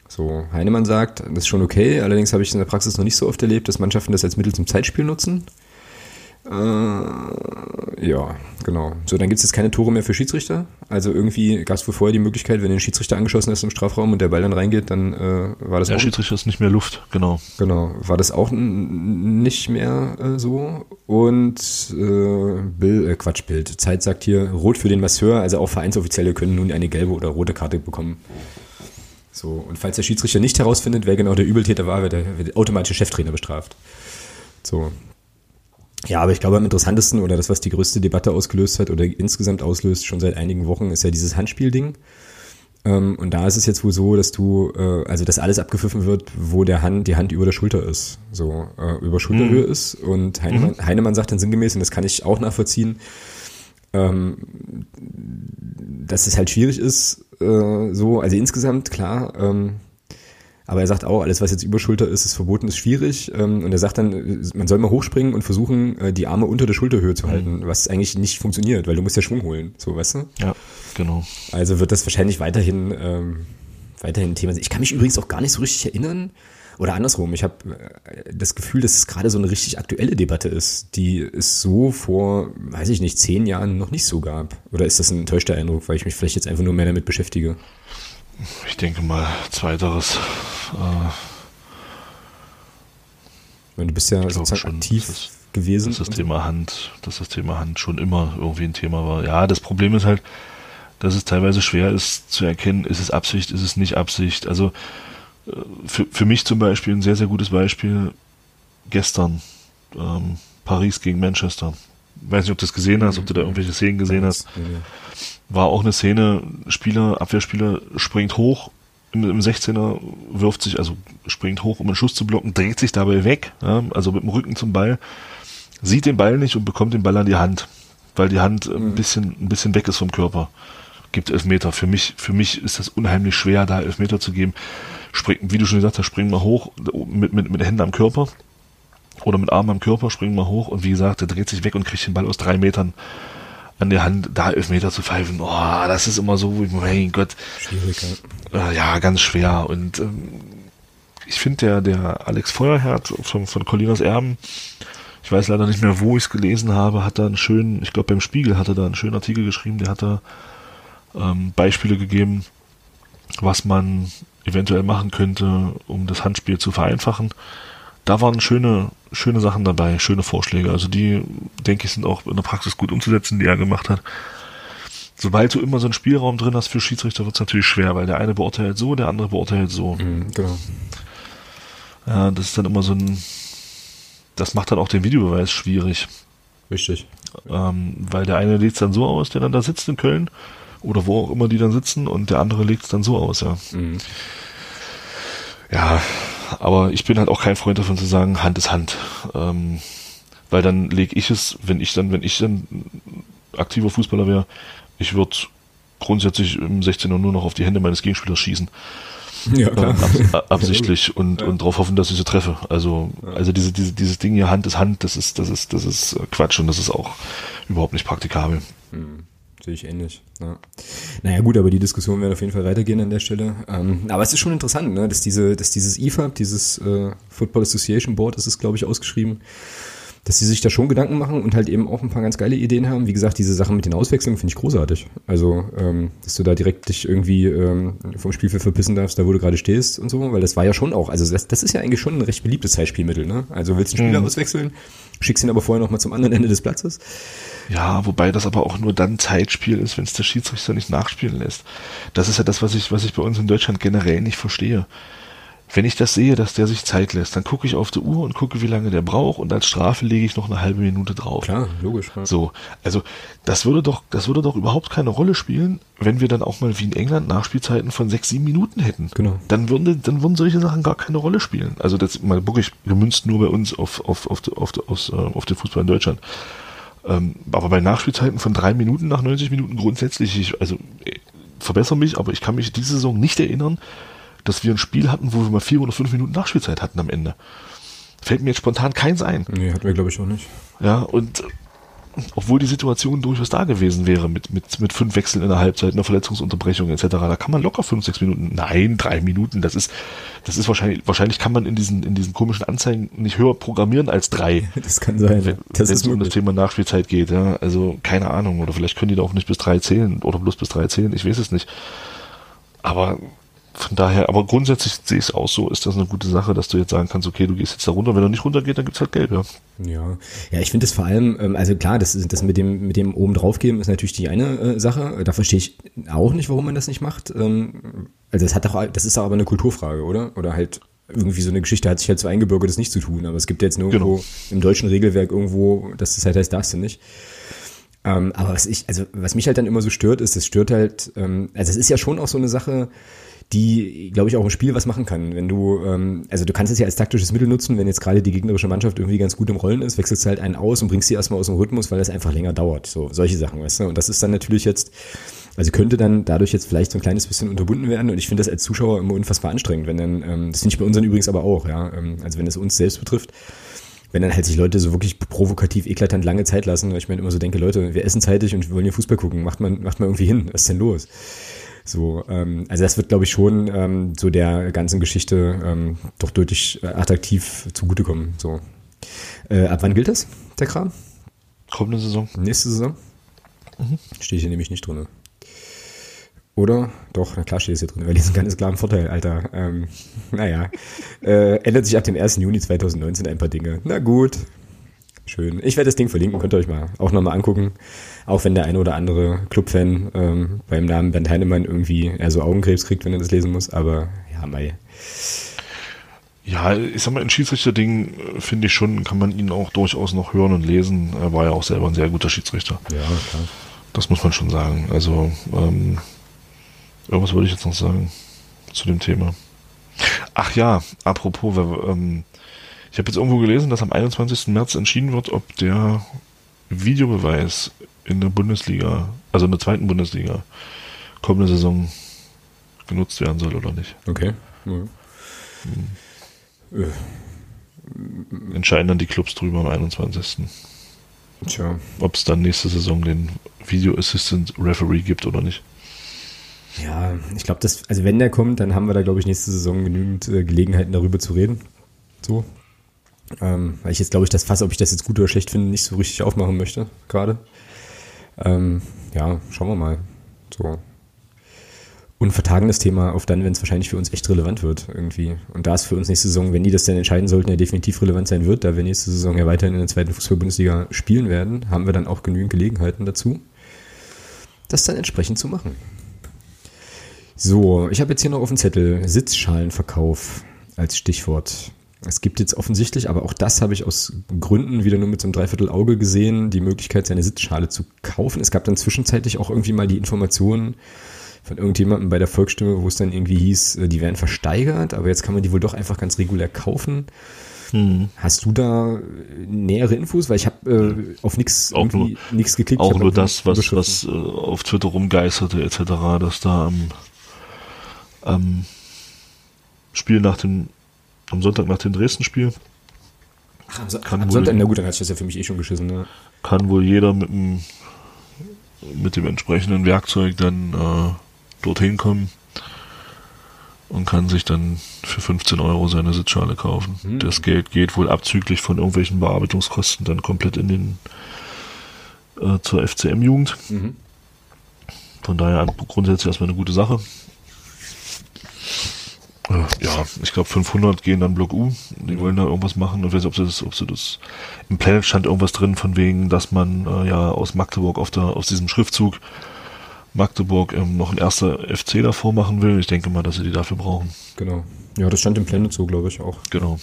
So, Heinemann sagt, das ist schon okay, allerdings habe ich in der Praxis noch nicht so oft erlebt, dass Mannschaften das als Mittel zum Zeitspiel nutzen. Äh, ja, genau. So, dann gibt es jetzt keine Tore mehr für Schiedsrichter. Also irgendwie gab es wohl vorher die Möglichkeit, wenn den Schiedsrichter angeschossen hast im Strafraum und der Ball dann reingeht, dann äh, war das Der auch, Schiedsrichter ist nicht mehr Luft, genau. genau, war das auch nicht mehr äh, so. Und äh, Bill, äh, Quatsch, Bild. Zeit sagt hier, rot für den Masseur, also auch Vereinsoffizielle können nun eine gelbe oder rote Karte bekommen. So, und falls der Schiedsrichter nicht herausfindet, wer genau der Übeltäter war, wird der, wird der automatische Cheftrainer bestraft. So. Ja, aber ich glaube, am interessantesten oder das, was die größte Debatte ausgelöst hat oder insgesamt auslöst, schon seit einigen Wochen, ist ja dieses Handspielding. Ähm, und da ist es jetzt wohl so, dass du, äh, also dass alles abgepfiffen wird, wo der Hand, die Hand über der Schulter ist, so äh, über Schulterhöhe ist. Und Heinemann, Heinemann sagt dann sinngemäß, und das kann ich auch nachvollziehen, ähm, dass es halt schwierig ist, äh, so, also insgesamt, klar, ähm, aber er sagt auch, alles, was jetzt über Schulter ist, ist verboten, ist schwierig. Ähm, und er sagt dann, man soll mal hochspringen und versuchen, äh, die Arme unter der Schulterhöhe zu halten, was eigentlich nicht funktioniert, weil du musst ja Schwung holen, so, weißt du? Ja, genau. Also wird das wahrscheinlich weiterhin, ähm, weiterhin ein Thema sein. Ich kann mich übrigens auch gar nicht so richtig erinnern, oder andersrum, ich habe äh, das Gefühl, dass es gerade so eine richtig aktuelle Debatte ist, die es so vor, weiß ich nicht, zehn Jahren noch nicht so gab. Oder ist das ein enttäuschter Eindruck, weil ich mich vielleicht jetzt einfach nur mehr damit beschäftige? Ich denke mal, zweiteres. Äh, du bist ja sozusagen schon, aktiv das ist- gewesen. dass das Thema Hand, dass das Thema Hand schon immer irgendwie ein Thema war. Ja, das Problem ist halt, dass es teilweise schwer ist zu erkennen, ist es Absicht, ist es nicht Absicht. Also äh, für, für mich zum Beispiel ein sehr, sehr gutes Beispiel gestern ähm, Paris gegen Manchester. Weiß nicht, ob du das gesehen hast, ob du da irgendwelche Szenen gesehen hast. War auch eine Szene, Spieler, Abwehrspieler springt hoch im, im 16er, wirft sich, also springt hoch, um einen Schuss zu blocken, dreht sich dabei weg, ja, also mit dem Rücken zum Ball, sieht den Ball nicht und bekommt den Ball an die Hand, weil die Hand ein bisschen, ein bisschen weg ist vom Körper. Gibt Elfmeter. Für mich, für mich ist das unheimlich schwer, da Elfmeter zu geben. Spring, wie du schon gesagt hast, spring mal hoch mit, mit, mit Händen am Körper oder mit Armen am Körper, spring mal hoch und wie gesagt, der dreht sich weg und kriegt den Ball aus drei Metern an der Hand, da Elfmeter zu pfeifen. Oh, das ist immer so, mein Gott, Schwierig, ja. äh, ja, ganz schwer. Und ähm, ich finde, der, der Alex Feuerherd von, von Colinas Erben, ich weiß leider nicht mehr, wo ich es gelesen habe, hat da einen schönen, ich glaube beim Spiegel hat er da einen schönen Artikel geschrieben, der hat da ähm, Beispiele gegeben, was man eventuell machen könnte, um das Handspiel zu vereinfachen. Da waren schöne, schöne Sachen dabei, schöne Vorschläge. Also die, denke ich, sind auch in der Praxis gut umzusetzen, die er gemacht hat. Sobald du immer so einen Spielraum drin hast für Schiedsrichter, wird es natürlich schwer, weil der eine beurteilt so, der andere beurteilt so. Mhm, genau. Ja, das ist dann immer so ein, das macht dann auch den Videobeweis schwierig. Richtig. Ähm, weil der eine legt es dann so aus, der dann da sitzt in Köln, oder wo auch immer die dann sitzen, und der andere legt es dann so aus, ja. Mhm. Ja, aber ich bin halt auch kein Freund davon zu sagen, Hand ist Hand. Ähm, weil dann lege ich es, wenn ich dann, wenn ich dann aktiver Fußballer wäre, ich würde grundsätzlich im 16er nur noch auf die Hände meines Gegenspielers schießen. Ja, Äh, klar. abs absichtlich und, und darauf hoffen, dass ich sie treffe. Also, also diese, diese, dieses Ding hier, Hand ist Hand, das ist, das ist, das ist äh, Quatsch und das ist auch überhaupt nicht praktikabel. Sehe ich ähnlich. Ja. Naja gut, aber die Diskussion wird auf jeden Fall weitergehen an der Stelle. Ähm, aber es ist schon interessant, ne, dass diese, dass dieses IFAB, dieses äh, Football Association Board, ist es glaube ich ausgeschrieben, dass sie sich da schon Gedanken machen und halt eben auch ein paar ganz geile Ideen haben. Wie gesagt, diese Sachen mit den Auswechslungen finde ich großartig. Also, ähm, dass du da direkt dich irgendwie ähm, vom Spielfeld verpissen darfst, da wo du gerade stehst und so, weil das war ja schon auch, also das, das ist ja eigentlich schon ein recht beliebtes Zeitspielmittel, ne? Also willst du einen Spieler mhm. auswechseln, schickst ihn aber vorher nochmal zum anderen Ende des Platzes. Ja, wobei das aber auch nur dann Zeitspiel ist, wenn es der Schiedsrichter nicht nachspielen lässt. Das ist ja das, was ich, was ich bei uns in Deutschland generell nicht verstehe. Wenn ich das sehe, dass der sich Zeit lässt, dann gucke ich auf die Uhr und gucke, wie lange der braucht und als Strafe lege ich noch eine halbe Minute drauf. Klar, logisch. Ja. So, also das würde doch, das würde doch überhaupt keine Rolle spielen, wenn wir dann auch mal wie in England Nachspielzeiten von sechs, sieben Minuten hätten. Genau. Dann würden, dann würden solche Sachen gar keine Rolle spielen. Also das mal wirklich gemünzt nur bei uns auf, auf, auf, auf, auf, auf den Fußball in Deutschland. Ähm, aber bei Nachspielzeiten von drei Minuten nach 90 Minuten grundsätzlich, ich, also äh, verbessere mich, aber ich kann mich diese Saison nicht erinnern, dass wir ein Spiel hatten, wo wir mal vier oder fünf Minuten Nachspielzeit hatten am Ende. Fällt mir jetzt spontan keins ein. Nee, hatten wir, glaube ich, auch nicht. Ja, und obwohl die Situation durchaus da gewesen wäre, mit, mit, mit fünf Wechseln in der Halbzeit, einer Verletzungsunterbrechung etc., da kann man locker fünf, sechs Minuten, nein, drei Minuten, das ist, das ist wahrscheinlich, wahrscheinlich kann man in diesen, in diesen komischen Anzeigen nicht höher programmieren als drei. Das kann sein, wenn, das wenn es um das Thema Nachspielzeit geht, ja, also keine Ahnung, oder vielleicht können die da auch nicht bis drei zählen, oder bloß bis drei zählen, ich weiß es nicht. Aber von daher, aber grundsätzlich sehe ich es auch so, ist das eine gute Sache, dass du jetzt sagen kannst, okay, du gehst jetzt da runter, wenn er nicht runtergeht, dann gibt's halt Geld, ja. Ja, ja ich finde das vor allem, ähm, also klar, das, das mit dem, mit dem oben drauf geben ist natürlich die eine äh, Sache. Da verstehe ich auch nicht, warum man das nicht macht. Ähm, also das hat doch, das ist aber eine Kulturfrage, oder? Oder halt irgendwie so eine Geschichte hat sich halt so eingebürgert, das nicht zu tun. Aber es gibt jetzt nirgendwo genau. im deutschen Regelwerk irgendwo, dass das halt heißt, darfst du nicht. Ähm, aber was ich, also was mich halt dann immer so stört, ist, es stört halt, ähm, also es ist ja schon auch so eine Sache, die, glaube ich, auch im Spiel was machen kann. Wenn du, ähm, also du kannst es ja als taktisches Mittel nutzen, wenn jetzt gerade die gegnerische Mannschaft irgendwie ganz gut im Rollen ist, wechselst du halt einen aus und bringst sie erstmal aus dem Rhythmus, weil das einfach länger dauert. So, solche Sachen, weißt du? Und das ist dann natürlich jetzt, also könnte dann dadurch jetzt vielleicht so ein kleines bisschen unterbunden werden und ich finde das als Zuschauer immer unfassbar anstrengend, wenn dann, ähm, das finde ich bei unseren übrigens aber auch, ja, ähm, also wenn es uns selbst betrifft, wenn dann halt sich Leute so wirklich provokativ eklatant lange Zeit lassen, weil ich mir immer so denke, Leute, wir essen zeitig und wir wollen hier Fußball gucken, macht man, macht man irgendwie hin, was ist denn los? So, ähm, also das wird, glaube ich, schon ähm, so der ganzen Geschichte ähm, doch deutlich äh, attraktiv zugutekommen. So. Äh, ab wann gilt das, der Kram? Kommende Saison. Nächste Saison? Mhm. Stehe hier nämlich nicht drin. Oder? Doch, na klar steht es hier drin, weil die ein ganz klaren Vorteil, Alter. Ähm, naja. Äh, ändert sich ab dem 1. Juni 2019 ein paar Dinge. Na gut. Schön. Ich werde das Ding verlinken, könnt ihr euch mal auch nochmal angucken. Auch wenn der eine oder andere Clubfan ähm, beim Namen Bernd Heinemann irgendwie eher so Augenkrebs kriegt, wenn er das lesen muss. Aber ja, mei. Ja, ich sag mal, in Schiedsrichter-Ding äh, finde ich schon, kann man ihn auch durchaus noch hören und lesen. Er war ja auch selber ein sehr guter Schiedsrichter. Ja, klar. Das muss man schon sagen. Also, ähm, irgendwas wollte ich jetzt noch sagen zu dem Thema. Ach ja, apropos, ähm, ich habe jetzt irgendwo gelesen, dass am 21. März entschieden wird, ob der Videobeweis in der Bundesliga, also in der zweiten Bundesliga, kommende Saison genutzt werden soll oder nicht. Okay. Hm. Äh. Entscheiden dann die Clubs drüber am 21. Tja. Ob es dann nächste Saison den Video Assistant Referee gibt oder nicht. Ja, ich glaube, dass, also wenn der kommt, dann haben wir da, glaube ich, nächste Saison genügend äh, Gelegenheiten darüber zu reden. So. Ähm, weil ich jetzt, glaube ich, das Fass, ob ich das jetzt gut oder schlecht finde, nicht so richtig aufmachen möchte, gerade. Ähm, ja, schauen wir mal. So. Und vertagen das Thema auf dann, wenn es wahrscheinlich für uns echt relevant wird, irgendwie. Und da es für uns nächste Saison, wenn die das denn entscheiden sollten, ja definitiv relevant sein wird, da wir nächste Saison ja weiterhin in der zweiten Fußball-Bundesliga spielen werden, haben wir dann auch genügend Gelegenheiten dazu, das dann entsprechend zu machen. So, ich habe jetzt hier noch auf dem Zettel Sitzschalenverkauf als Stichwort. Es gibt jetzt offensichtlich, aber auch das habe ich aus Gründen wieder nur mit so einem Dreiviertel-Auge gesehen, die Möglichkeit, seine Sitzschale zu kaufen. Es gab dann zwischenzeitlich auch irgendwie mal die Informationen von irgendjemandem bei der Volksstimme, wo es dann irgendwie hieß, äh, die werden versteigert, aber jetzt kann man die wohl doch einfach ganz regulär kaufen. Hm. Hast du da nähere Infos? Weil ich habe äh, auf nichts nichts geklickt. Auch nur das, was, was äh, auf Twitter rumgeisterte etc., dass da am, am Spiel nach dem am Sonntag nach dem Dresden-Spiel. Ach, am, so kann am wohl, Sonntag, na gut, dann hat sich das ja für mich eh schon geschissen. Ne? Kann wohl jeder mit dem, mit dem entsprechenden Werkzeug dann äh, dorthin kommen. und kann sich dann für 15 Euro seine Sitzschale kaufen. Mhm. Das Geld geht wohl abzüglich von irgendwelchen Bearbeitungskosten dann komplett in den äh, zur FCM-Jugend. Mhm. Von daher grundsätzlich erstmal eine gute Sache. Äh, ja, ich glaube 500 gehen dann Block U. Die wollen da irgendwas machen. Ich weiß nicht, ob sie das, ob sie das im Planet stand irgendwas drin von wegen, dass man äh, ja aus Magdeburg auf der aus diesem Schriftzug Magdeburg ähm, noch ein erster FC davor machen will. Ich denke mal, dass sie die dafür brauchen. Genau. Ja, das stand im Planet so, glaube ich auch. Genau.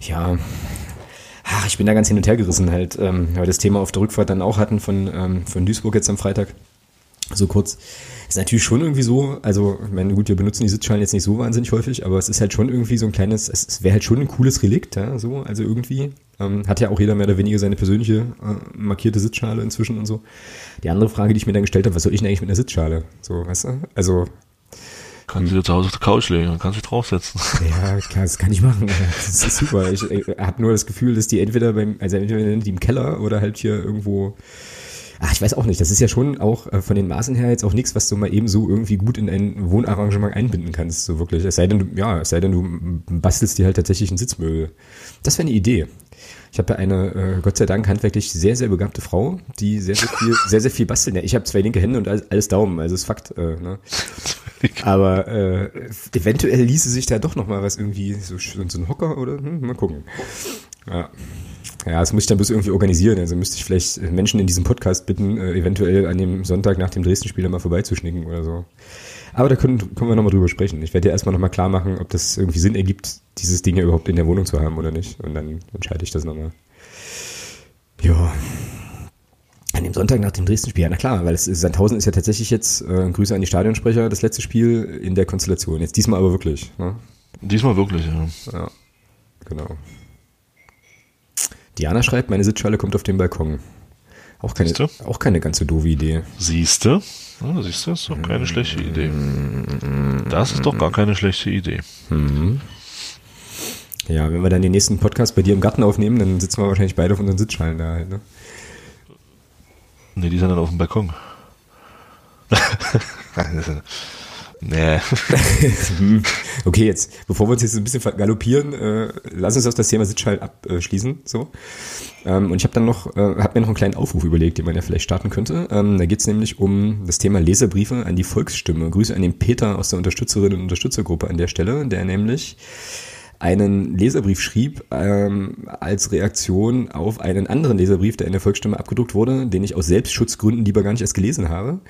Ja. Ach, ich bin da ganz hin und her gerissen halt, ähm, weil wir das Thema auf der Rückfahrt dann auch hatten von, ähm, von Duisburg jetzt am Freitag. So kurz. Ist natürlich schon irgendwie so, also, ich meine, gut, wir benutzen die Sitzschalen jetzt nicht so wahnsinnig häufig, aber es ist halt schon irgendwie so ein kleines, es, es wäre halt schon ein cooles Relikt, ja, so, also irgendwie. Ähm, hat ja auch jeder mehr oder weniger seine persönliche äh, markierte Sitzschale inzwischen und so. Die andere Frage, die ich mir dann gestellt habe, was soll ich denn eigentlich mit einer Sitzschale? So, weißt du? Also. Kann sie dir zu Hause auf der Couch legen und kannst dich draufsetzen. Ja, klar, das kann ich machen. Das ist super. Ich, ich habe nur das Gefühl, dass die entweder beim, also entweder die im Keller oder halt hier irgendwo Ach, ich weiß auch nicht. Das ist ja schon auch äh, von den Maßen her jetzt auch nichts, was du mal eben so irgendwie gut in ein Wohnarrangement einbinden kannst, so wirklich. Es sei denn, du, ja, es sei denn, du bastelst dir halt tatsächlich einen Sitzmöbel. Das wäre eine Idee. Ich habe ja eine, äh, Gott sei Dank, handwerklich sehr, sehr begabte Frau, die sehr, sehr viel, sehr, sehr viel bastelt. Ja, ich habe zwei linke Hände und alles, alles Daumen, also ist Fakt. Äh, ne? Aber äh, eventuell ließe sich da doch noch mal was irgendwie, so, so ein Hocker oder, hm, mal gucken. Ja. Ja, das muss ich dann bloß irgendwie organisieren. Also müsste ich vielleicht Menschen in diesem Podcast bitten, äh, eventuell an dem Sonntag nach dem Dresden-Spiel mal vorbeizuschnicken oder so. Aber da können, können wir nochmal drüber sprechen. Ich werde dir erstmal nochmal klar machen, ob das irgendwie Sinn ergibt, dieses Ding ja überhaupt in der Wohnung zu haben oder nicht. Und dann entscheide ich das nochmal. Ja. An dem Sonntag nach dem Dresden-Spiel, ja, na klar, weil es, Sandhausen ist ja tatsächlich jetzt, äh, Grüße an die Stadionsprecher, das letzte Spiel in der Konstellation. Jetzt diesmal aber wirklich. Ne? Diesmal wirklich, ja. Ja, genau. Diana schreibt, meine Sitzschale kommt auf den Balkon. Auch keine, auch keine ganz so doofe Idee. Siehste? Ja, siehst du, das ist doch keine schlechte Idee. Das ist doch gar keine schlechte Idee. Mhm. Ja, wenn wir dann den nächsten Podcast bei dir im Garten aufnehmen, dann sitzen wir wahrscheinlich beide auf unseren Sitzschalen da halt, ne? Ne, die sind dann auf dem Balkon. Nee. okay, jetzt, bevor wir uns jetzt ein bisschen galoppieren, äh, lass uns auf das Thema Sitzschalt abschließen. So. Ähm, und ich habe dann noch, äh, habe mir noch einen kleinen Aufruf überlegt, den man ja vielleicht starten könnte. Ähm, da geht es nämlich um das Thema Leserbriefe an die Volksstimme. Grüße an den Peter aus der Unterstützerinnen und Unterstützergruppe an der Stelle, der nämlich einen Leserbrief schrieb ähm, als Reaktion auf einen anderen Leserbrief, der in der Volksstimme abgedruckt wurde, den ich aus Selbstschutzgründen lieber gar nicht erst gelesen habe.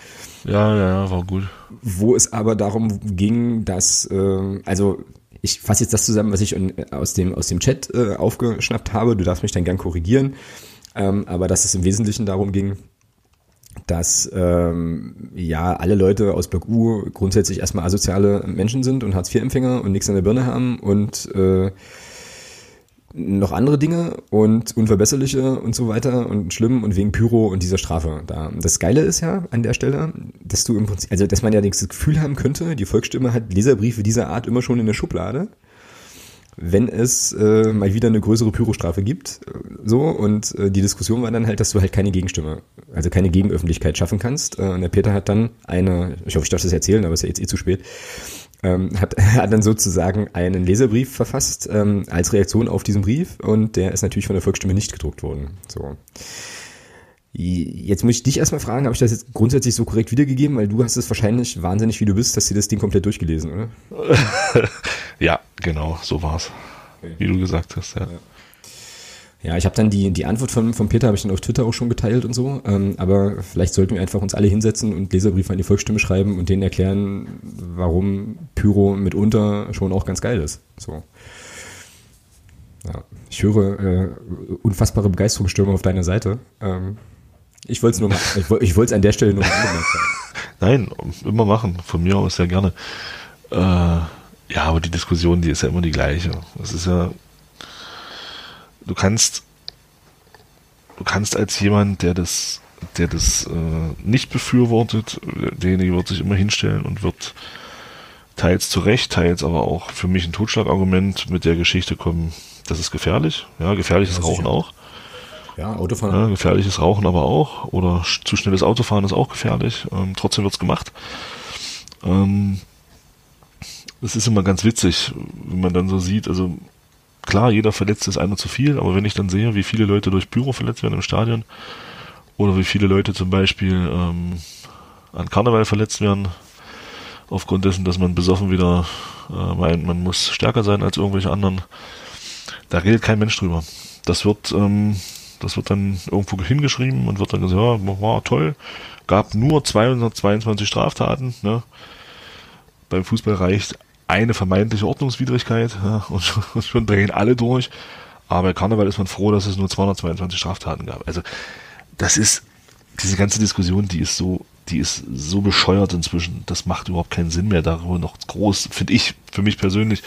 Ja, ja, ja, war gut. Wo es aber darum ging, dass, äh, also ich fasse jetzt das zusammen, was ich aus dem, aus dem Chat äh, aufgeschnappt habe. Du darfst mich dann gern korrigieren. Ähm, aber dass es im Wesentlichen darum ging, dass ähm, ja alle Leute aus Block U grundsätzlich erstmal asoziale Menschen sind und Hartz-IV-Empfänger und nichts an der Birne haben und äh, noch andere Dinge und unverbesserliche und so weiter und schlimm und wegen Pyro und dieser Strafe da. Das Geile ist ja an der Stelle, dass du im Prinzip, also dass man ja das Gefühl haben könnte, die Volksstimme hat Leserbriefe dieser Art immer schon in der Schublade wenn es äh, mal wieder eine größere Pyrostrafe gibt. Äh, so, und äh, die Diskussion war dann halt, dass du halt keine Gegenstimme, also keine Gegenöffentlichkeit schaffen kannst. Äh, und der Peter hat dann eine, ich hoffe, ich darf das erzählen, aber es ist ja jetzt eh zu spät, ähm, hat, hat dann sozusagen einen Leserbrief verfasst ähm, als Reaktion auf diesen Brief und der ist natürlich von der Volksstimme nicht gedruckt worden. So. Jetzt muss ich dich erstmal fragen, habe ich das jetzt grundsätzlich so korrekt wiedergegeben? Weil du hast es wahrscheinlich wahnsinnig, wie du bist, dass du das Ding komplett durchgelesen, oder? ja, genau, so war's. Okay. Wie du gesagt hast, ja. Ja, ich habe dann die, die Antwort von, von Peter, habe ich dann auf Twitter auch schon geteilt und so. Ähm, aber vielleicht sollten wir einfach uns alle hinsetzen und Leserbriefe an die Volksstimme schreiben und denen erklären, warum Pyro mitunter schon auch ganz geil ist. So. Ja, ich höre äh, unfassbare Begeisterungsstürme auf deiner Seite. Ähm, ich wollte es nur mal, ich, wollte es an der Stelle nur mal. Nein, immer machen. Von mir aus sehr gerne. Äh, ja, aber die Diskussion, die ist ja immer die gleiche. Es ist ja, du kannst, du kannst als jemand, der das, der das äh, nicht befürwortet, derjenige wird sich immer hinstellen und wird teils zu Recht, teils aber auch für mich ein Totschlagargument mit der Geschichte kommen, das ist gefährlich. Ja, gefährliches ja, Rauchen auch. Ja, Autofahren. Ja, gefährliches Rauchen aber auch. Oder zu schnelles Autofahren ist auch gefährlich. Ähm, trotzdem wird's gemacht. Ähm, es ist immer ganz witzig, wenn man dann so sieht, also klar, jeder verletzt ist einer zu viel, aber wenn ich dann sehe, wie viele Leute durch Pyro verletzt werden im Stadion oder wie viele Leute zum Beispiel ähm, an Karneval verletzt werden, aufgrund dessen, dass man besoffen wieder äh, meint, man muss stärker sein als irgendwelche anderen, da redet kein Mensch drüber. Das wird, ähm, das wird dann irgendwo hingeschrieben und wird dann gesagt, ja, war toll, gab nur 222 Straftaten, ne? Beim Fußball reicht eine vermeintliche Ordnungswidrigkeit ja, und, schon, schon drehen alle durch. Aber bei Karneval ist man froh, dass es nur 222 Straftaten gab. Also das ist diese ganze Diskussion, die ist so, die ist so bescheuert inzwischen. Das macht überhaupt keinen Sinn mehr, darüber noch groß, finde ich, für mich persönlich,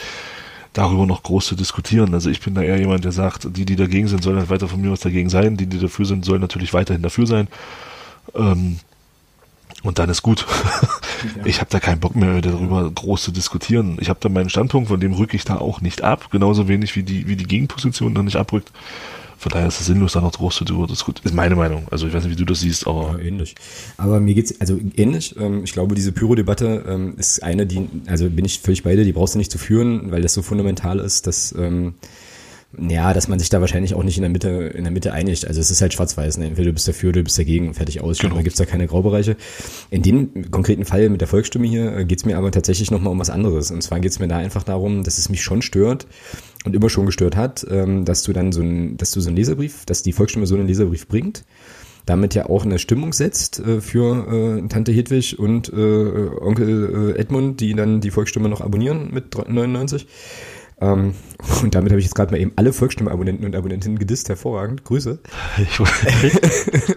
darüber noch groß zu diskutieren. Also ich bin da eher jemand, der sagt, die, die dagegen sind, sollen halt weiter von mir aus dagegen sein. Die, die dafür sind, sollen natürlich weiterhin dafür sein. Ähm, und dann ist gut. Ja. Ich habe da keinen Bock mehr darüber groß zu diskutieren. Ich habe da meinen Standpunkt, von dem rücke ich da auch nicht ab, genauso wenig wie die wie die Gegenposition da nicht abrückt. Von daher ist es sinnlos, da noch groß zu diskutieren. Ist meine Meinung. Also ich weiß nicht, wie du das siehst, aber. Ja, ähnlich. Aber mir geht's, also ähnlich. Ähm, ich glaube, diese Pyro-Debatte ähm, ist eine, die, also bin ich völlig bei dir, die brauchst du nicht zu führen, weil das so fundamental ist, dass ähm, ja, dass man sich da wahrscheinlich auch nicht in der Mitte, in der Mitte einigt. Also es ist halt schwarz-weiß. Ne? Entweder du bist dafür oder du bist dagegen, fertig aus. Genau. Da gibt's da keine Graubereiche. In dem konkreten Fall mit der Volksstimme hier äh, geht's mir aber tatsächlich nochmal um was anderes. Und zwar geht's mir da einfach darum, dass es mich schon stört und immer schon gestört hat, ähm, dass du dann so ein, dass du so einen Leserbrief, dass die Volksstimme so einen Leserbrief bringt damit ja auch eine Stimmung setzt äh, für äh, Tante Hedwig und äh, Onkel Edmund, die dann die Volksstimme noch abonnieren mit 99. Ähm, und damit habe ich jetzt gerade mal eben alle Volksstimme-Abonnenten und Abonnentinnen gedisst. Hervorragend. Grüße. Ich,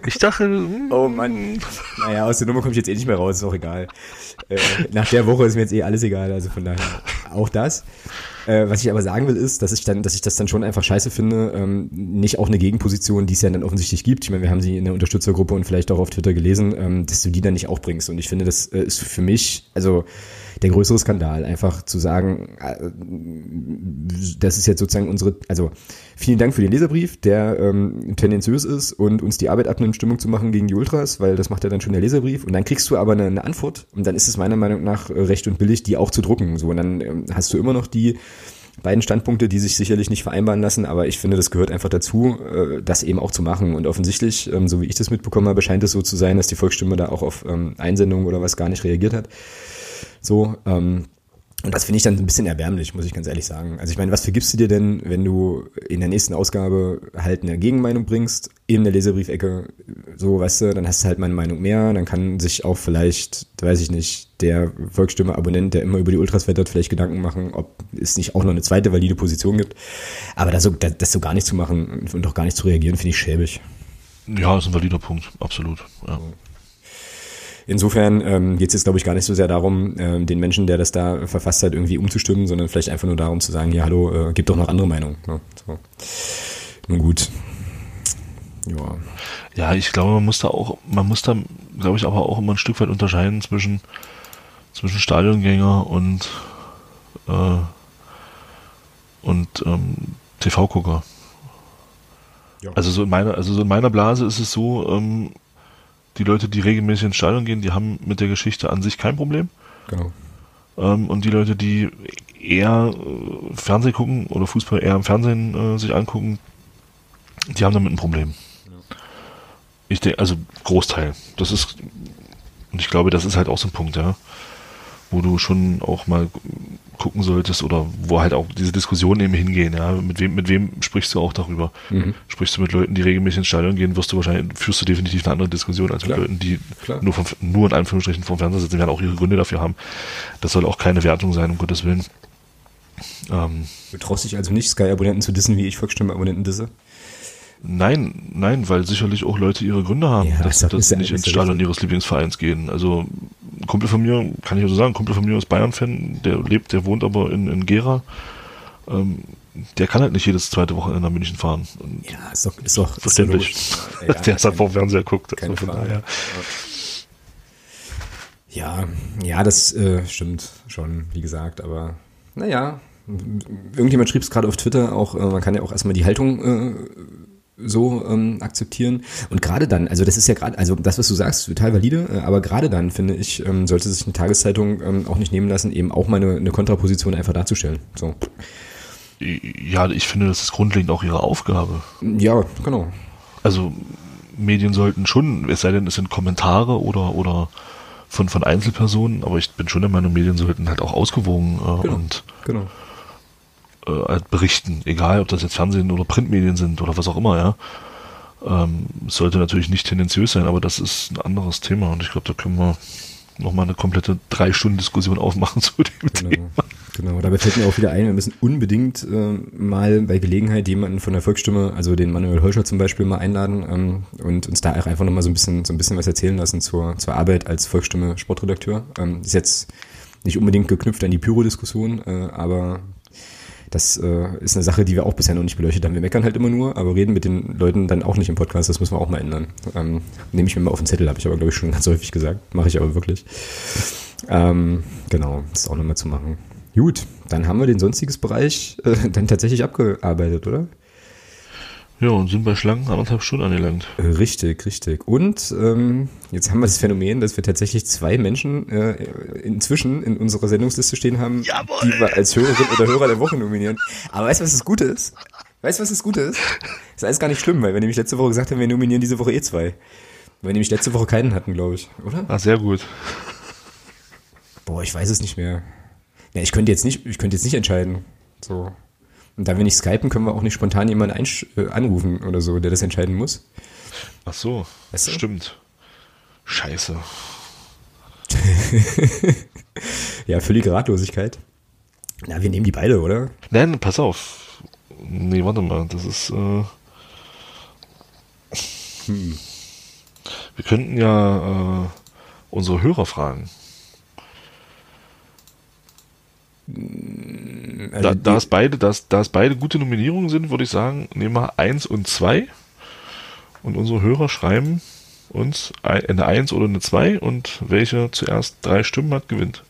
ich dachte. Hm. oh Mann. Naja, aus der Nummer komme ich jetzt eh nicht mehr raus. Ist auch egal. Äh, nach der Woche ist mir jetzt eh alles egal. Also von daher auch das. Äh, was ich aber sagen will, ist, dass ich dann, dass ich das dann schon einfach scheiße finde. Ähm, nicht auch eine Gegenposition, die es ja dann offensichtlich gibt. Ich meine, wir haben sie in der Unterstützergruppe und vielleicht auch auf Twitter gelesen, ähm, dass du die dann nicht auch bringst. Und ich finde, das äh, ist für mich, also der größere Skandal, einfach zu sagen, äh, das ist jetzt sozusagen unsere, also vielen Dank für den Leserbrief, der ähm, tendenziös ist und uns die Arbeit abnimmt, Stimmung zu machen gegen die Ultras, weil das macht ja dann schon der Leserbrief und dann kriegst du aber eine, eine Antwort und dann ist es meiner Meinung nach recht und billig, die auch zu drucken, so und dann ähm, hast du immer noch die beiden Standpunkte, die sich sicherlich nicht vereinbaren lassen, aber ich finde, das gehört einfach dazu, äh, das eben auch zu machen. Und offensichtlich, ähm, so wie ich das mitbekommen habe, scheint es so zu sein, dass die Volksstimme da auch auf ähm, Einsendungen oder was gar nicht reagiert hat. So, ähm, und das finde ich dann ein bisschen erbärmlich, muss ich ganz ehrlich sagen. Also ich meine, was vergibst du dir denn, wenn du in der nächsten Ausgabe halt eine Gegenmeinung bringst, in der Leserbriefecke, so, weißt du, dann hast du halt meine Meinung mehr, dann kann sich auch vielleicht, weiß ich nicht, der Volksstimme-Abonnent, der immer über die Ultras wettert, vielleicht Gedanken machen, ob es nicht auch noch eine zweite valide Position gibt. Aber das so, das so gar nicht zu machen und auch gar nicht zu reagieren, finde ich schäbig. Ja, ist ein valider Punkt, absolut. Ja. Insofern ähm, geht es jetzt, glaube ich, gar nicht so sehr darum, ähm, den Menschen, der das da verfasst hat, irgendwie umzustimmen, sondern vielleicht einfach nur darum zu sagen, ja, hallo, äh, gibt doch noch andere Meinungen. Ne? So. Nun gut. Ja. Ja, ich glaube, man muss da auch, man muss da, glaube ich, aber auch immer ein Stück weit unterscheiden zwischen, zwischen Stadiongänger und, äh, und ähm, TV-Gucker. Ja. Also so in meiner, also so in meiner Blase ist es so, ähm, die Leute, die regelmäßig ins Stadion gehen, die haben mit der Geschichte an sich kein Problem. Genau. Ähm, und die Leute, die eher äh, Fernsehen gucken oder Fußball eher im Fernsehen äh, sich angucken, die haben damit ein Problem. Ja. Ich denke, also Großteil. Das ist, und ich glaube, das ist halt auch so ein Punkt, ja wo du schon auch mal gucken solltest oder wo halt auch diese Diskussionen eben hingehen, ja. Mit wem, mit wem sprichst du auch darüber? Mhm. Sprichst du mit Leuten, die regelmäßig ins Stadion gehen, wirst du wahrscheinlich, führst du definitiv eine andere Diskussion als Klar. mit Leuten, die nur vom, nur in Anführungsstrichen vom Fernseher sitzen, die werden auch ihre Gründe dafür haben. Das soll auch keine Wertung sein, um Gottes Willen. Ähm, du traust dich also nicht, Sky-Abonnenten zu dissen, wie ich Volksstimme-Abonnenten disse? Nein, nein, weil sicherlich auch Leute ihre Gründe haben, ja, dass, dass sie nicht ins Stadion ihres Lieblingsvereins gehen. Also ein Kumpel von mir, kann ich also sagen, ein Kumpel von mir ist Bayern-Fan, der lebt, der wohnt aber in, in Gera. Ähm, der kann halt nicht jedes zweite Wochenende nach München fahren. Und ja, ist doch, ist doch verständlich. Ist ja, der ist halt vor Fernseher guckt. Keine also Frage. Ja, ja, das äh, stimmt schon, wie gesagt, aber naja, irgendjemand schrieb es gerade auf Twitter auch, äh, man kann ja auch erstmal die Haltung äh, so ähm, akzeptieren. Und gerade dann, also das ist ja gerade, also das, was du sagst, total valide, äh, aber gerade dann, finde ich, ähm, sollte sich eine Tageszeitung ähm, auch nicht nehmen lassen, eben auch mal eine, eine Kontraposition einfach darzustellen. So. Ja, ich finde, das ist grundlegend auch ihre Aufgabe. Ja, genau. Also Medien sollten schon, es sei denn, es sind Kommentare oder, oder von, von Einzelpersonen, aber ich bin schon der Meinung, Medien sollten halt auch ausgewogen äh, Genau. und Genau. Äh, halt berichten, egal ob das jetzt Fernsehen oder Printmedien sind oder was auch immer, ja. Ähm, sollte natürlich nicht tendenziös sein, aber das ist ein anderes Thema und ich glaube, da können wir nochmal eine komplette drei Stunden Diskussion aufmachen zu dem Thema. Genau. Genau, dabei fällt mir auch wieder ein, wir müssen unbedingt äh, mal bei Gelegenheit jemanden von der Volksstimme, also den Manuel Holscher zum Beispiel, mal einladen ähm, und uns da auch einfach nochmal so ein bisschen so ein bisschen was erzählen lassen zur, zur Arbeit als Volksstimme Sportredakteur. Ähm, ist jetzt nicht unbedingt geknüpft an die Pyro-Diskussion, äh, aber das äh, ist eine Sache, die wir auch bisher noch nicht beleuchtet haben. Wir meckern halt immer nur, aber reden mit den Leuten dann auch nicht im Podcast. Das müssen wir auch mal ändern. Ähm, Nehme ich mir mal auf den Zettel, habe ich aber, glaube ich, schon ganz häufig gesagt. Mache ich aber wirklich. Ähm, genau, das ist auch nochmal zu machen. Gut, dann haben wir den sonstiges Bereich äh, dann tatsächlich abgearbeitet, oder? Ja, und sind bei Schlangen anderthalb Stunden angelangt. Richtig, richtig. Und ähm, jetzt haben wir das Phänomen, dass wir tatsächlich zwei Menschen äh, inzwischen in unserer Sendungsliste stehen haben, Jawohl! die wir als Hörerin oder Hörer der Woche nominieren. Aber weißt du, was das Gute ist? Weißt du, was das Gute ist? Das ist alles gar nicht schlimm, weil wir nämlich letzte Woche gesagt haben, wir nominieren diese Woche eh zwei. Weil wir nämlich letzte Woche keinen hatten, glaube ich, oder? Ah, sehr gut. Boah, ich weiß es nicht mehr. Ja, ich könnte jetzt nicht, ich könnte jetzt nicht entscheiden. So. Und da wir nicht skypen, können wir auch nicht spontan jemanden äh, anrufen oder so, der das entscheiden muss. Ach so, Weißt du? stimmt. Scheiße. Ja, völlige Ratlosigkeit. Na, wir nehmen die beide, oder? Nein, pass auf. Nee, warte mal, das ist. Äh, Wir könnten ja äh, unsere Hörer fragen. Also Da, da, es beide, da, es- da es beide gute Nominierungen sind, würde ich sagen, nehmen wir eins und zwei Und unsere Hörer schreiben uns ein- eine 1 oder eine 2 und welche zuerst drei Stimmen hat, gewinnt.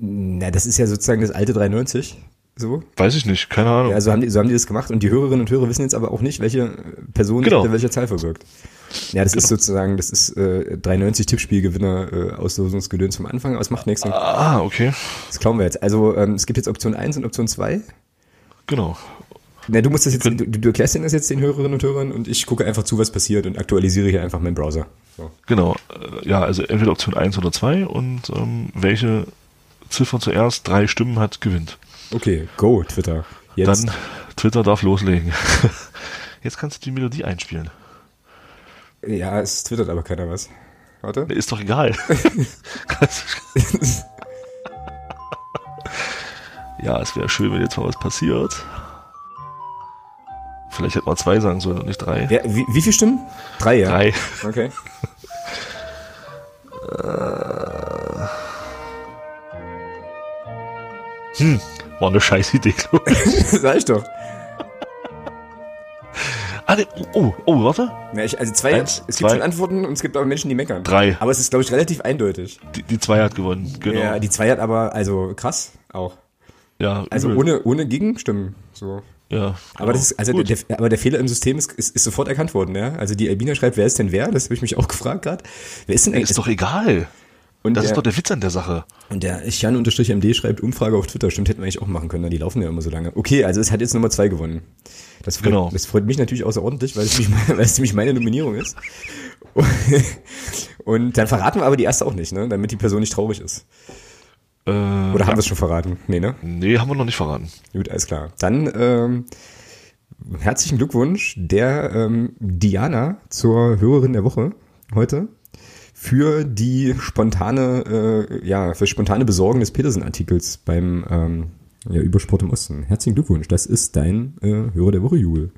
Na, das ist ja sozusagen das alte 390. So. Weiß ich nicht, keine Ahnung. Ja, so haben, die, so haben die das gemacht und die Hörerinnen und Hörer wissen jetzt aber auch nicht, welche Person Genau. hinter welcher Zahl verbirgt. Ja, das ist Genau. sozusagen, das ist äh, 390 Tippspielgewinner äh, Auslosungsgedöns vom Anfang aus, macht nichts. ah, okay. Das klauen wir jetzt. Also ähm, es gibt jetzt Option 1 und Option 2. Genau. Na, du musst das jetzt, du, du erklärst das jetzt den Hörerinnen und Hörern und ich gucke einfach zu, was passiert und aktualisiere hier einfach meinen Browser. So. Genau. Äh, Ja, also entweder Option 1 oder 2 und ähm, welche Ziffer zuerst drei Stimmen hat, gewinnt. Okay, go, Twitter. Jetzt. Dann Twitter darf loslegen. Jetzt kannst du die Melodie einspielen. Ja, es twittert aber keiner was. Warte. Ist doch egal. ja, es wäre schön, wenn jetzt mal was passiert. Vielleicht hätte man zwei sagen sollen und nicht drei. Ja, wie, wie viele Stimmen? Drei, ja. Drei. Okay. Hm, war eine scheiß Idee, glaub ich. Sag ich doch. Ah, oh, oh, warte. Ja, ich, also zwei, Eins, es zwei. gibt schon Antworten und es gibt auch Menschen, die meckern. Drei. Aber es ist, glaube ich, relativ eindeutig. Die, die zwei hat gewonnen, genau. Ja, die zwei hat aber, also krass auch. Ja, Also übel. ohne, ohne Gegenstimmen. So. Ja, Aber das ist, also der, aber der Fehler im System ist, ist, ist sofort erkannt worden, ja. Also die Albina schreibt, wer ist denn wer? Das habe ich mich auch gefragt gerade. Wer ist denn eigentlich? ist doch egal. Und, Das der, ist doch der Witz an der Sache. und der Chan-MD schreibt Umfrage auf Twitter. Stimmt, hätten wir eigentlich auch machen können, die laufen ja immer so lange. Okay, also es hat jetzt Nummer zwei gewonnen. Das freut, Genau. das freut mich natürlich außerordentlich, weil es, mich, weil es nämlich meine Nominierung ist. Und dann verraten wir aber die erste auch nicht, ne? Damit die Person nicht traurig ist. Äh, Oder haben wir es schon verraten? Nee, ne? nee, haben wir noch nicht verraten. Gut, alles klar. Dann ähm, herzlichen Glückwunsch der ähm, Diana zur Hörerin der Woche heute für die spontane, äh, ja, für spontane Besorgen des Petersen-Artikels beim ähm, ja, Übersport im Osten. Herzlichen Glückwunsch, das ist dein äh, Hörer der Woche, Jule.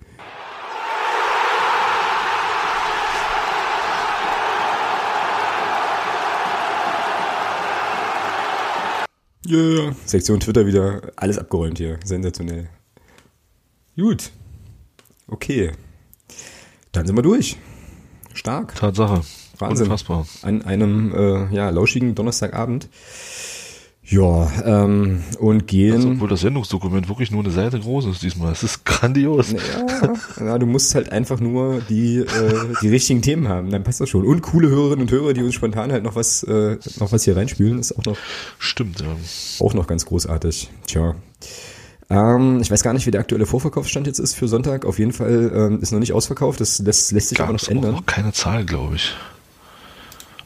Yeah. Sektion Twitter wieder alles abgeräumt hier. Sensationell. Gut. Okay. Dann sind wir durch. Stark. Tatsache. Wahnsinn. Unfassbar. An einem äh, ja, lauschigen Donnerstagabend. Ja, ähm, und gehen. Also, obwohl das Sendungsdokument wirklich nur eine Seite groß ist diesmal. Es ist grandios. Ja, ja, du musst halt einfach nur die, äh, die richtigen Themen haben, dann passt das schon. Und coole Hörerinnen und Hörer, die uns spontan halt noch was, äh, noch was hier reinspielen, ist auch noch, Stimmt, ja. auch noch ganz großartig. Tja. Ähm, ich weiß gar nicht, wie der aktuelle Vorverkaufsstand jetzt ist für Sonntag. Auf jeden Fall ähm, ist noch nicht ausverkauft. Das lässt, lässt sich Gab aber noch auch ändern. noch keine Zahl, glaube ich.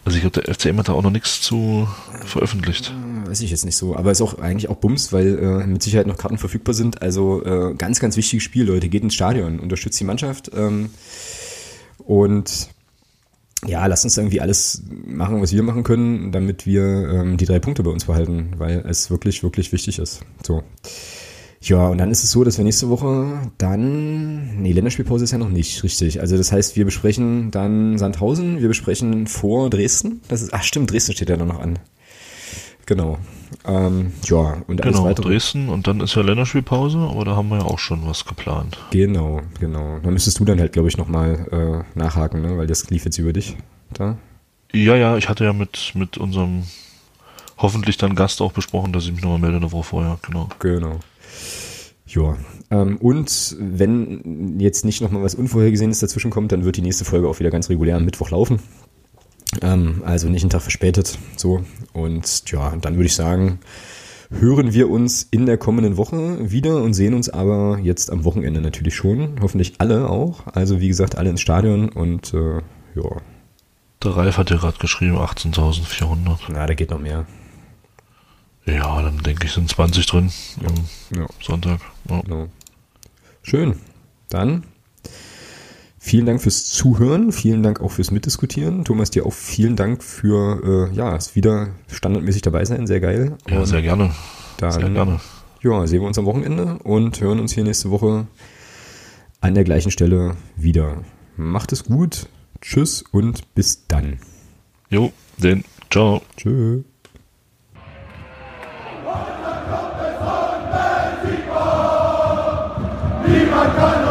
Also ich glaube, der FCM hat da auch noch nichts zu veröffentlicht. Weiß ich jetzt nicht so, aber ist auch eigentlich auch Bums, weil äh, mit Sicherheit noch Karten verfügbar sind. Also äh, ganz, ganz wichtiges Spiel, Leute. Geht ins Stadion, unterstützt die Mannschaft ähm, und ja, lasst uns irgendwie alles machen, was wir machen können, damit wir ähm, die drei Punkte bei uns behalten, weil es wirklich, wirklich wichtig ist. So. Ja, und dann ist es so, dass wir nächste Woche dann, nee, Länderspielpause ist ja noch nicht, richtig. Also das heißt, wir besprechen dann Sandhausen, wir besprechen vor Dresden. Das ist, ach stimmt, Dresden steht ja dann noch an. Genau. Ähm, ja, und alles Genau, weitere. Dresden und dann ist ja Länderspielpause, aber da haben wir ja auch schon was geplant. Genau, genau. Da müsstest du dann halt, glaube ich, nochmal äh, nachhaken, ne? weil das lief jetzt über dich da. Ja, ja, ich hatte ja mit, mit unserem hoffentlich dann Gast auch besprochen, dass ich mich nochmal melde eine Woche vorher, genau. Genau. Ja. Ähm, und wenn jetzt nicht nochmal was Unvorhergesehenes dazwischen kommt, dann wird die nächste Folge auch wieder ganz regulär am Mittwoch laufen. Ähm, also nicht einen Tag verspätet. So. Und ja, dann würde ich sagen, hören wir uns in der kommenden Woche wieder und sehen uns aber jetzt am Wochenende natürlich schon. Hoffentlich alle auch. Also wie gesagt, alle ins Stadion und äh, ja, Der Ralf hat ja gerade geschrieben, 18.400. na, da geht noch mehr. Ja, dann denke ich, sind 20 drin am Ja. Sonntag. Ja. Genau. Schön. Dann vielen Dank fürs Zuhören, vielen Dank auch fürs Mitdiskutieren. Thomas, dir auch vielen Dank für, äh, ja, es wieder standardmäßig dabei sein, sehr geil. Ja, Und sehr gerne. dann, Sehr gerne. Ja, sehen wir uns am Wochenende und hören uns hier nächste Woche an der gleichen Stelle wieder. Macht es gut, tschüss und bis dann. Jo, den. Ciao. Tschüss. e matar